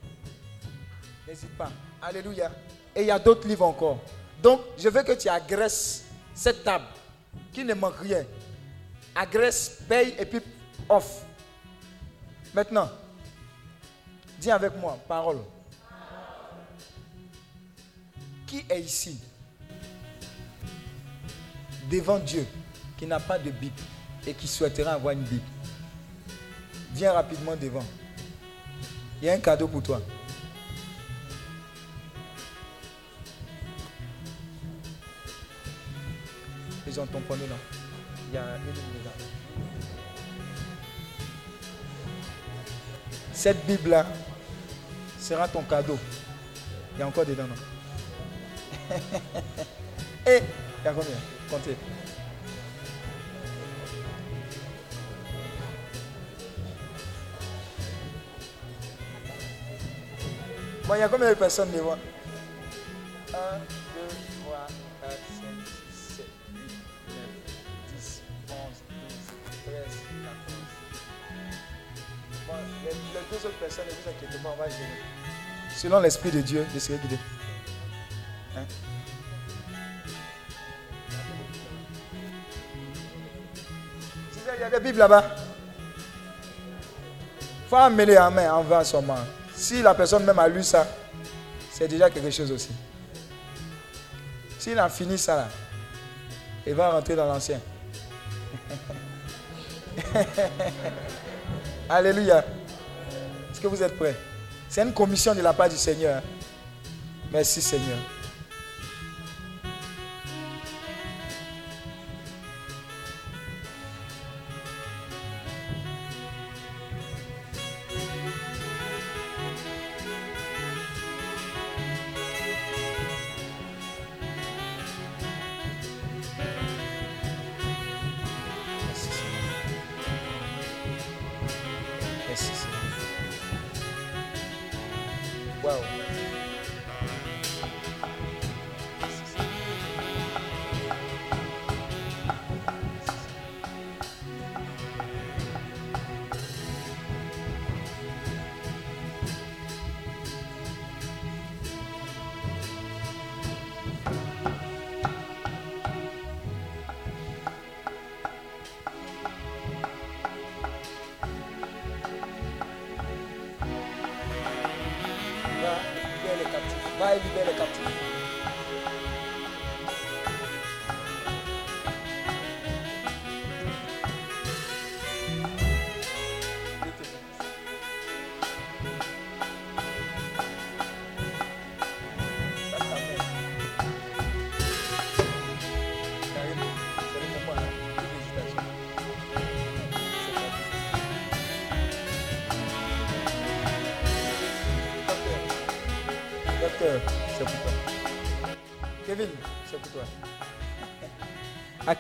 N'hésite pas. Alléluia. Et il y a d'autres livres encore. Donc, je veux que tu agresses cette table qui ne manque rien. Agresse, paye et puis off. Maintenant, dis avec moi, parole. Qui est ici devant Dieu qui n'a pas de Bible et qui souhaiterait avoir une Bible? Viens rapidement devant. Il y a un cadeau pour toi. Ils ont tamponné là. Il y a une là. Cette Bible-là sera ton cadeau. Il y a encore dedans, non? Et il y a combien? Comptez. Bon, il y a combien de personnes devant? 1, les, deux autres personnes, ne vous inquiétez pas, on va gérer. Selon l'Esprit de Dieu, je serai guidé. Il y a des Bibles là-bas. faut amener en main en vain seulement. Si la personne même a lu ça, c'est déjà quelque chose aussi. S'il a fini ça là, il va rentrer dans l'ancien. Alléluia. Que vous êtes prêts C'est une commission de la part du Seigneur. Merci Seigneur.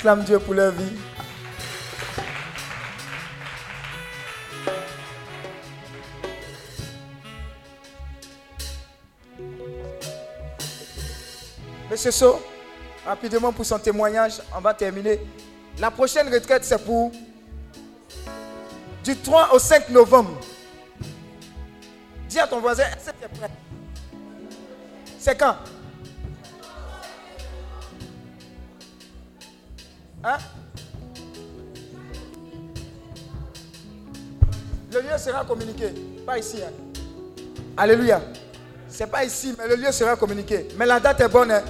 Acclame Dieu pour leur vie. Monsieur So, rapidement pour son témoignage, on va terminer. La prochaine retraite, c'est pour du 3 au 5 novembre. Dis à ton voisin, C'est quand? Sera communiqué. Pas ici. hein. Alléluia. C'est pas ici, mais le lieu sera communiqué. Mais la date est bonne. hein.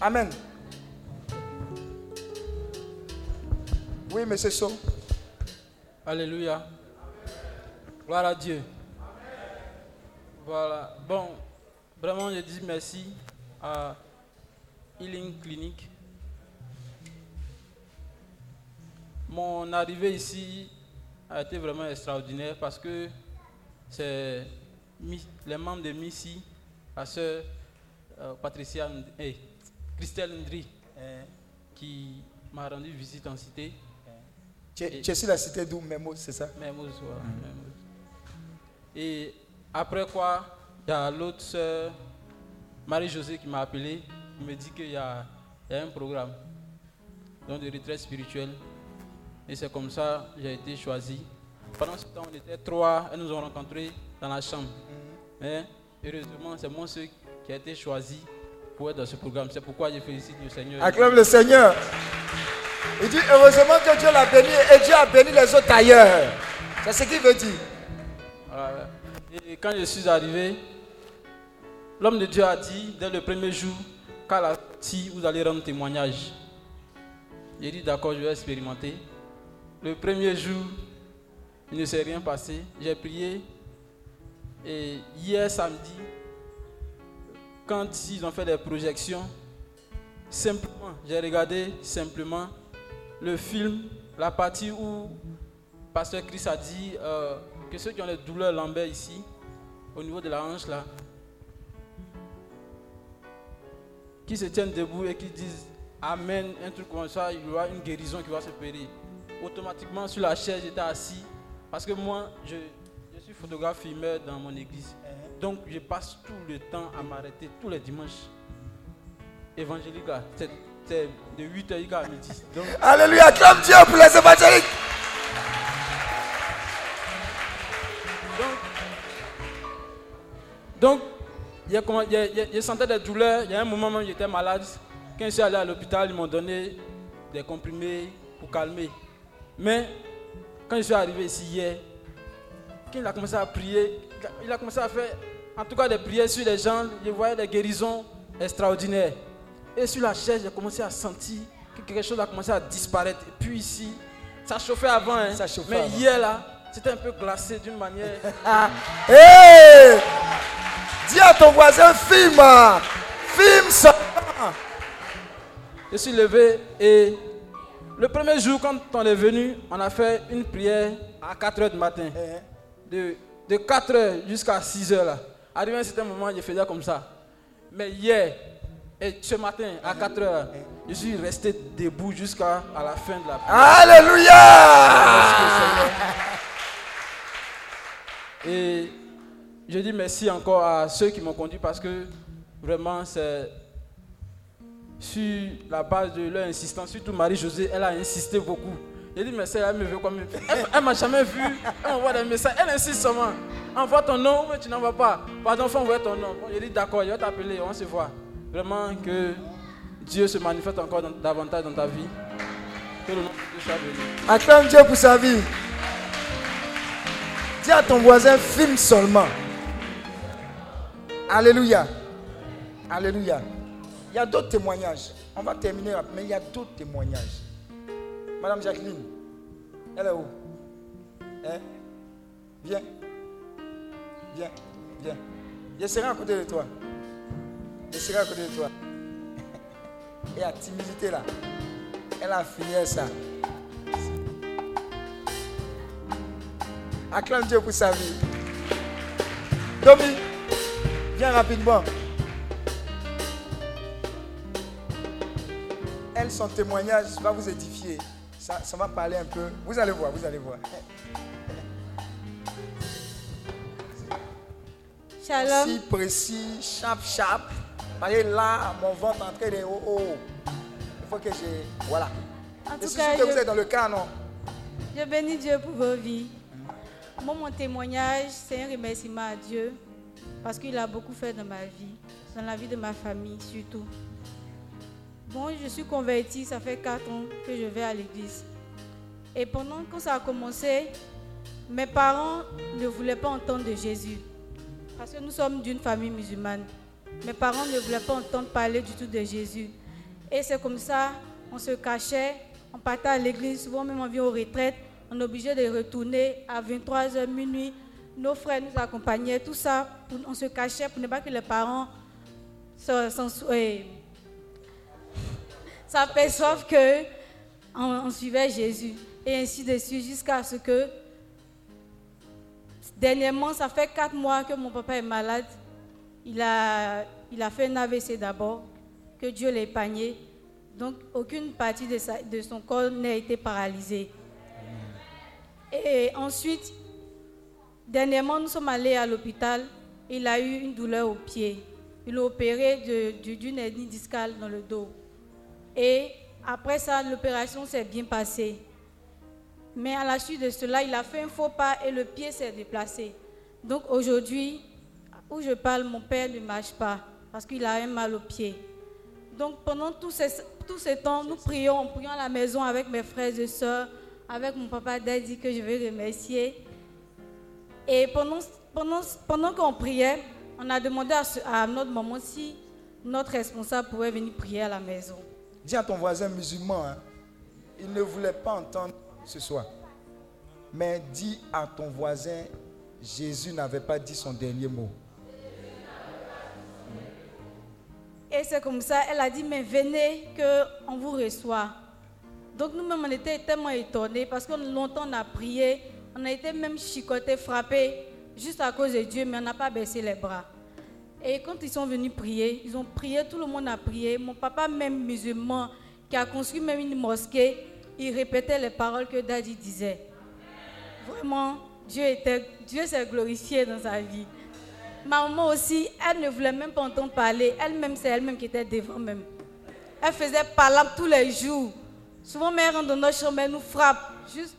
Amen. Oui, monsieur So. Alléluia. Gloire à Dieu. Voilà. Bon, vraiment, je dis merci à Healing Clinic. Mon arrivée ici a été vraiment extraordinaire parce que c'est les membres de Missy, la sœur euh, Patricia,Nd- eh, Christelle Ndri, qui m'a rendu visite en cité. Tu es, tu es sur la cité d'où? Memo, c'est ça? Mermoz, voilà. Et après quoi, il y a l'autre sœur, Marie-Josée, qui m'a appelé. qui me dit qu'il y a, il y a un programme donc de retraite spirituelle. Et c'est comme ça que j'ai été choisi. Pendant ce temps, on était trois, elles nous ont rencontrés dans la chambre. Mais heureusement, c'est moi seul qui a été choisi pour être dans ce programme. C'est pourquoi je félicite le Seigneur. Acclame le Seigneur. Il dit heureusement que Dieu l'a béni et Dieu a béni les autres ailleurs. C'est ce qu'il veut dire. Voilà. Et quand je suis arrivé, l'homme de Dieu a dit dès le premier jour qu'à la sortie, vous allez rendre témoignage. J'ai dit d'accord, je vais expérimenter. Le premier jour, il ne s'est rien passé. J'ai prié. Et hier samedi, quand ils ont fait des projections, simplement, j'ai regardé simplement le film, la partie où Pasteur Chris a dit euh, que ceux qui ont des douleurs lombaires ici, au niveau de la hanche là, qui se tiennent debout et qui disent Amen, un truc comme ça, il y aura une guérison qui va se opérer. Automatiquement sur la chaise, j'étais assis parce que moi, je, je suis photographe filmeur dans mon église. Donc je passe tout le temps à m'arrêter tous les dimanches. Évangélique, c'est de 8h à midi. Donc, Alléluia, acclame Dieu pour les évangéliques. Donc, je sentais des douleurs. Il y a un moment même, j'étais malade. Quand je suis allé à l'hôpital, ils m'ont donné des comprimés pour calmer. Mais quand je suis arrivé ici hier, quand il a commencé à prier, il a- commencé à faire en tout cas des prières sur les gens, je voyais des guérisons extraordinaires. Et sur la chaise, j'ai commencé à sentir que quelque chose a commencé à disparaître. Et puis ici, ça chauffait avant, hein. Ça chauffait mais avant. hier là, c'était un peu glacé d'une manière. Hé Dis à ton voisin, filme Filme ça Je suis levé et le premier jour, quand on est venu, on a fait une prière à 4 heures du matin. De, de 4 heures jusqu'à 6 heures. Là. Arrivé à un certain moment, je faisais comme ça. Mais hier et ce matin, à 4 heures, je suis resté debout jusqu'à à la fin de la prière. Alléluia Et je dis merci encore à ceux qui m'ont conduit parce que vraiment c'est sur la base de leur insistance, surtout Marie-Josée, elle a insisté beaucoup. J'ai dit merci, elle me veut comme Elle, m'a jamais vu, elle m'envoie des messages, elle insiste seulement. Envoie ton nom, mais tu n'envoies pas. Pardon, faut envoyer ton nom. Bon, j'ai dit d'accord, je vais t'appeler, on se voit. Vraiment que Dieu se manifeste encore davantage dans ta vie. Que le nom de Dieu soit béni. Acclame Dieu pour sa vie. Dis à ton voisin, filme seulement. Alléluia. Alléluia. Il y a d'autres témoignages. On va terminer, mais il y a d'autres témoignages. Madame Jacqueline, elle est où? Hein? Viens. Viens. Viens. Je serai à côté de toi. Je serai à côté de toi. Et la timidité là. Elle a fini ça. Acclame Dieu pour sa vie. Domi, viens rapidement. Elle, son témoignage va vous édifier. Ça, ça va parler un peu. Vous allez voir, vous allez voir. Shalom. Si précis, chap, chap. Voyez là, mon ventre en train de. Oh, oh. Il faut que je. Voilà. En Je tout suis cas, sûr que vous je- êtes dans le cas, non? Je bénis Dieu pour vos vies. Moi, mon témoignage, c'est un remerciement à Dieu parce qu'il a beaucoup fait dans ma vie, dans la vie de ma famille surtout. Bon, je suis convertie, ça fait 4 ans que je vais à l'église. Et pendant que ça a commencé, mes parents ne voulaient pas entendre de Jésus. Parce que nous sommes d'une famille musulmane. Mes parents ne voulaient pas entendre parler du tout de Jésus. Et c'est comme ça, on se cachait, on partait à l'église, souvent même on vient aux retraites, on est obligé de retourner à 23h minuit. Nos frères nous accompagnaient, tout ça, on se cachait pour ne pas que les parents se- s'en eh, s'aperçoivent que on, suivait Jésus. Et ainsi de suite, jusqu'à ce que, dernièrement, ça fait quatre mois que mon papa est malade. Il a, il a fait un AVC d'abord, que Dieu l'a épargné. Donc, aucune partie de, de son corps n'a été paralysée. Et ensuite, dernièrement, nous sommes allés à l'hôpital. Il a eu une douleur au pied. Il a opéré d'une hernie discale dans le dos. Et après ça, l'opération s'est bien passée. Mais à la suite de cela, il a fait un faux pas et le pied s'est déplacé. Donc aujourd'hui, où je parle, mon père ne marche pas parce qu'il a un mal au pied. Donc pendant tout ce, temps, nous prions, on prions à la maison avec mes frères et sœurs, avec mon papa Daddy que je vais remercier. Et pendant, pendant, pendant qu'on priait, on a demandé à notre maman si notre responsable pouvait venir prier à la maison. Dis à ton voisin musulman, hein, il ne voulait pas entendre ce soir. Mais dis à ton voisin, Jésus n'avait pas dit son dernier mot. Et c'est comme ça, elle a dit, mais venez qu'on vous reçoit. Donc nous-mêmes, on était tellement étonnés parce que longtemps on a prié, on a été même chicotés, frappés, juste à cause de Dieu, mais on n'a pas baissé les bras. Et quand ils sont venus prier, ils ont prié, tout le monde a prié. Mon papa, même musulman, qui a construit même une mosquée, il répétait les paroles que Daddy disait. Vraiment, Dieu, Dieu s'est glorifié dans sa vie. Ma maman aussi, elle ne voulait même pas entendre parler. Elle-même, c'est elle-même qui était devant même. Elle faisait parler tous les jours. Souvent, elle rentre dans notre chambre, elle nous frappe. Juste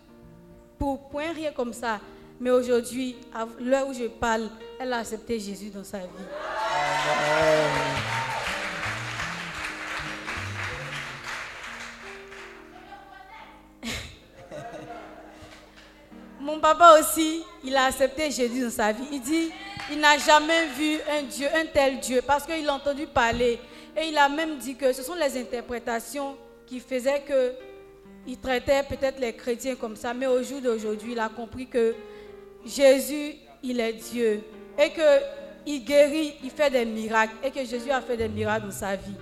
pour point rien comme ça. Mais aujourd'hui, à l'heure où je parle, elle a accepté Jésus dans sa vie. papa aussi, il a accepté Jésus dans sa vie. Il dit, il n'a jamais vu un Dieu, un tel Dieu, parce qu'il a entendu parler. Et il a même dit que ce sont les interprétations qui faisaient que il traitait peut-être les chrétiens comme ça. Mais au jour d'aujourd'hui, il a compris que Jésus, il est Dieu. Et qu'il guérit, il fait des miracles. Et que Jésus a fait des miracles dans sa vie.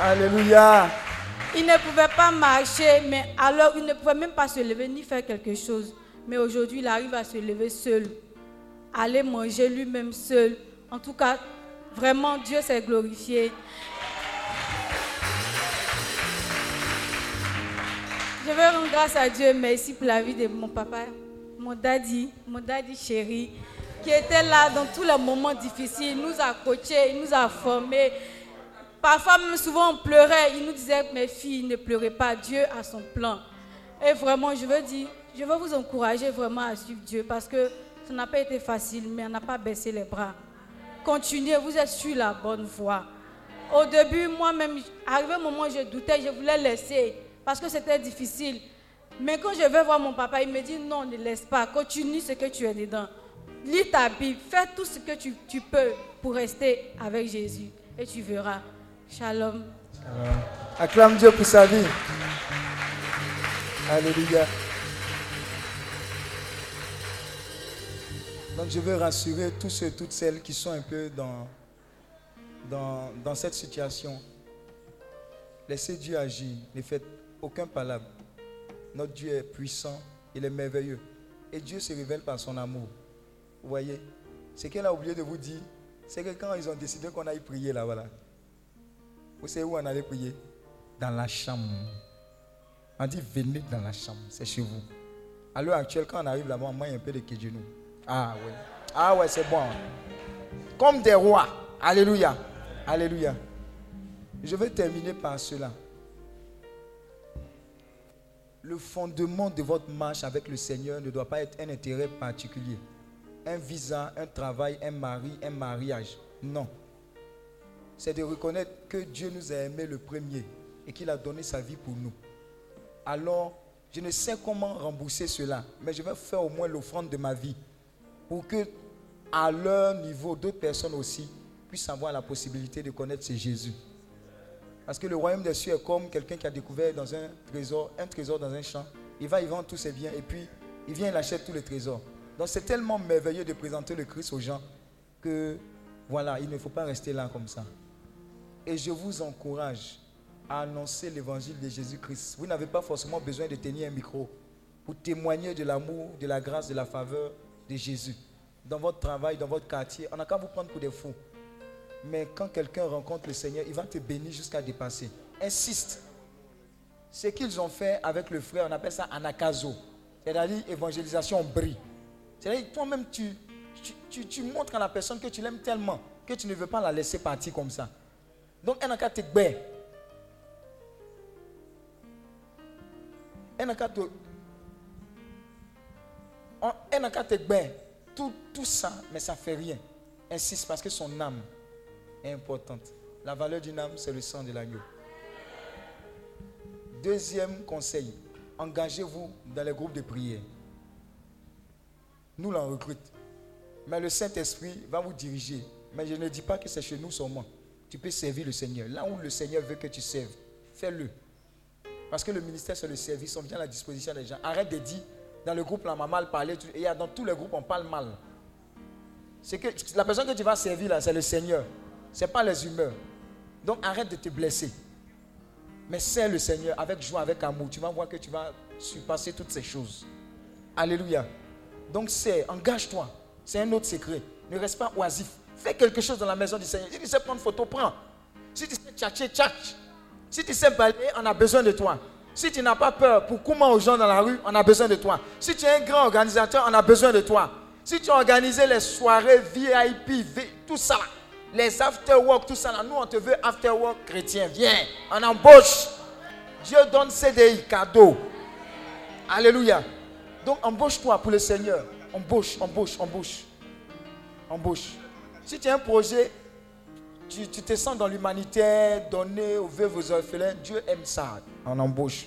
Alléluia. Il ne pouvait pas marcher, mais alors il ne pouvait même pas se lever ni faire quelque chose. Mais aujourd'hui, il arrive à se lever seul, aller manger lui-même seul. En tout cas, vraiment, Dieu s'est glorifié. Je veux rendre grâce à Dieu, merci pour la vie de mon papa, mon daddy, mon daddy chéri, qui était là dans tous les moments difficiles. Il nous a coachés, nous a formés. Parfois, même souvent, on pleurait. Il nous disait, mes filles, ne pleurez pas. Dieu a son plan. Et vraiment, je veux dire, je veux vous encourager vraiment à suivre Dieu parce que ça n'a pas été facile, mais on n'a pas baissé les bras. Continuez, vous êtes sur la bonne voie. Au début, moi-même, arrivé un moment je doutais, je voulais laisser parce que c'était difficile. Mais quand je vais voir mon papa, il me dit non, ne laisse pas, continue ce que tu es dedans. Lis ta Bible, fais tout ce que tu, peux pour rester avec Jésus et tu verras. Shalom. Acclame Dieu pour sa vie. Alléluia. Donc je veux rassurer tous ceux et toutes celles qui sont un peu dans, dans, dans cette situation. Laissez Dieu agir. Ne faites aucun palabre. Notre Dieu est puissant, il est merveilleux. Et Dieu se révèle par son amour. Vous voyez Ce qu'elle a oublié de vous dire, c'est que quand ils ont décidé qu'on aille prier là, voilà. Vous savez où on allait prier? Dans la chambre. On dit venez dans la chambre, c'est chez vous. À l'heure actuelle, quand on arrive là-bas, on mange un peu de genoux. Ah ouais. Ah ouais, c'est bon. Comme des rois. Alléluia. Alléluia. Je vais terminer par cela. Le fondement de votre marche avec le Seigneur ne doit pas être un intérêt particulier. Un visa, un travail, un mari, un mariage. Non. C'est de reconnaître que Dieu nous a aimés le premier et qu'il a donné sa vie pour nous. Alors, je ne sais comment rembourser cela, mais je vais faire au moins l'offrande de ma vie pour que, à leur niveau, d'autres personnes aussi puissent avoir la possibilité de connaître ce Jésus. Parce que le royaume des cieux est comme quelqu'un qui a découvert dans un trésor, un trésor dans un champ. Il va, il vend tous ses biens et puis il vient, il achète tous les trésors. Donc c'est tellement merveilleux de présenter le Christ aux gens que voilà, il ne faut pas rester là comme ça. Et je vous encourage à annoncer l'évangile de Jésus-Christ. Vous n'avez pas forcément besoin de tenir un micro pour témoigner de l'amour, de la grâce, de la faveur de Jésus. Dans votre travail, dans votre quartier, on n'a qu'à vous prendre pour des fous. Mais quand quelqu'un rencontre le Seigneur, il va te bénir jusqu'à dépasser. Insiste. Ce qu'ils ont fait avec le frère, on appelle ça anakazo. C'est-à-dire évangélisation bris. C'est-à-dire toi-même, tu, tu, tu, montres à la personne que tu l'aimes tellement que tu ne veux pas la laisser partir comme ça. Donc, un te gbé. Un te. Un te Tout, tout ça, mais ça fait rien. Insiste parce que son âme importante. La valeur d'une âme, c'est le sang de l'agneau. Deuxième conseil, engagez-vous dans les groupes de prière. Nous l'en recrute. Mais le Saint-Esprit va vous diriger. Mais je ne dis pas que c'est chez nous seulement. Tu peux servir le Seigneur. Là où le Seigneur veut que tu serves, fais-le. Parce que le ministère, c'est le service. On vient à la disposition des gens. Arrête de dire, dans le groupe, là, on m'a mal parlé. Et dans tous les groupes, on parle mal. C'est que la personne que tu vas servir, là, c'est le Seigneur. Ce n'est pas les humeurs. Donc arrête de te blesser. Mais c'est le Seigneur avec joie, avec amour. Tu vas voir que tu vas surpasser toutes ces choses. Alléluia. Donc c'est, engage-toi. C'est un autre secret. Ne reste pas oisif. Fais quelque chose dans la maison du Seigneur. Si tu sais prendre photo, prends. Si tu sais tchatcher, tchatch. Si tu sais balayer, on a besoin de toi. Si tu n'as pas peur pour comment aux gens dans la rue, on a besoin de toi. Si tu es un grand organisateur, on a besoin de toi. Si tu as les soirées VIP, tout ça, les after-work, tout ça, là, nous, on te veut after-work chrétien. Viens, on embauche. Dieu donne CDI, cadeau. Alléluia. Donc, embauche-toi pour le Seigneur. Embauche, embauche, embauche. Embauche. Si tu as un projet, tu, te sens dans l'humanitaire, donner aux veuves, aux orphelins, Dieu aime ça. On embauche.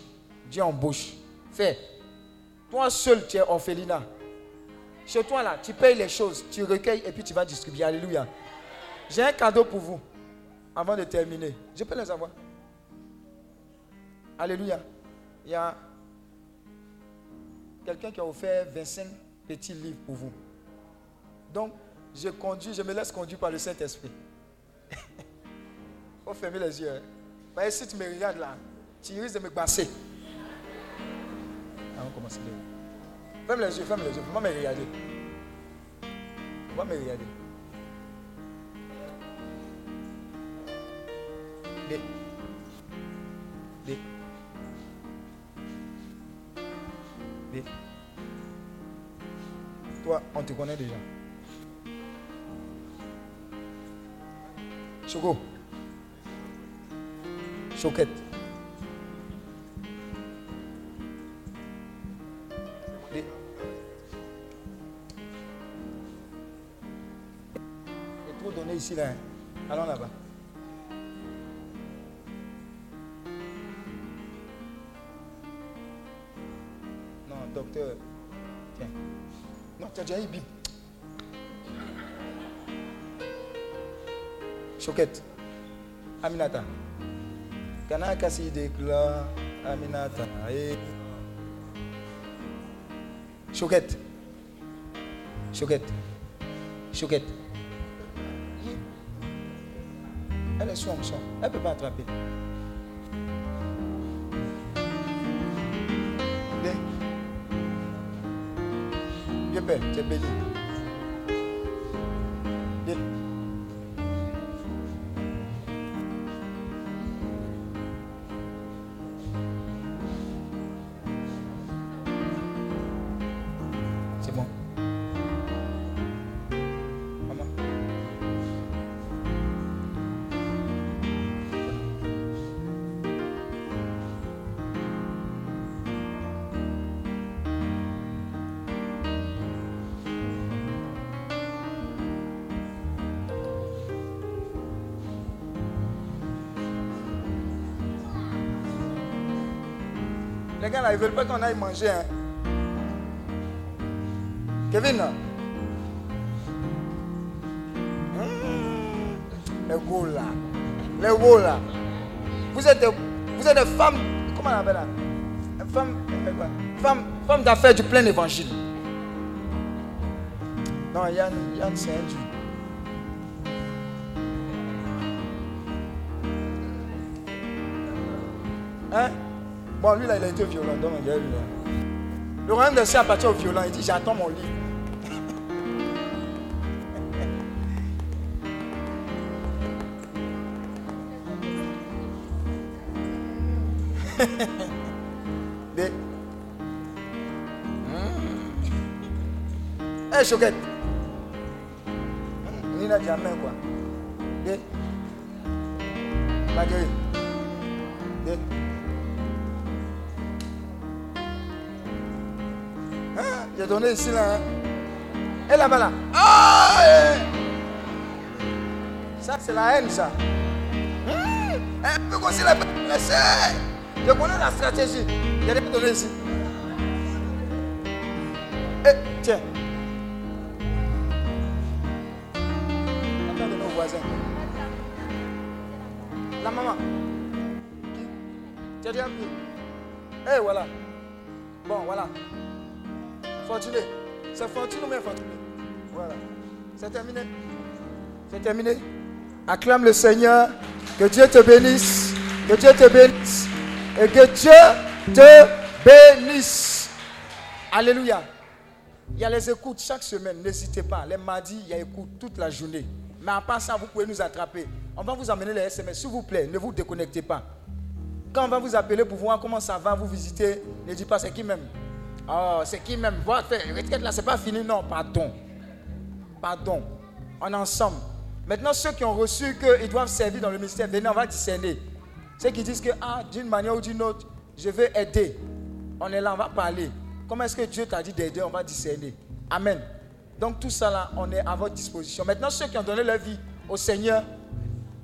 Dieu embauche. Fais. Toi seul, tu es orphelinat. Chez toi là, tu payes les choses, tu recueilles et puis tu vas distribuer. Alléluia. J'ai un cadeau pour vous avant de terminer. Je peux les avoir? Alléluia. Il y a quelqu'un qui a offert 25 petits livres pour vous. Donc, je conduis, je me laisse conduire par le Saint-Esprit. Faut fermer les yeux. Hein. si tu me regardes là, tu risques de me passer. Ah, on commence. Ferme les yeux, ferme les yeux. Pas me regarder. Pas me regarder. Toi, on te connaît déjà. Choco. Choquette. Est trop donné ici là. Hein. Allons là-bas. Tiens. Non, tu as déjà eu Bible. Choquette. Aminata. Kana kasi dekla Aminata. Eh. Choquette. Choquette. Choquette. Elle est sous onction. Elle ne peut pas attraper. Viens, Père, tu es ils veulent pas qu'on aille manger. Hein. Kevin. Mmh. Les là. Les gros là. Vous êtes des, vous êtes des femmes. Comment on appelle là Femmes, femmes, femmes d'affaires du plein évangile. Non, Yann, Yann c'est un Lui là, il a été violent. Donc, il y a eu, là. Le royaume des cieux appartient au violent. Il dit J'attends mon livre. Des. Hé, Choquette. Nina Diamant, J'ai donné ici là. Hein? Et là-bas là. Ah. Ça c'est la haine ça. Hum, Un peu comme si la. Je connais la stratégie. J'ai rien donné ici. C'est terminé. C'est terminé. Acclame le Seigneur. Que Dieu te bénisse. Que Dieu te bénisse. Et que Dieu te bénisse. Alléluia. Il y a les écoutes chaque semaine. N'hésitez pas. Les mardis, il y a écoute toute la journée. Mais à part ça, vous pouvez nous attraper. On va vous amener les SMS. S'il vous plaît, ne vous déconnectez pas. Quand on va vous appeler pour voir comment ça va, vous visiter, ne dites pas c'est qui même. Oh, c'est qui même Voir, retraite là, c'est pas fini. Non, pardon. Pardon. On est ensemble. Maintenant, ceux qui ont reçu qu'ils doivent servir dans le ministère, venez, on va discerner. Ceux qui disent que, ah, d'une manière ou d'une autre, je veux aider. On est là, on va parler. Comment est-ce que Dieu t'a dit d'aider On va discerner. Amen. Donc, tout ça là, on est à votre disposition. Maintenant, ceux qui ont donné leur vie au Seigneur,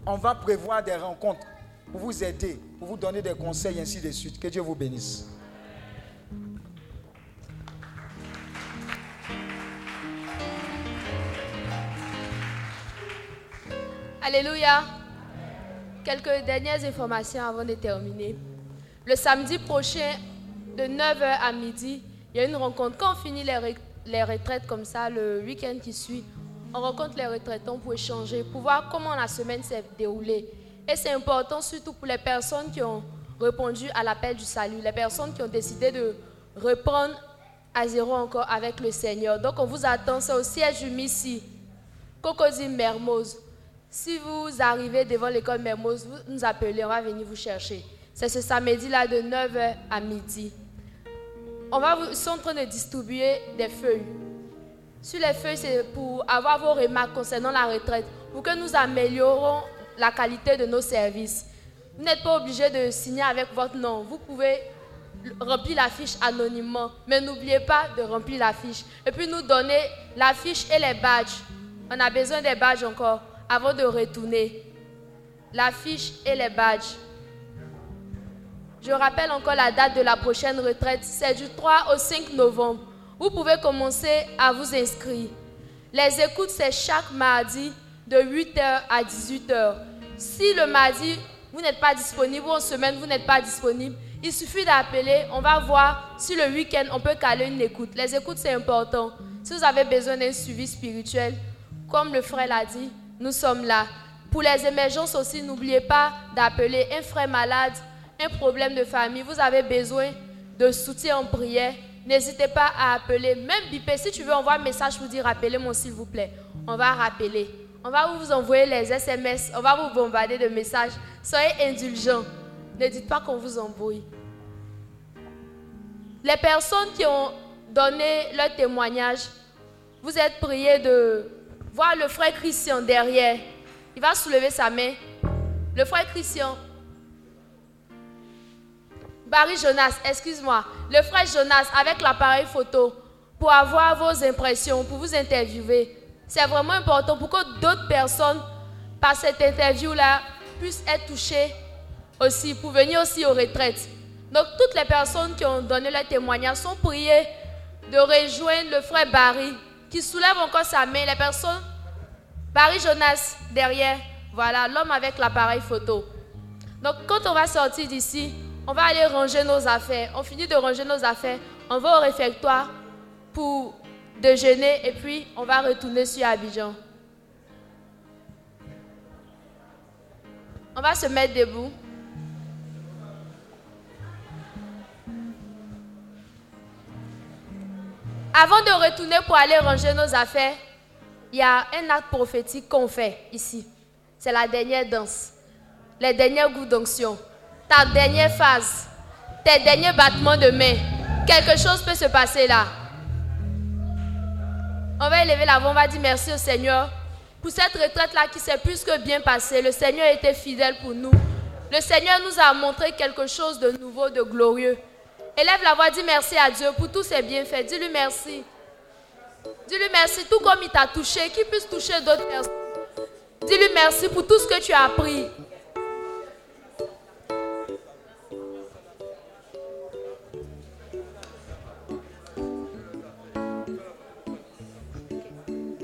on va prévoir des rencontres pour vous aider, pour vous donner des conseils, ainsi de suite. Que Dieu vous bénisse. Alléluia. Quelques dernières informations avant de terminer. Le samedi prochain, de 9h à midi, il y a une rencontre. Quand on finit les, re- les retraites comme ça, le week-end qui suit, on rencontre les retraitants pour échanger, pour voir comment la semaine s'est déroulée. Et c'est important surtout pour les personnes qui ont répondu à l'appel du salut, les personnes qui ont décidé de reprendre à zéro encore avec le Seigneur. Donc on vous attend, c'est au siège du Missi, Cocody Mermoz. Si vous arrivez devant l'école Mermoz, vous nous appelez, on va venir vous chercher. C'est ce samedi-là de 9h à midi. On va vous, ils sont en train de distribuer des feuilles. Sur les feuilles, c'est pour avoir vos remarques concernant la retraite, pour que nous améliorons la qualité de nos services. Vous n'êtes pas obligé de signer avec votre nom. Vous pouvez remplir la fiche anonymement, mais n'oubliez pas de remplir la fiche. Et puis nous donner la fiche et les badges. On a besoin des badges encore avant de retourner. La fiche et les badges. Je rappelle encore la date de la prochaine retraite. C'est du 3 au 5 novembre. Vous pouvez commencer à vous inscrire. Les écoutes, c'est chaque mardi de 8h à 18h. Si le mardi, vous n'êtes pas disponible ou en semaine, vous n'êtes pas disponible, il suffit d'appeler. On va voir si le week-end, on peut caler une écoute. Les écoutes, c'est important. Si vous avez besoin d'un suivi spirituel, comme le frère l'a dit, nous sommes là. Pour les émergences aussi, n'oubliez pas d'appeler un frère malade, un problème de famille. Vous avez besoin de soutien en prière. N'hésitez pas à appeler. Même Bipé, si tu veux envoyer un message pour dire appelez-moi s'il vous plaît. On va rappeler. On va vous envoyer les SMS. On va vous bombarder de messages. Soyez indulgents. Ne dites pas qu'on vous embrouille. Les personnes qui ont donné leur témoignage, vous êtes priés de voir le frère Christian derrière. Il va soulever sa main. Le frère Christian. Barry Jonas, excuse-moi. Le frère Jonas avec l'appareil photo pour avoir vos impressions, pour vous interviewer. C'est vraiment important pour que d'autres personnes, par cette interview-là, puissent être touchées aussi, pour venir aussi aux retraites. Donc, toutes les personnes qui ont donné leur témoignage sont priées de rejoindre le frère Barry, qui soulève encore sa main. Les personnes, Barry Jonas derrière, voilà, l'homme avec l'appareil photo. Donc, quand on va sortir d'ici, on va aller ranger nos affaires. On finit de ranger nos affaires, on va au réfectoire pour déjeuner et puis on va retourner sur Abidjan. On va se mettre debout. Avant de retourner pour aller ranger nos affaires, il y a un acte prophétique qu'on fait ici. C'est la dernière danse, les derniers goûts d'onction, ta dernière phase, tes derniers battements de main. Quelque chose peut se passer là. On va élever la voix, on va dire merci au Seigneur pour cette retraite-là qui s'est plus que bien passée. Le Seigneur était fidèle pour nous. Le Seigneur nous a montré quelque chose de nouveau, de glorieux. Élève la voix, dis merci à Dieu pour tous ses bienfaits. Dis-lui merci. Dis-lui merci, tout comme il t'a touché, qu'il puisse toucher d'autres personnes. Dis-lui merci pour tout ce que tu as appris.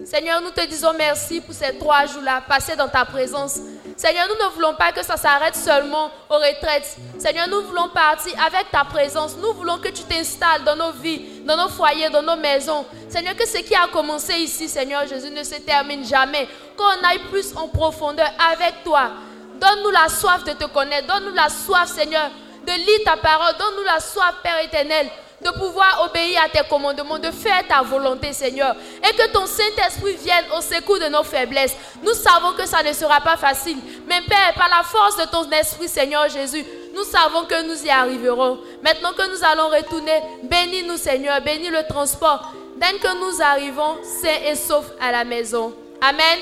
Seigneur, nous te disons merci pour ces trois jours-là passés dans ta présence. Seigneur, nous ne voulons pas que ça s'arrête seulement aux retraites. Seigneur, nous voulons partir avec ta présence. Nous voulons que tu t'installes dans nos vies, dans nos foyers, dans nos maisons. Seigneur, que ce qui a commencé ici, Seigneur Jésus, ne se termine jamais. Qu'on aille plus en profondeur avec toi. Donne-nous la soif de te connaître. Donne-nous la soif, Seigneur, de lire ta parole. Donne-nous la soif, Père éternel, de pouvoir obéir à tes commandements, de faire ta volonté, Seigneur. Et que ton Saint-Esprit vienne au secours de nos faiblesses. Nous savons que ça ne sera pas facile. Mais Père, par la force de ton Esprit, Seigneur Jésus, nous savons que nous y arriverons. Maintenant que nous allons retourner, bénis-nous, Seigneur. Bénis le transport. Dès que nous arrivons sains et saufs à la maison. Amen.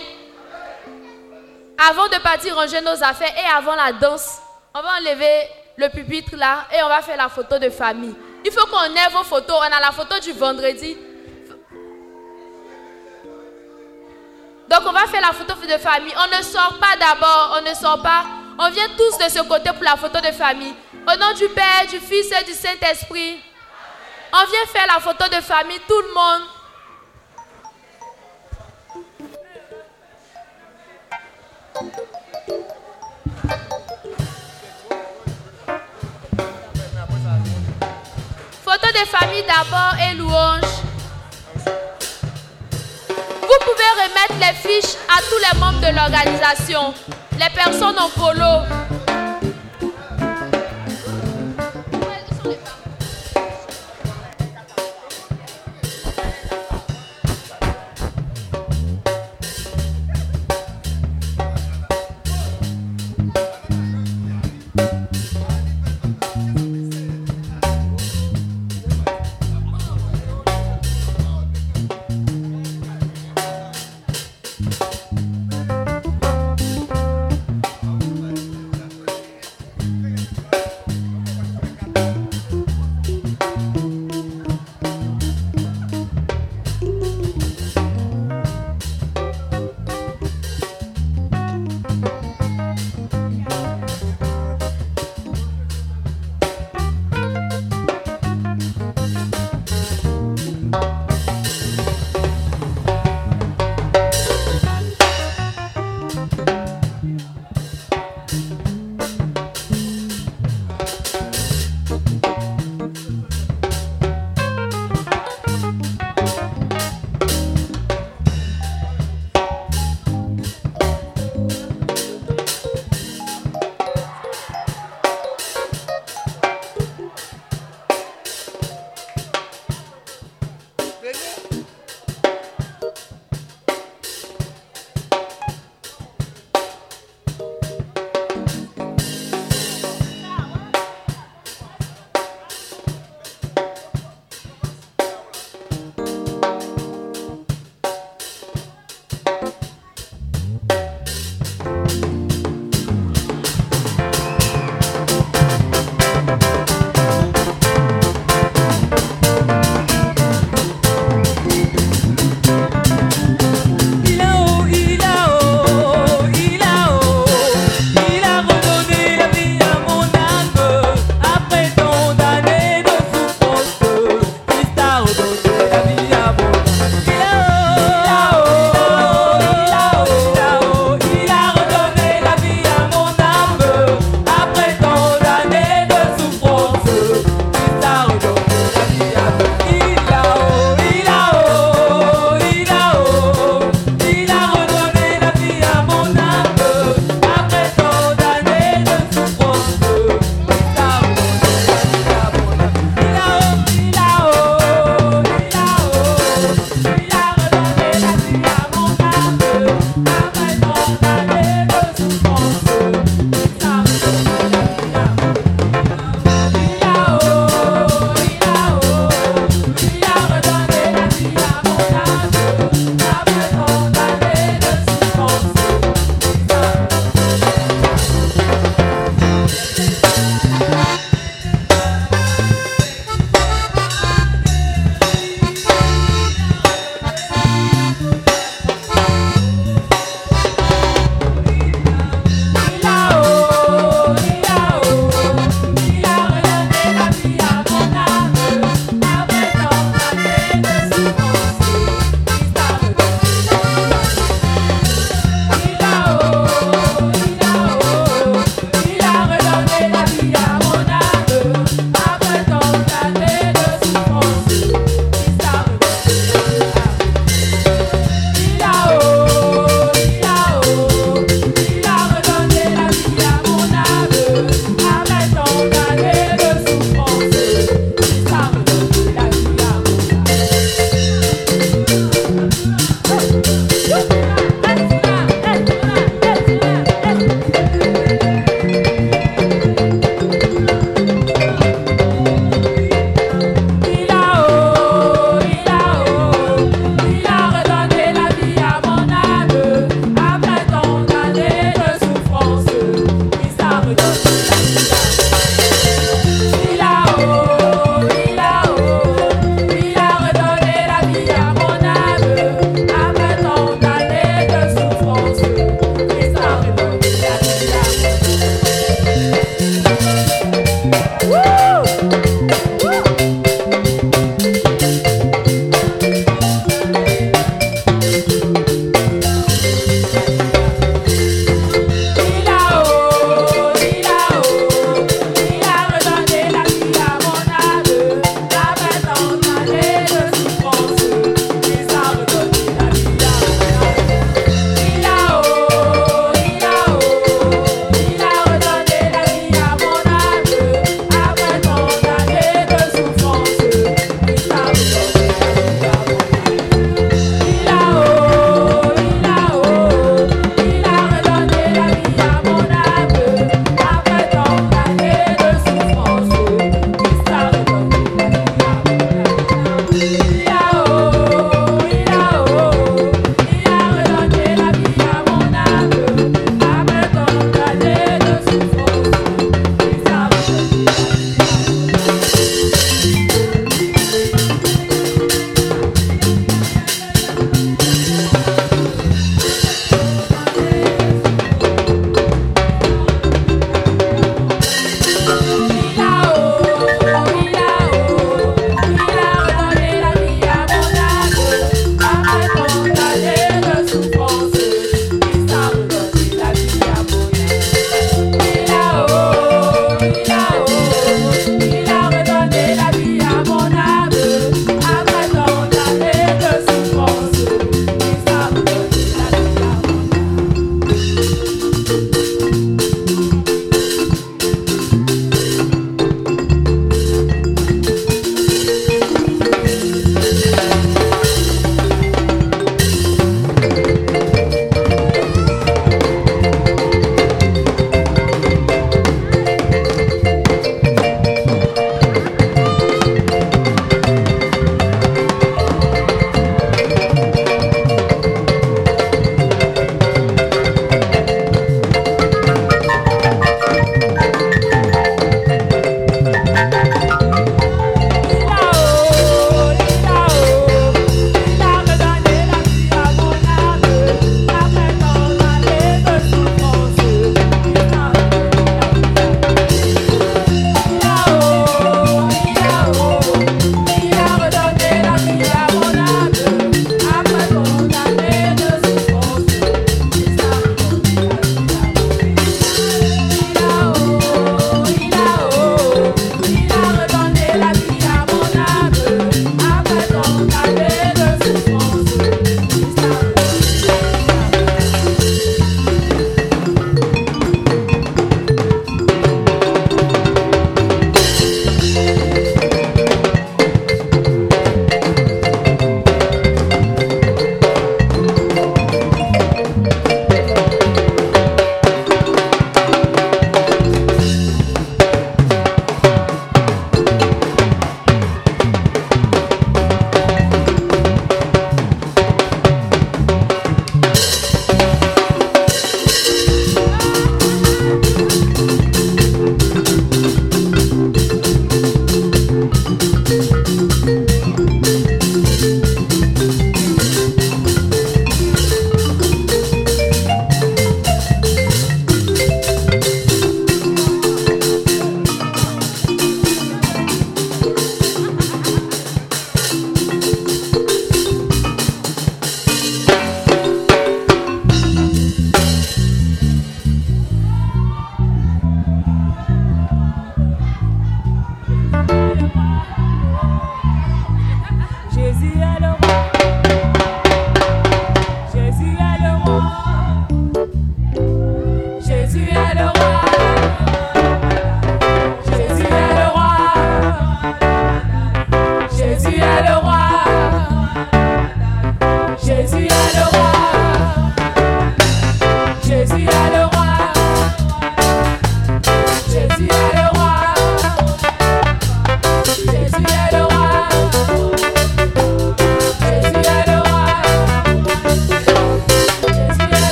Avant de partir ranger nos affaires et avant la danse, on va enlever le pupitre là et on va faire la photo de famille. Il faut qu'on ait vos photos. On a la photo du vendredi. Donc on va faire la photo de famille. On ne sort pas d'abord, on ne sort pas. On vient tous de ce côté pour la photo de famille. Au nom du Père, du Fils et du Saint-Esprit. On vient faire la photo de famille, tout le monde. Des familles d'abord et louange. Vous pouvez remettre les fiches à tous les membres de l'organisation, les personnes en polo.